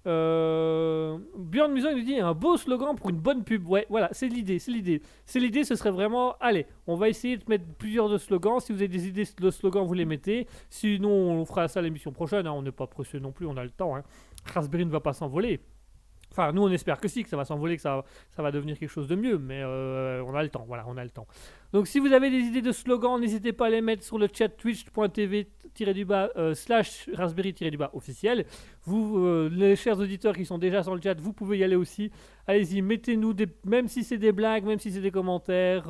Euh, Björn Muson nous dit un beau slogan pour une bonne pub. Ouais, voilà, c'est l'idée, c'est l'idée. C'est l'idée, ce serait vraiment, allez, on va essayer de mettre plusieurs de slogans. Si vous avez des idées de slogans, vous les mettez. Sinon, on fera ça l'émission prochaine. hein. On n'est pas pressé non plus, on a le temps. Hein. Raspberry ne va pas s'envoler. Enfin, nous, on espère que si, que ça va s'envoler, que ça, ça va devenir quelque chose de mieux. Mais euh, on a le temps, voilà, on a le temps. Donc, si vous avez des idées de slogans, n'hésitez pas à les mettre sur le chat twitch.tv-du-bas euh, slash raspberry-du-bas officiel. Vous, euh, les chers auditeurs qui sont déjà sur le chat, vous pouvez y aller aussi. Allez-y, mettez-nous des, même si c'est des blagues, même si c'est des commentaires,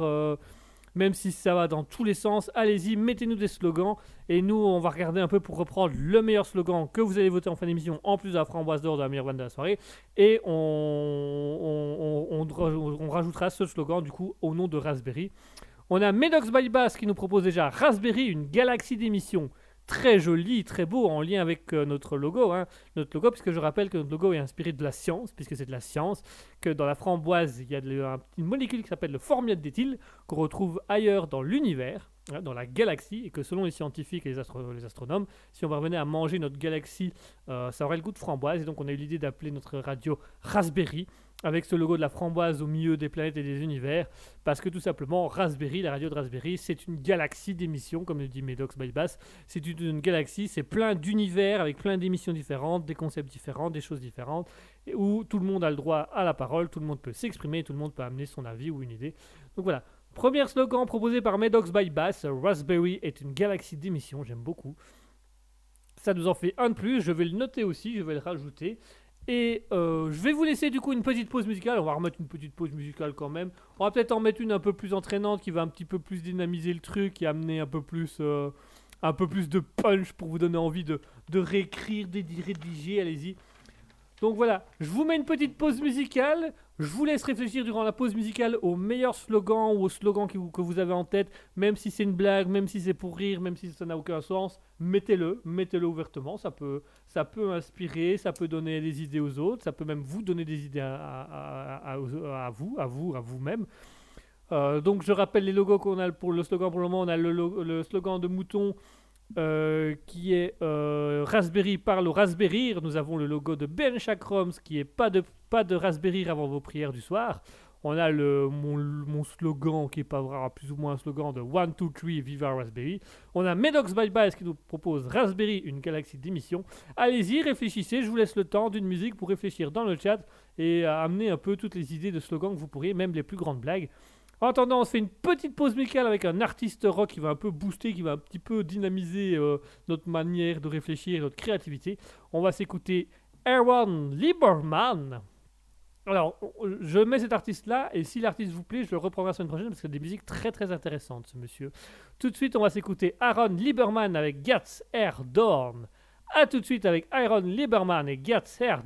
même si ça va dans tous les sens, allez-y, mettez-nous des slogans. Et nous, on va regarder un peu pour reprendre le meilleur slogan que vous allez voter en fin d'émission, en plus de la framboise d'or de la meilleure vanne de la soirée. Et on, rajoutera ce slogan du coup au nom de Raspberry. On a Medox by Bass qui nous propose déjà Raspberry, une galaxie d'émissions. Très joli, très beau, en lien avec euh, notre logo. hein. Notre logo, puisque je rappelle que notre logo est inspiré de la science, puisque c'est de la science, que dans la framboise, il y a de- un- une molécule qui s'appelle le formiate d'éthyle, qu'on retrouve ailleurs dans l'univers, hein, dans la galaxie, et que selon les scientifiques et les, astro- les astronomes, si on revenait à manger notre galaxie, euh, ça aurait le goût de framboise. Et donc on a eu l'idée d'appeler notre radio Raspberry, avec ce logo de la framboise au milieu des planètes et des univers, parce que tout simplement, Raspberry, la radio de Raspberry, c'est une galaxie d'émissions, comme le dit Medox by Bass. C'est une, galaxie, c'est plein d'univers avec plein d'émissions différentes, des concepts différents, des choses différentes, où tout le monde a le droit à la parole, tout le monde peut s'exprimer, tout le monde peut amener son avis ou une idée. Donc voilà. Premier slogan proposé par Medox by Bass, Raspberry est une galaxie d'émissions, j'aime beaucoup. Ça nous en fait un de plus, je vais le noter aussi, je vais le rajouter. Et euh, je vais vous laisser du coup une petite pause musicale. On va remettre une petite pause musicale quand même. On va peut-être en mettre une un peu plus entraînante qui va un petit peu plus dynamiser le truc et amener un peu plus, euh, un peu plus de punch pour vous donner envie de, de réécrire, de rédiger. Allez-y. Donc voilà, je vous mets une petite pause musicale. Je vous laisse réfléchir durant la pause musicale au meilleur slogan ou au slogan que vous avez en tête, même si c'est une blague, même si c'est pour rire, même si ça n'a aucun sens. Mettez-le, mettez-le ouvertement. Ça peut, ça peut inspirer, ça peut donner des idées aux autres, ça peut même vous donner des idées à, vous, à vous, à vous-même. Euh, donc je rappelle les logos qu'on a pour le slogan pour le moment. On a le, lo- le slogan de Mouton euh, qui est euh, Raspberry parle au Raspberry. Nous avons le logo de Ben Chakroms qui est pas de, pas de Raspberry avant vos prières du soir. On a le, mon, slogan qui est pas vraiment plus ou moins un slogan de 1, 2, 3, Viva Raspberry. On a Medox by Bias qui nous propose Raspberry, une galaxie d'émissions. Allez-y, réfléchissez, je vous laisse le temps d'une musique pour réfléchir dans le chat et amener un peu toutes les idées de slogans que vous pourriez, même les plus grandes blagues. En attendant, on se fait une petite pause musicale avec un artiste rock qui va un peu booster, qui va un petit peu dynamiser euh, notre manière de réfléchir notre créativité. On va s'écouter Aaron Lieberman. Alors, je mets cet artiste-là, et si l'artiste vous plaît, je le reprendrai la semaine prochaine parce que c'est des musiques très très intéressantes, ce monsieur. Tout de suite, on va s'écouter Aaron Lieberman avec Gats Air Dawn. A tout de suite avec Aaron Lieberman et Gats Air.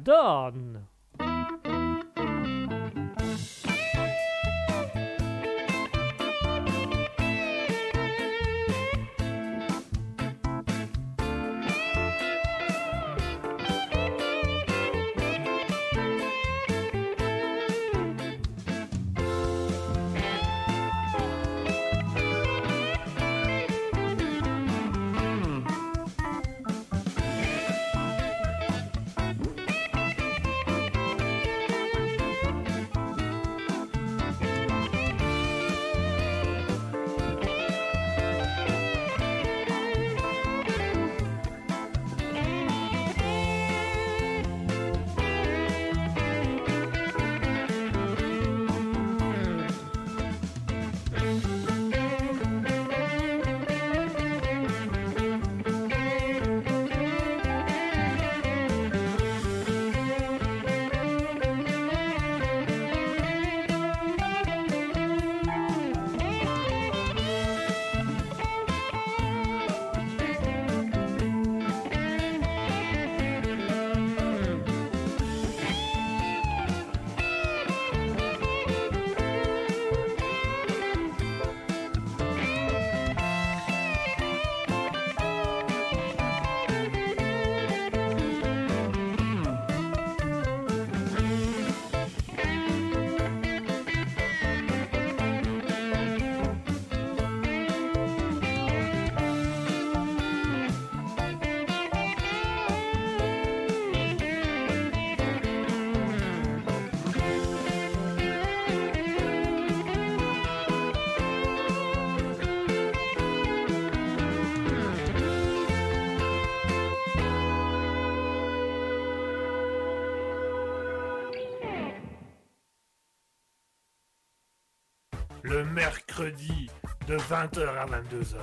Le mercredi de 20h à 22h.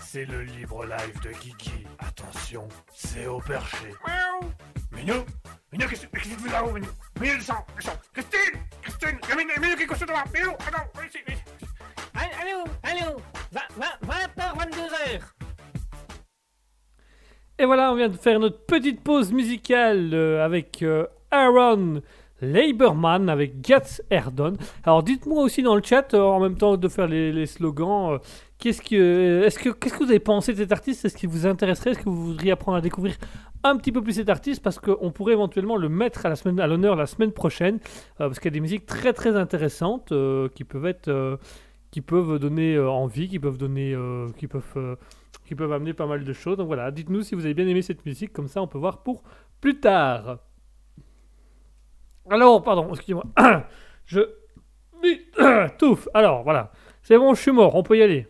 C'est le libre live de Kiki. Attention, c'est au perché. Minou Minou, qu'est-ce qu'est-ce que tu fais là-haut, Minou Minou, descends, descends Christine Christine Il y a Minou, Minou qui est couché devant Minou, attends, viens ici, viens ici. Allô, allô, 20h, 22h. Et voilà, on vient de faire notre petite pause musicale euh, avec euh, Aaron Laberman avec Gats Erdon. Alors dites-moi aussi dans le chat, euh, en même temps de faire les, slogans, euh, qu'est-ce que, que, que vous avez pensé de cet artiste? Est-ce qu'il vous intéresserait? Est-ce que vous voudriez apprendre à découvrir un petit peu plus cet artiste? Parce qu'on pourrait éventuellement le mettre à la semaine, à l'honneur la semaine prochaine, euh, parce qu'il y a des musiques très très intéressantes qui peuvent être, qui peuvent donner envie, qui peuvent donner, qui peuvent, qui peuvent amener pas mal de choses. Donc voilà, dites-nous si vous avez bien aimé cette musique, comme ça on peut voir pour plus tard. Alors, pardon, excusez-moi. je touffe. Alors, voilà. C'est bon, je suis mort, on peut y aller.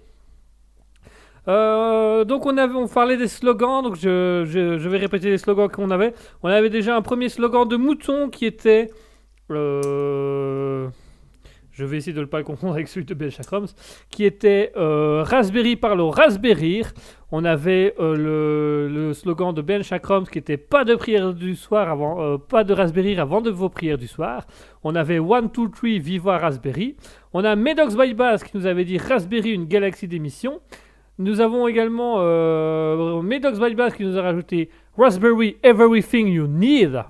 Euh, donc on avait on parlait des slogans, donc je, je- vais répéter les slogans qu'on avait. On avait déjà un premier slogan de mouton qui était euh, je vais essayer de ne pas le confondre avec celui de Chakrams, qui était euh, Raspberry par le Raspberry. On avait euh, le, le slogan de Ben Chakrams qui était pas de prière du soir avant, euh, pas de Raspberry avant de vos prières du soir. On avait One Two Three Viva Raspberry. On a Medox by Bass qui nous avait dit Raspberry une galaxie d'émissions. Nous avons également Medox by Bass qui nous a rajouté Raspberry Everything You Need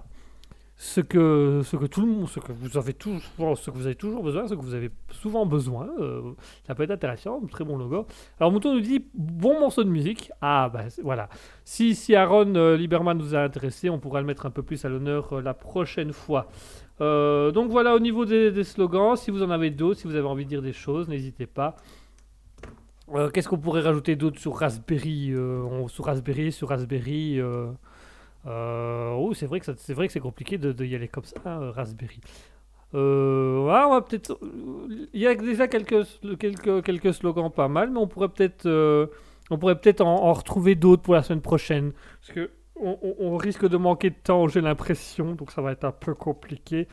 ce que, ce que tout le monde, ce que vous avez toujours, ce que vous avez toujours besoin, ce que vous avez souvent besoin. euh, ça peut être intéressant, très bon logo. Alors Mouton nous dit bon morceau de musique. Ah bah voilà. Si si Aaron euh, Lieberman nous a intéressé, on pourra le mettre un peu plus à l'honneur euh, la prochaine fois. Euh, donc voilà au niveau des, slogans. Si vous en avez d'autres, si vous avez envie de dire des choses, n'hésitez pas. Qu'est-ce qu'on pourrait rajouter d'autre sur Raspberry, sur Raspberry, sur Raspberry oh, c'est vrai que c'est vrai que c'est compliqué de, y aller comme ça, Raspberry. Euh, on va peut-être. Il y a déjà quelques, quelques, quelques slogans pas mal, mais on pourrait peut-être, euh, on pourrait peut-être en, retrouver d'autres pour la semaine prochaine, parce que on, risque de manquer de temps, j'ai l'impression, donc ça va être un peu compliqué.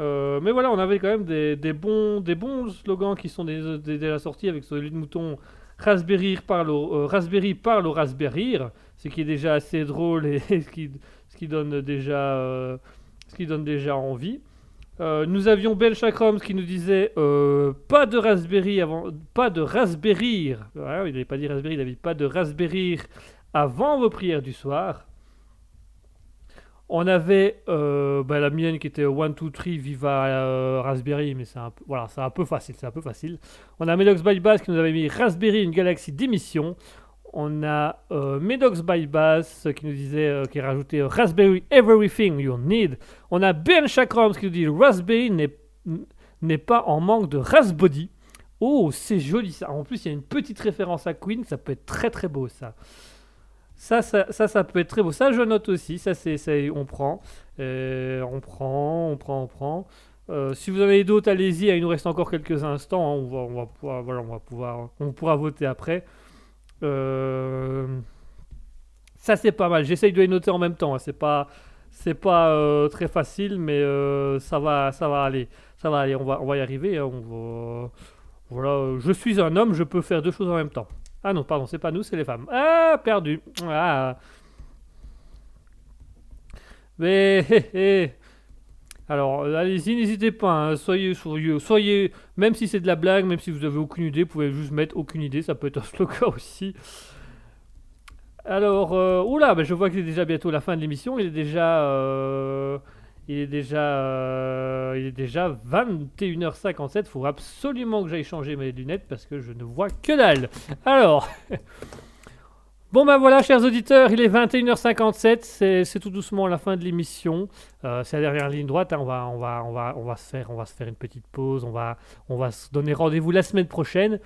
Euh, mais voilà, on avait quand même des, bons, des bons slogans qui sont des- des- déjà sortis avec celui de mouton Raspberry par le, euh, Raspberry par le Raspberry, ce qui est déjà assez drôle et ce qui, donne déjà, euh, ce qui donne déjà envie. Euh, nous avions Chakrams qui nous disait euh, pas de Raspberry avant, pas de Raspberry. Ouais, il n'avait pas dit Raspberry, il avait dit pas de Raspberry avant vos prières du soir. On avait euh, bah, la mienne qui était 1, 2, 3, Viva Raspberry, mais c'est un, voilà, un peu facile, c'est un peu facile. On a Medox by qui nous avait mis Raspberry, une galaxie d'émission. On a euh, Medox by Bass qui nous disait, euh, qui a rajouté euh, Raspberry Everything You Need. On a Ben Chakrams qui nous dit Raspberry n'est pas en manque de Raspbody. Oh, c'est joli ça. En plus, il y a une petite référence à Queen, ça peut être très très beau ça. Ça, ça, ça, ça peut être très beau. Ça, je note aussi. Ça, c'est, c'est- on prend, Euh, on prend, on prend, on prend. Euh, si vous en avez d'autres, allez-y. Il nous reste encore quelques instants. hein. On va, on va pouvoir, voilà, on va pouvoir, on pourra voter après. Euh, ça, c'est pas mal. J'essaye de les noter en même temps. hein. C'est pas, c'est pas euh, très facile, mais euh, ça va, ça va aller. Ça va aller. On va, on va y arriver. hein. Voilà. Je suis un homme. Je peux faire deux choses en même temps. Ah non, pardon, c'est pas nous, c'est les femmes. Ah, perdu. Ah. Mais, hé, hé. Alors, euh, allez-y, n'hésitez pas. hein, soyez, soyez, soyez, même si c'est de la blague, même si vous avez aucune idée, vous pouvez juste mettre aucune idée. Ça peut être un slogan aussi. Alors, euh, oula, ben je vois que c'est déjà bientôt la fin de l'émission. Il est déjà, euh, il est déjà, il est déjà 21h57. Il faut absolument que j'aille changer mes lunettes parce que je ne vois que dalle. Alors, bon ben voilà, chers auditeurs, il est 21h57. C'est tout doucement la fin de l'émission. Euh, c'est la dernière ligne droite. On va, se faire, une petite pause. On va, se donner rendez-vous la semaine prochaine.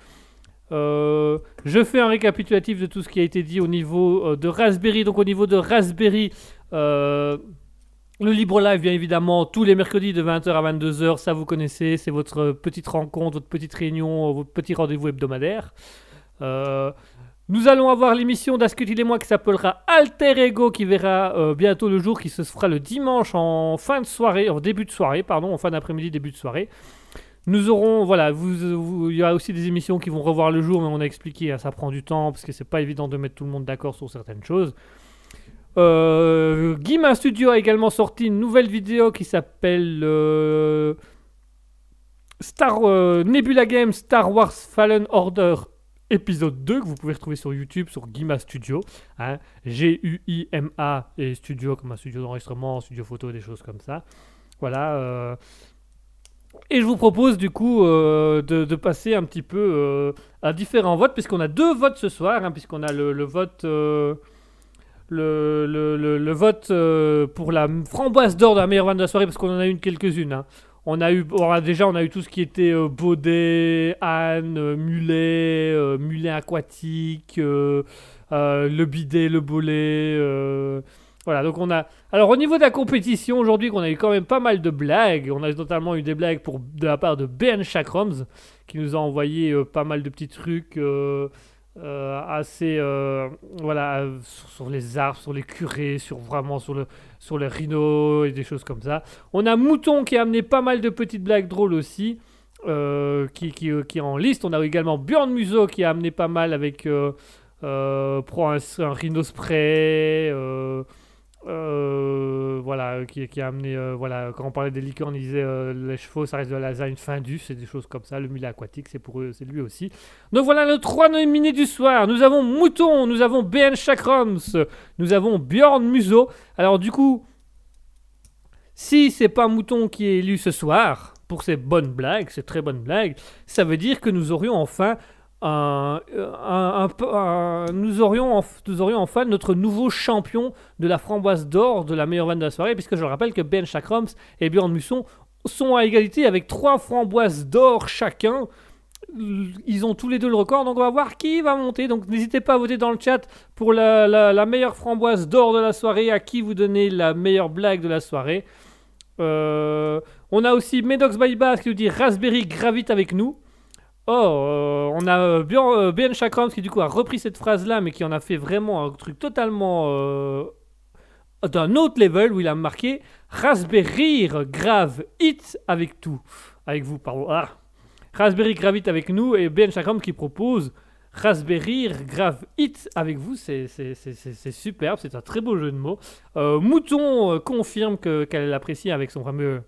Euh, je fais un récapitulatif de tout ce qui a été dit au niveau euh, de Raspberry. Donc au niveau de Raspberry, le Libre Live, bien évidemment, tous les mercredis de 20h à 22h, ça vous connaissez, c'est votre petite rencontre, votre petite réunion, votre petit rendez-vous hebdomadaire. Nous allons avoir l'émission d'Ascutil et moi qui s'appellera Alter Ego, qui verra euh, bientôt le jour, qui se fera le dimanche en fin de soirée, en début de soirée, pardon, en fin d'après-midi, début de soirée. Nous aurons, voilà, il y a aussi des émissions qui vont revoir le jour, mais on a expliqué, hein, ça prend du temps parce que c'est pas évident de mettre tout le monde d'accord sur certaines choses. Euh, Guillemin Studio a également sorti une nouvelle vidéo qui s'appelle euh, Star euh, Nebula Games Star Wars Fallen Order épisode 2 que vous pouvez retrouver sur YouTube sur Guima Studio. hein. G-U-I-M-A et studio comme un studio d'enregistrement, studio photo, des choses comme ça. Voilà. euh, et je vous propose du coup euh, de, passer un petit peu euh, à différents votes, puisqu'on a deux votes ce soir, hein, puisqu'on a le, vote, le, le- vote pour la framboise d'or de la meilleure vente de la soirée, parce qu'on en a une quelques-unes. hein. On a eu, déjà, on a eu tout ce qui était euh, baudet, âne, euh, mulet, euh, mulet aquatique, euh, le bidet, le bolet. voilà, donc on a. Alors au niveau de la compétition, aujourd'hui, qu'on a eu quand même pas mal de blagues. On a notamment eu des blagues de la part de Ben Chakrams, qui nous a envoyé pas mal de petits trucs euh, assez. euh, voilà, euh, sur, les arbres, sur les curés, sur vraiment sur, le, sur les rhinos et des choses comme ça. On a Mouton qui a amené pas mal de petites blagues drôles aussi. euh, qui, qui, est en liste. On a également Björn Museau qui a amené pas mal avec prend un, un rhino spray. Euh, voilà, qui, qui a amené, euh, voilà, quand on parlait des licornes, il disait euh, les chevaux, ça reste de la lasagne findue, c'est des choses comme ça. Le mulet aquatique, c'est pour eux, c'est lui aussi. Donc voilà nos trois nominés du soir. Nous avons Mouton, nous avons BN Chakrams, nous avons Bjorn Museau. Alors du coup, si c'est pas Mouton qui est élu ce soir pour ses bonnes blagues, ses très bonnes blagues, ça veut dire que nous aurions enfin un, un- un- un- nous, aurions, enf- nous aurions enfin notre nouveau champion de la framboise d'or de la meilleure vanne de la soirée, puisque je le rappelle que Ben Chakrams et Bjorn Musson sont à égalité avec trois framboises d'or chacun. Ils ont tous les deux le record, donc on va voir qui va monter. Donc n'hésitez pas à voter dans le chat pour la, meilleure framboise d'or de la soirée, à qui vous donnez la meilleure blague de la soirée. Euh, on a aussi Medox by Bass qui nous dit Raspberry gravite avec nous. Oh, euh, on a euh, Bjorn- euh, Chakrams qui du coup a repris cette phrase-là, mais qui en a fait vraiment un truc totalement d'un autre level où il a marqué Raspberry grave hit avec tout, avec vous pardon. Ah. Raspberry gravite avec nous et Ben Chakrams qui propose Raspberry grave hit avec vous, c'est superbe, c'est un très beau jeu de mots. Mouton confirme que- qu'elle l'apprécie avec son fameux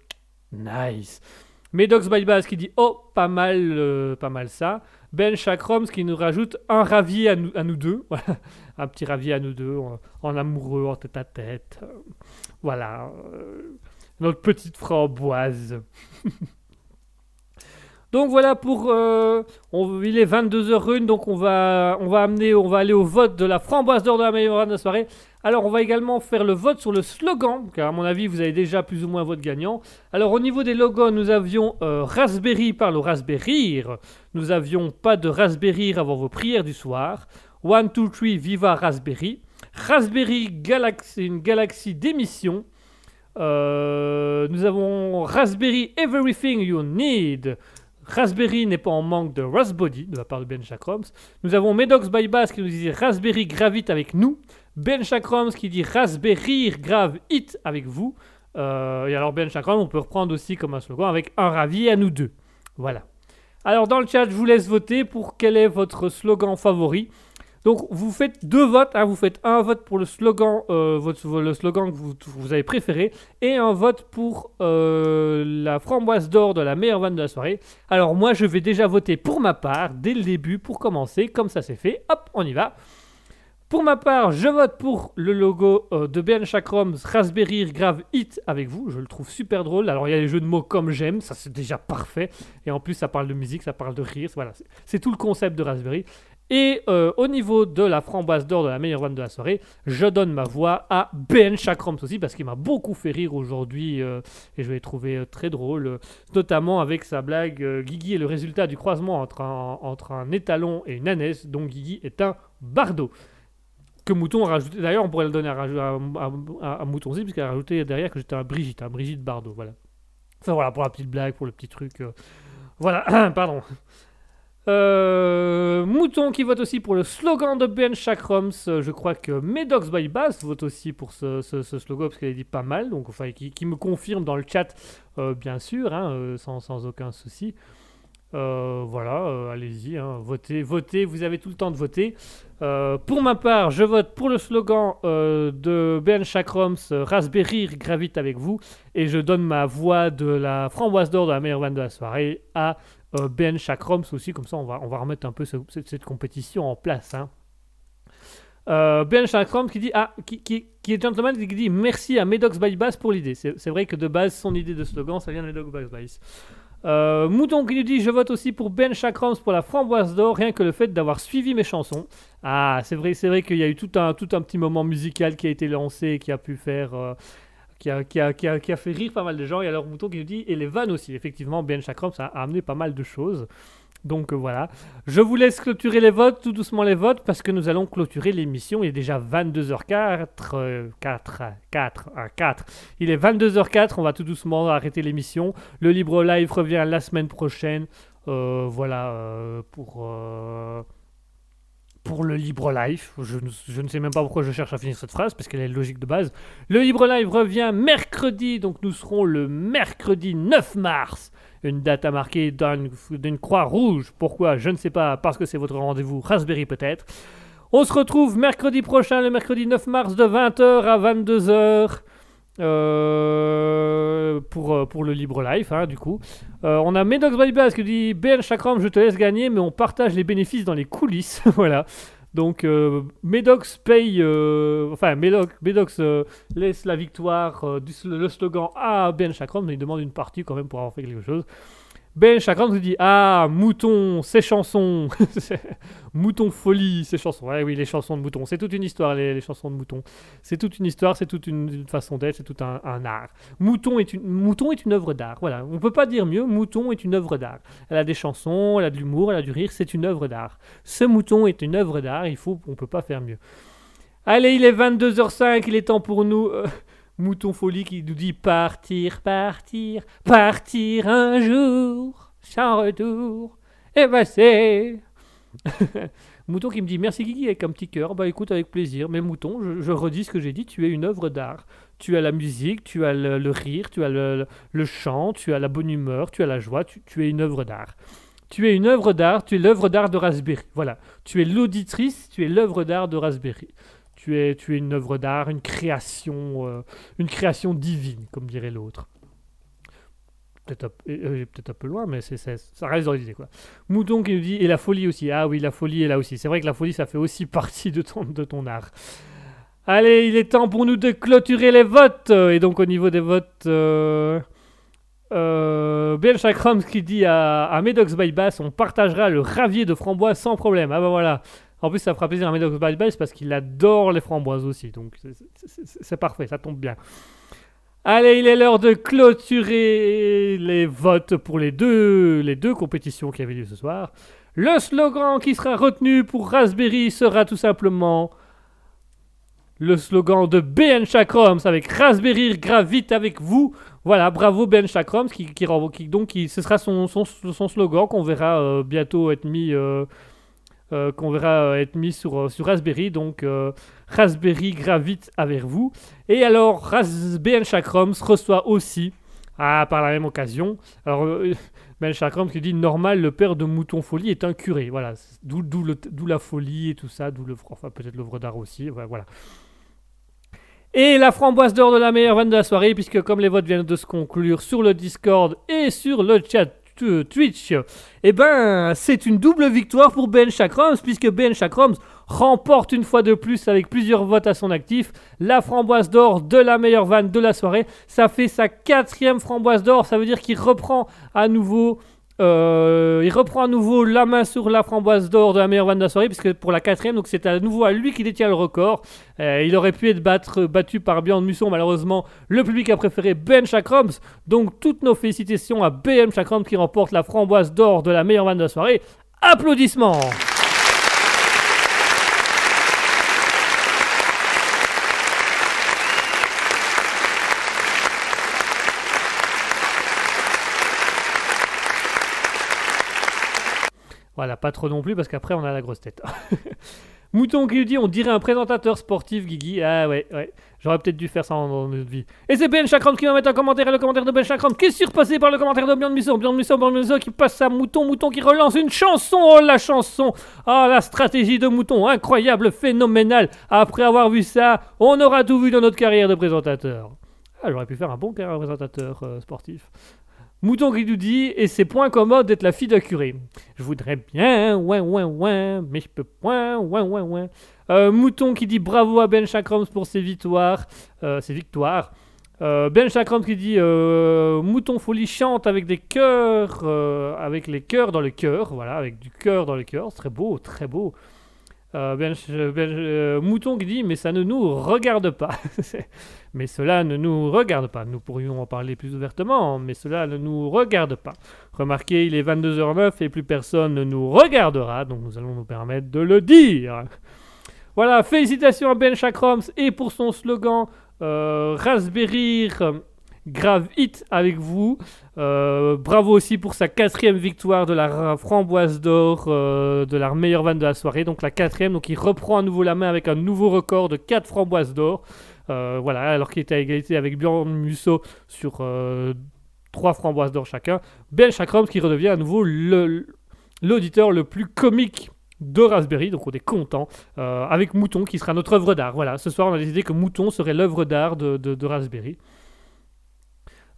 nice. Medox by Bass qui dit oh pas mal euh, pas mal ça. Ben Chakroms qui nous rajoute un ravier à nous, deux. Un petit ravier à nous deux en, amoureux, en tête à tête. Voilà. euh, notre petite framboise. Donc voilà pour euh, on- il est 22h01 donc on va on va amener on va aller au vote de la framboise d'or de la meilleure de la soirée. Alors on va également faire le vote sur le slogan car à mon avis vous avez déjà plus ou moins votre gagnant. Alors au niveau des logos nous avions euh, Raspberry par le Raspberry, nous avions pas de Raspberry avant vos prières du soir. One two three Viva Raspberry, Raspberry Galaxy une galaxie d'émission. Euh, nous avons Raspberry Everything You Need. Raspberry n'est pas en manque de Raspbody de la part de Ben Chakroms. Nous avons Medox by Bass qui nous dit Raspberry gravite avec nous. Ben Chakroms qui dit Raspberry grave hit avec vous. Euh, et alors Ben Chakroms, on peut reprendre aussi comme un slogan avec un ravi à nous deux. Voilà. Alors dans le chat, je vous laisse voter pour quel est votre slogan favori. Donc vous faites deux votes, hein, vous faites un vote pour le slogan, euh, le slogan que vous, vous avez préféré, et un vote pour euh, la framboise d'or de la meilleure vanne de la soirée. Alors moi je vais déjà voter pour ma part dès le début pour commencer, comme ça c'est fait. Hop, on y va. Pour ma part, je vote pour le logo euh, de Ben Chakroms Raspberry Grave Hit avec vous. Je le trouve super drôle. Alors il y a les jeux de mots comme j'aime, ça c'est déjà parfait. Et en plus ça parle de musique, ça parle de rire. Voilà, c'est- tout le concept de Raspberry. Et euh, au niveau de la framboise d'or de la meilleure vanne de la soirée, je donne ma voix à Ben Chakroms aussi parce qu'il m'a beaucoup fait rire aujourd'hui euh, et je l'ai trouvé très drôle, notamment avec sa blague Guigui est le résultat du croisement entre un, entre un étalon et une ânesse, dont Guigui est un bardo. Mouton a rajouté, d'ailleurs on pourrait le donner à, à, à- à Mouton aussi, puisqu'il a rajouté derrière que j'étais un Brigitte, un Brigitte Bardot, voilà. Enfin voilà, pour la petite blague, pour le petit truc. euh, Voilà, pardon. Euh, Mouton qui vote aussi pour le slogan de Ben Chakrams. Je crois que Medox by Bass vote aussi pour ce, slogan parce qu'elle dit pas mal. Donc, enfin, qui, me confirme dans le chat, euh, bien sûr, hein, sans aucun souci. Euh, voilà, euh, allez-y, hein, votez, votez, vous avez tout le temps de voter. Euh, pour ma part, je vote pour le slogan de Ben Chakrams, Raspberry gravite avec vous, et je donne ma voix de la framboise d'or de la meilleure vanne de la soirée à Ben Chakrams aussi, comme ça on va, remettre un peu ce- cette, compétition en place. hein. Ben Chakrams qui dit ah qui, est gentleman qui dit merci à Medox by Bass pour l'idée. C'est vrai que de base son idée de slogan ça vient de Medox by Bass. Euh, Mouton qui nous dit je vote aussi pour Ben Chakrams pour la framboise d'or rien que le fait d'avoir suivi mes chansons. Ah c'est vrai c'est vrai qu'il y a eu tout un tout un petit moment musical qui a été lancé et qui a pu faire euh, qui a, qui, a, qui, a, qui a fait rire pas mal de gens et alors Mouton qui nous dit et les vannes aussi effectivement Ben Chakrams a, a amené pas mal de choses. Donc euh, voilà, je vous laisse clôturer les votes, tout doucement les votes, parce que nous allons clôturer l'émission. Il est déjà 22h04, euh, 4, 4, 4. Il est 22h04, on va tout doucement arrêter l'émission. Le Libre Live revient la semaine prochaine. Euh, voilà, euh, pour, pour le Libre Live. Je, ne- je ne sais même pas pourquoi je cherche à finir cette phrase, parce qu'elle est logique de base. Le Libre Live revient mercredi, donc nous serons le mercredi 9 mars. Une date à marquer d'une croix rouge. Pourquoi? Je ne sais pas, parce que c'est votre rendez-vous Raspberry peut-être. On se retrouve mercredi prochain, le mercredi 9 mars de 20h à 22h. Euh, pour, euh, pour le libre life, hein, du coup. Euh, on a Medox by Bass qui dit Ben Chakram, je te laisse gagner, mais on partage les bénéfices dans les coulisses. voilà. Donc, euh, Medox paye. enfin, Medox, Medox laisse la victoire du le slogan à Ben Chakram, mais il demande une partie quand même pour avoir fait quelque chose. Ben Chakram nous dit Ah, mouton, ces chansons. mouton folie, ces chansons. Ouais, oui, les chansons de mouton. C'est toute une histoire, les, chansons de mouton. C'est toute une histoire, c'est toute une, façon d'être, c'est tout un, art. Mouton est, une, mouton est une œuvre d'art. Voilà, on peut pas dire mieux. Mouton est une œuvre d'art. Elle a des chansons, elle a de l'humour, elle a du rire. C'est une œuvre d'art. Ce mouton est une œuvre d'art. Il faut, on peut pas faire mieux. Allez, il est 22h05. Il est temps pour nous. euh, Mouton Folie qui nous dit partir, partir, partir un jour, sans retour, et ben c'est. Mouton qui me dit merci Guigui avec un petit cœur. Bah écoute, avec plaisir. Mais Mouton, je, redis ce que j'ai dit, tu es une œuvre d'art. Tu as la musique, tu as le, le rire, tu as le, le- le chant, tu as la bonne humeur, tu as la joie, tu, tu es une œuvre d'art. Tu es une œuvre d'art, tu es l'œuvre d'art de Raspberry. Voilà. Tu es l'auditrice, tu es l'œuvre d'art de Raspberry. Tu es, tu es une œuvre d'art, une création, euh, une création divine, comme dirait l'autre. Peut-être un, euh, peu loin, mais c'est, c'est- ça reste dans l'idée. Quoi. Mouton qui nous dit, et la folie aussi. Ah oui, la folie est là aussi. C'est vrai que la folie, ça fait aussi partie de ton, de ton art. Allez, il est temps pour nous de clôturer les votes. Et donc, au niveau des votes, euh, euh, Ben qui dit à, à Medox by Bass, on partagera le ravier de framboise sans problème. Ah bah voilà. En plus, ça fera plaisir à by Bass parce qu'il adore les framboises aussi. Donc, c'est- parfait, ça tombe bien. Allez, il est l'heure de clôturer les votes pour les deux, les deux compétitions qui avaient lieu ce soir. Le slogan qui sera retenu pour Raspberry sera tout simplement le slogan de Ben Chakrams avec Raspberry gravite avec vous. Voilà, bravo Ben Chakrams qui, qui, qui- donc ce sera son, son, son slogan qu'on verra euh, bientôt être mis euh, euh, qu'on verra euh, être mis sur, euh, sur Raspberry. Donc Raspberry gravite avec vous. Et alors Ras- Ben Chakrams reçoit aussi ah, par la même occasion. Alors euh, Ben Chakrams qui dit normal le père de Mouton Folie est un curé. Voilà, d'où la folie et tout ça, d'où le enfin peut-être l'œuvre d'art aussi. Voilà. Et la framboise d'or de la meilleure vanne de la soirée, puisque comme les votes viennent de se conclure sur le Discord et sur le chat Twitch, eh ben, c'est une double victoire pour Ben Chakrams, puisque Ben Chakrams remporte une fois de plus, avec plusieurs votes à son actif, la framboise d'or de la meilleure vanne de la soirée. Ça fait sa quatrième framboise d'or, ça veut dire qu'il reprend à nouveau euh, il reprend à nouveau la main sur la framboise d'or de la meilleure vanne de la soirée, puisque pour la quatrième, donc c'est à nouveau à lui qui détient le record. Euh, il aurait pu être battre- battu par Bjorn Musson, malheureusement, le public a préféré Ben Chakrams. Donc toutes nos félicitations à Ben Chakrams qui remporte la framboise d'or de la meilleure vanne de la soirée. Applaudissements Voilà, pas trop non plus parce qu'après on a la grosse tête. Mouton qui nous dit on dirait un présentateur sportif, Guigui. Ah ouais, ouais. J'aurais peut-être dû faire ça dans notre vie. Et c'est Ben Chakram qui va mettre un commentaire et le commentaire de Ben Chakram qui est surpassé par le commentaire de Musso. Bjorn Musso, Bjorn Musso qui passe à Mouton, Mouton qui relance une chanson. Oh la chanson Ah la stratégie de Mouton, incroyable, phénoménal. Après avoir vu ça, on aura tout vu dans notre carrière de présentateur. Ah, j'aurais pu faire un bon carrière de présentateur euh, sportif. Mouton qui nous dit, et c'est point commode d'être la fille de curé. Je voudrais bien, ouin, ouin, ouin, mais je peux point, ouin, ouin, ouin. Euh, Mouton qui dit bravo à Ben Chakrams pour ses victoires. euh, ses victoires. Euh, ben Chakrams qui dit Mouton Folie chante avec des cœurs, avec les cœurs dans le cœur, voilà, avec du cœur dans le cœur, très beau, très beau. Ben, Ben- Mouton qui dit mais ça ne nous regarde pas. mais cela ne nous regarde pas. Nous pourrions en parler plus ouvertement, mais cela ne nous regarde pas. Remarquez, il est 22h09 et plus personne ne nous regardera, donc nous allons nous permettre de le dire. Voilà, félicitations à Ben Chakrams et pour son slogan euh, Raspberry Grave Hit avec vous. Euh, bravo aussi pour sa quatrième victoire de la ra- framboise d'or euh, de la meilleure vanne de la soirée. Donc la quatrième, donc il reprend à nouveau la main avec un nouveau record de 4 framboises d'or. Euh, voilà, alors qu'il était à égalité avec Bjorn Musso sur 3 framboises d'or chacun. Ben Chakrams qui redevient à nouveau l'auditeur le plus comique de Raspberry, donc on est content, euh, avec Mouton qui sera notre œuvre d'art. Voilà, ce soir on a décidé que Mouton serait l'œuvre d'art de, Raspberry.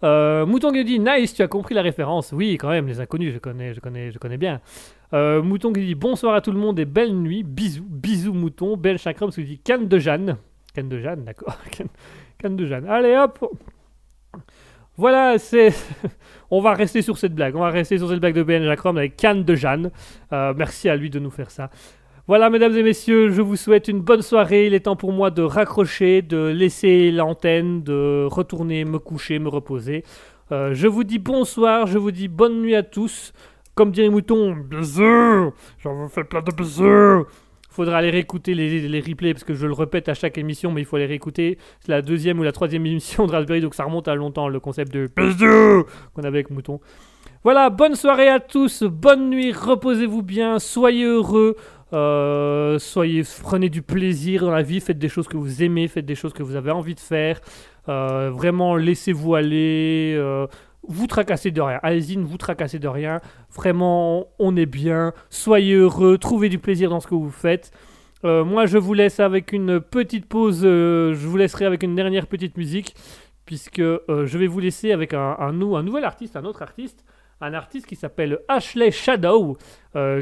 Euh, Mouton qui dit nice, tu as compris la référence. Oui, quand même, les inconnus, je connais, je connais, je connais bien. Euh, Mouton qui dit bonsoir à tout le monde et belle nuit, bisous, bisous Mouton. Ben Chakram qui dit canne de Jeanne, canne de Jeanne, d'accord, canne, canne de Jeanne. Allez hop. Voilà, c'est. on va rester sur cette blague. On va rester sur cette blague de Ben Chakram avec canne de Jeanne. Euh, merci à lui de nous faire ça. Voilà, mesdames et messieurs, je vous souhaite une bonne soirée. Il est temps pour moi de raccrocher, de laisser l'antenne, de retourner me coucher, me reposer. Euh, je vous dis bonsoir, je vous dis bonne nuit à tous. Comme dirait Mouton, bisous J'en vous fais plein de bisous Faudra aller réécouter les, les replays parce que je le répète à chaque émission, mais il faut aller réécouter. C'est la deuxième ou la troisième émission de Raspberry, donc ça remonte à longtemps le concept de bisous qu'on avait avec Mouton. Voilà, bonne soirée à tous, bonne nuit, reposez-vous bien, soyez heureux. Euh, soyez, prenez du plaisir dans la vie, faites des choses que vous aimez, faites des choses que vous avez envie de faire. Euh, vraiment, laissez-vous aller. euh, vous tracassez de rien. Allez-y, ne vous tracassez de rien. Vraiment, on est bien. Soyez heureux. Trouvez du plaisir dans ce que vous faites. Euh, moi, je vous laisse avec une petite pause. euh, je vous laisserai avec une dernière petite musique. Puisque euh, je vais vous laisser avec un, un nou- un nouvel artiste, un autre artiste. Un artiste qui s'appelle Ashley Shadow.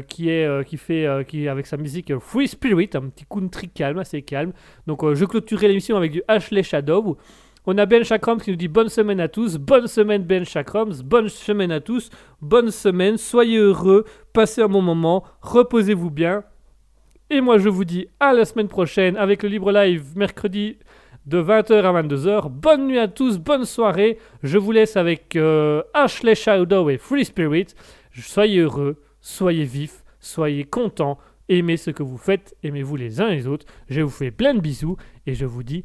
qui est qui fait qui avec sa musique Free Spirit un petit country calme assez calme donc je clôturerai l'émission avec du Ashley Shadow on a Ben Chakrams qui nous dit bonne semaine à tous bonne semaine Ben Chakrams bonne semaine à tous bonne semaine soyez heureux passez un bon moment reposez-vous bien et moi je vous dis à la semaine prochaine avec le libre live mercredi de 20h à 22h. Bonne nuit à tous, bonne soirée. Je vous laisse avec euh, Ashley Shadow et Free Spirit. Soyez heureux, soyez vifs, soyez contents, aimez ce que vous faites, aimez-vous les uns les autres. Je vous fais plein de bisous et je vous dis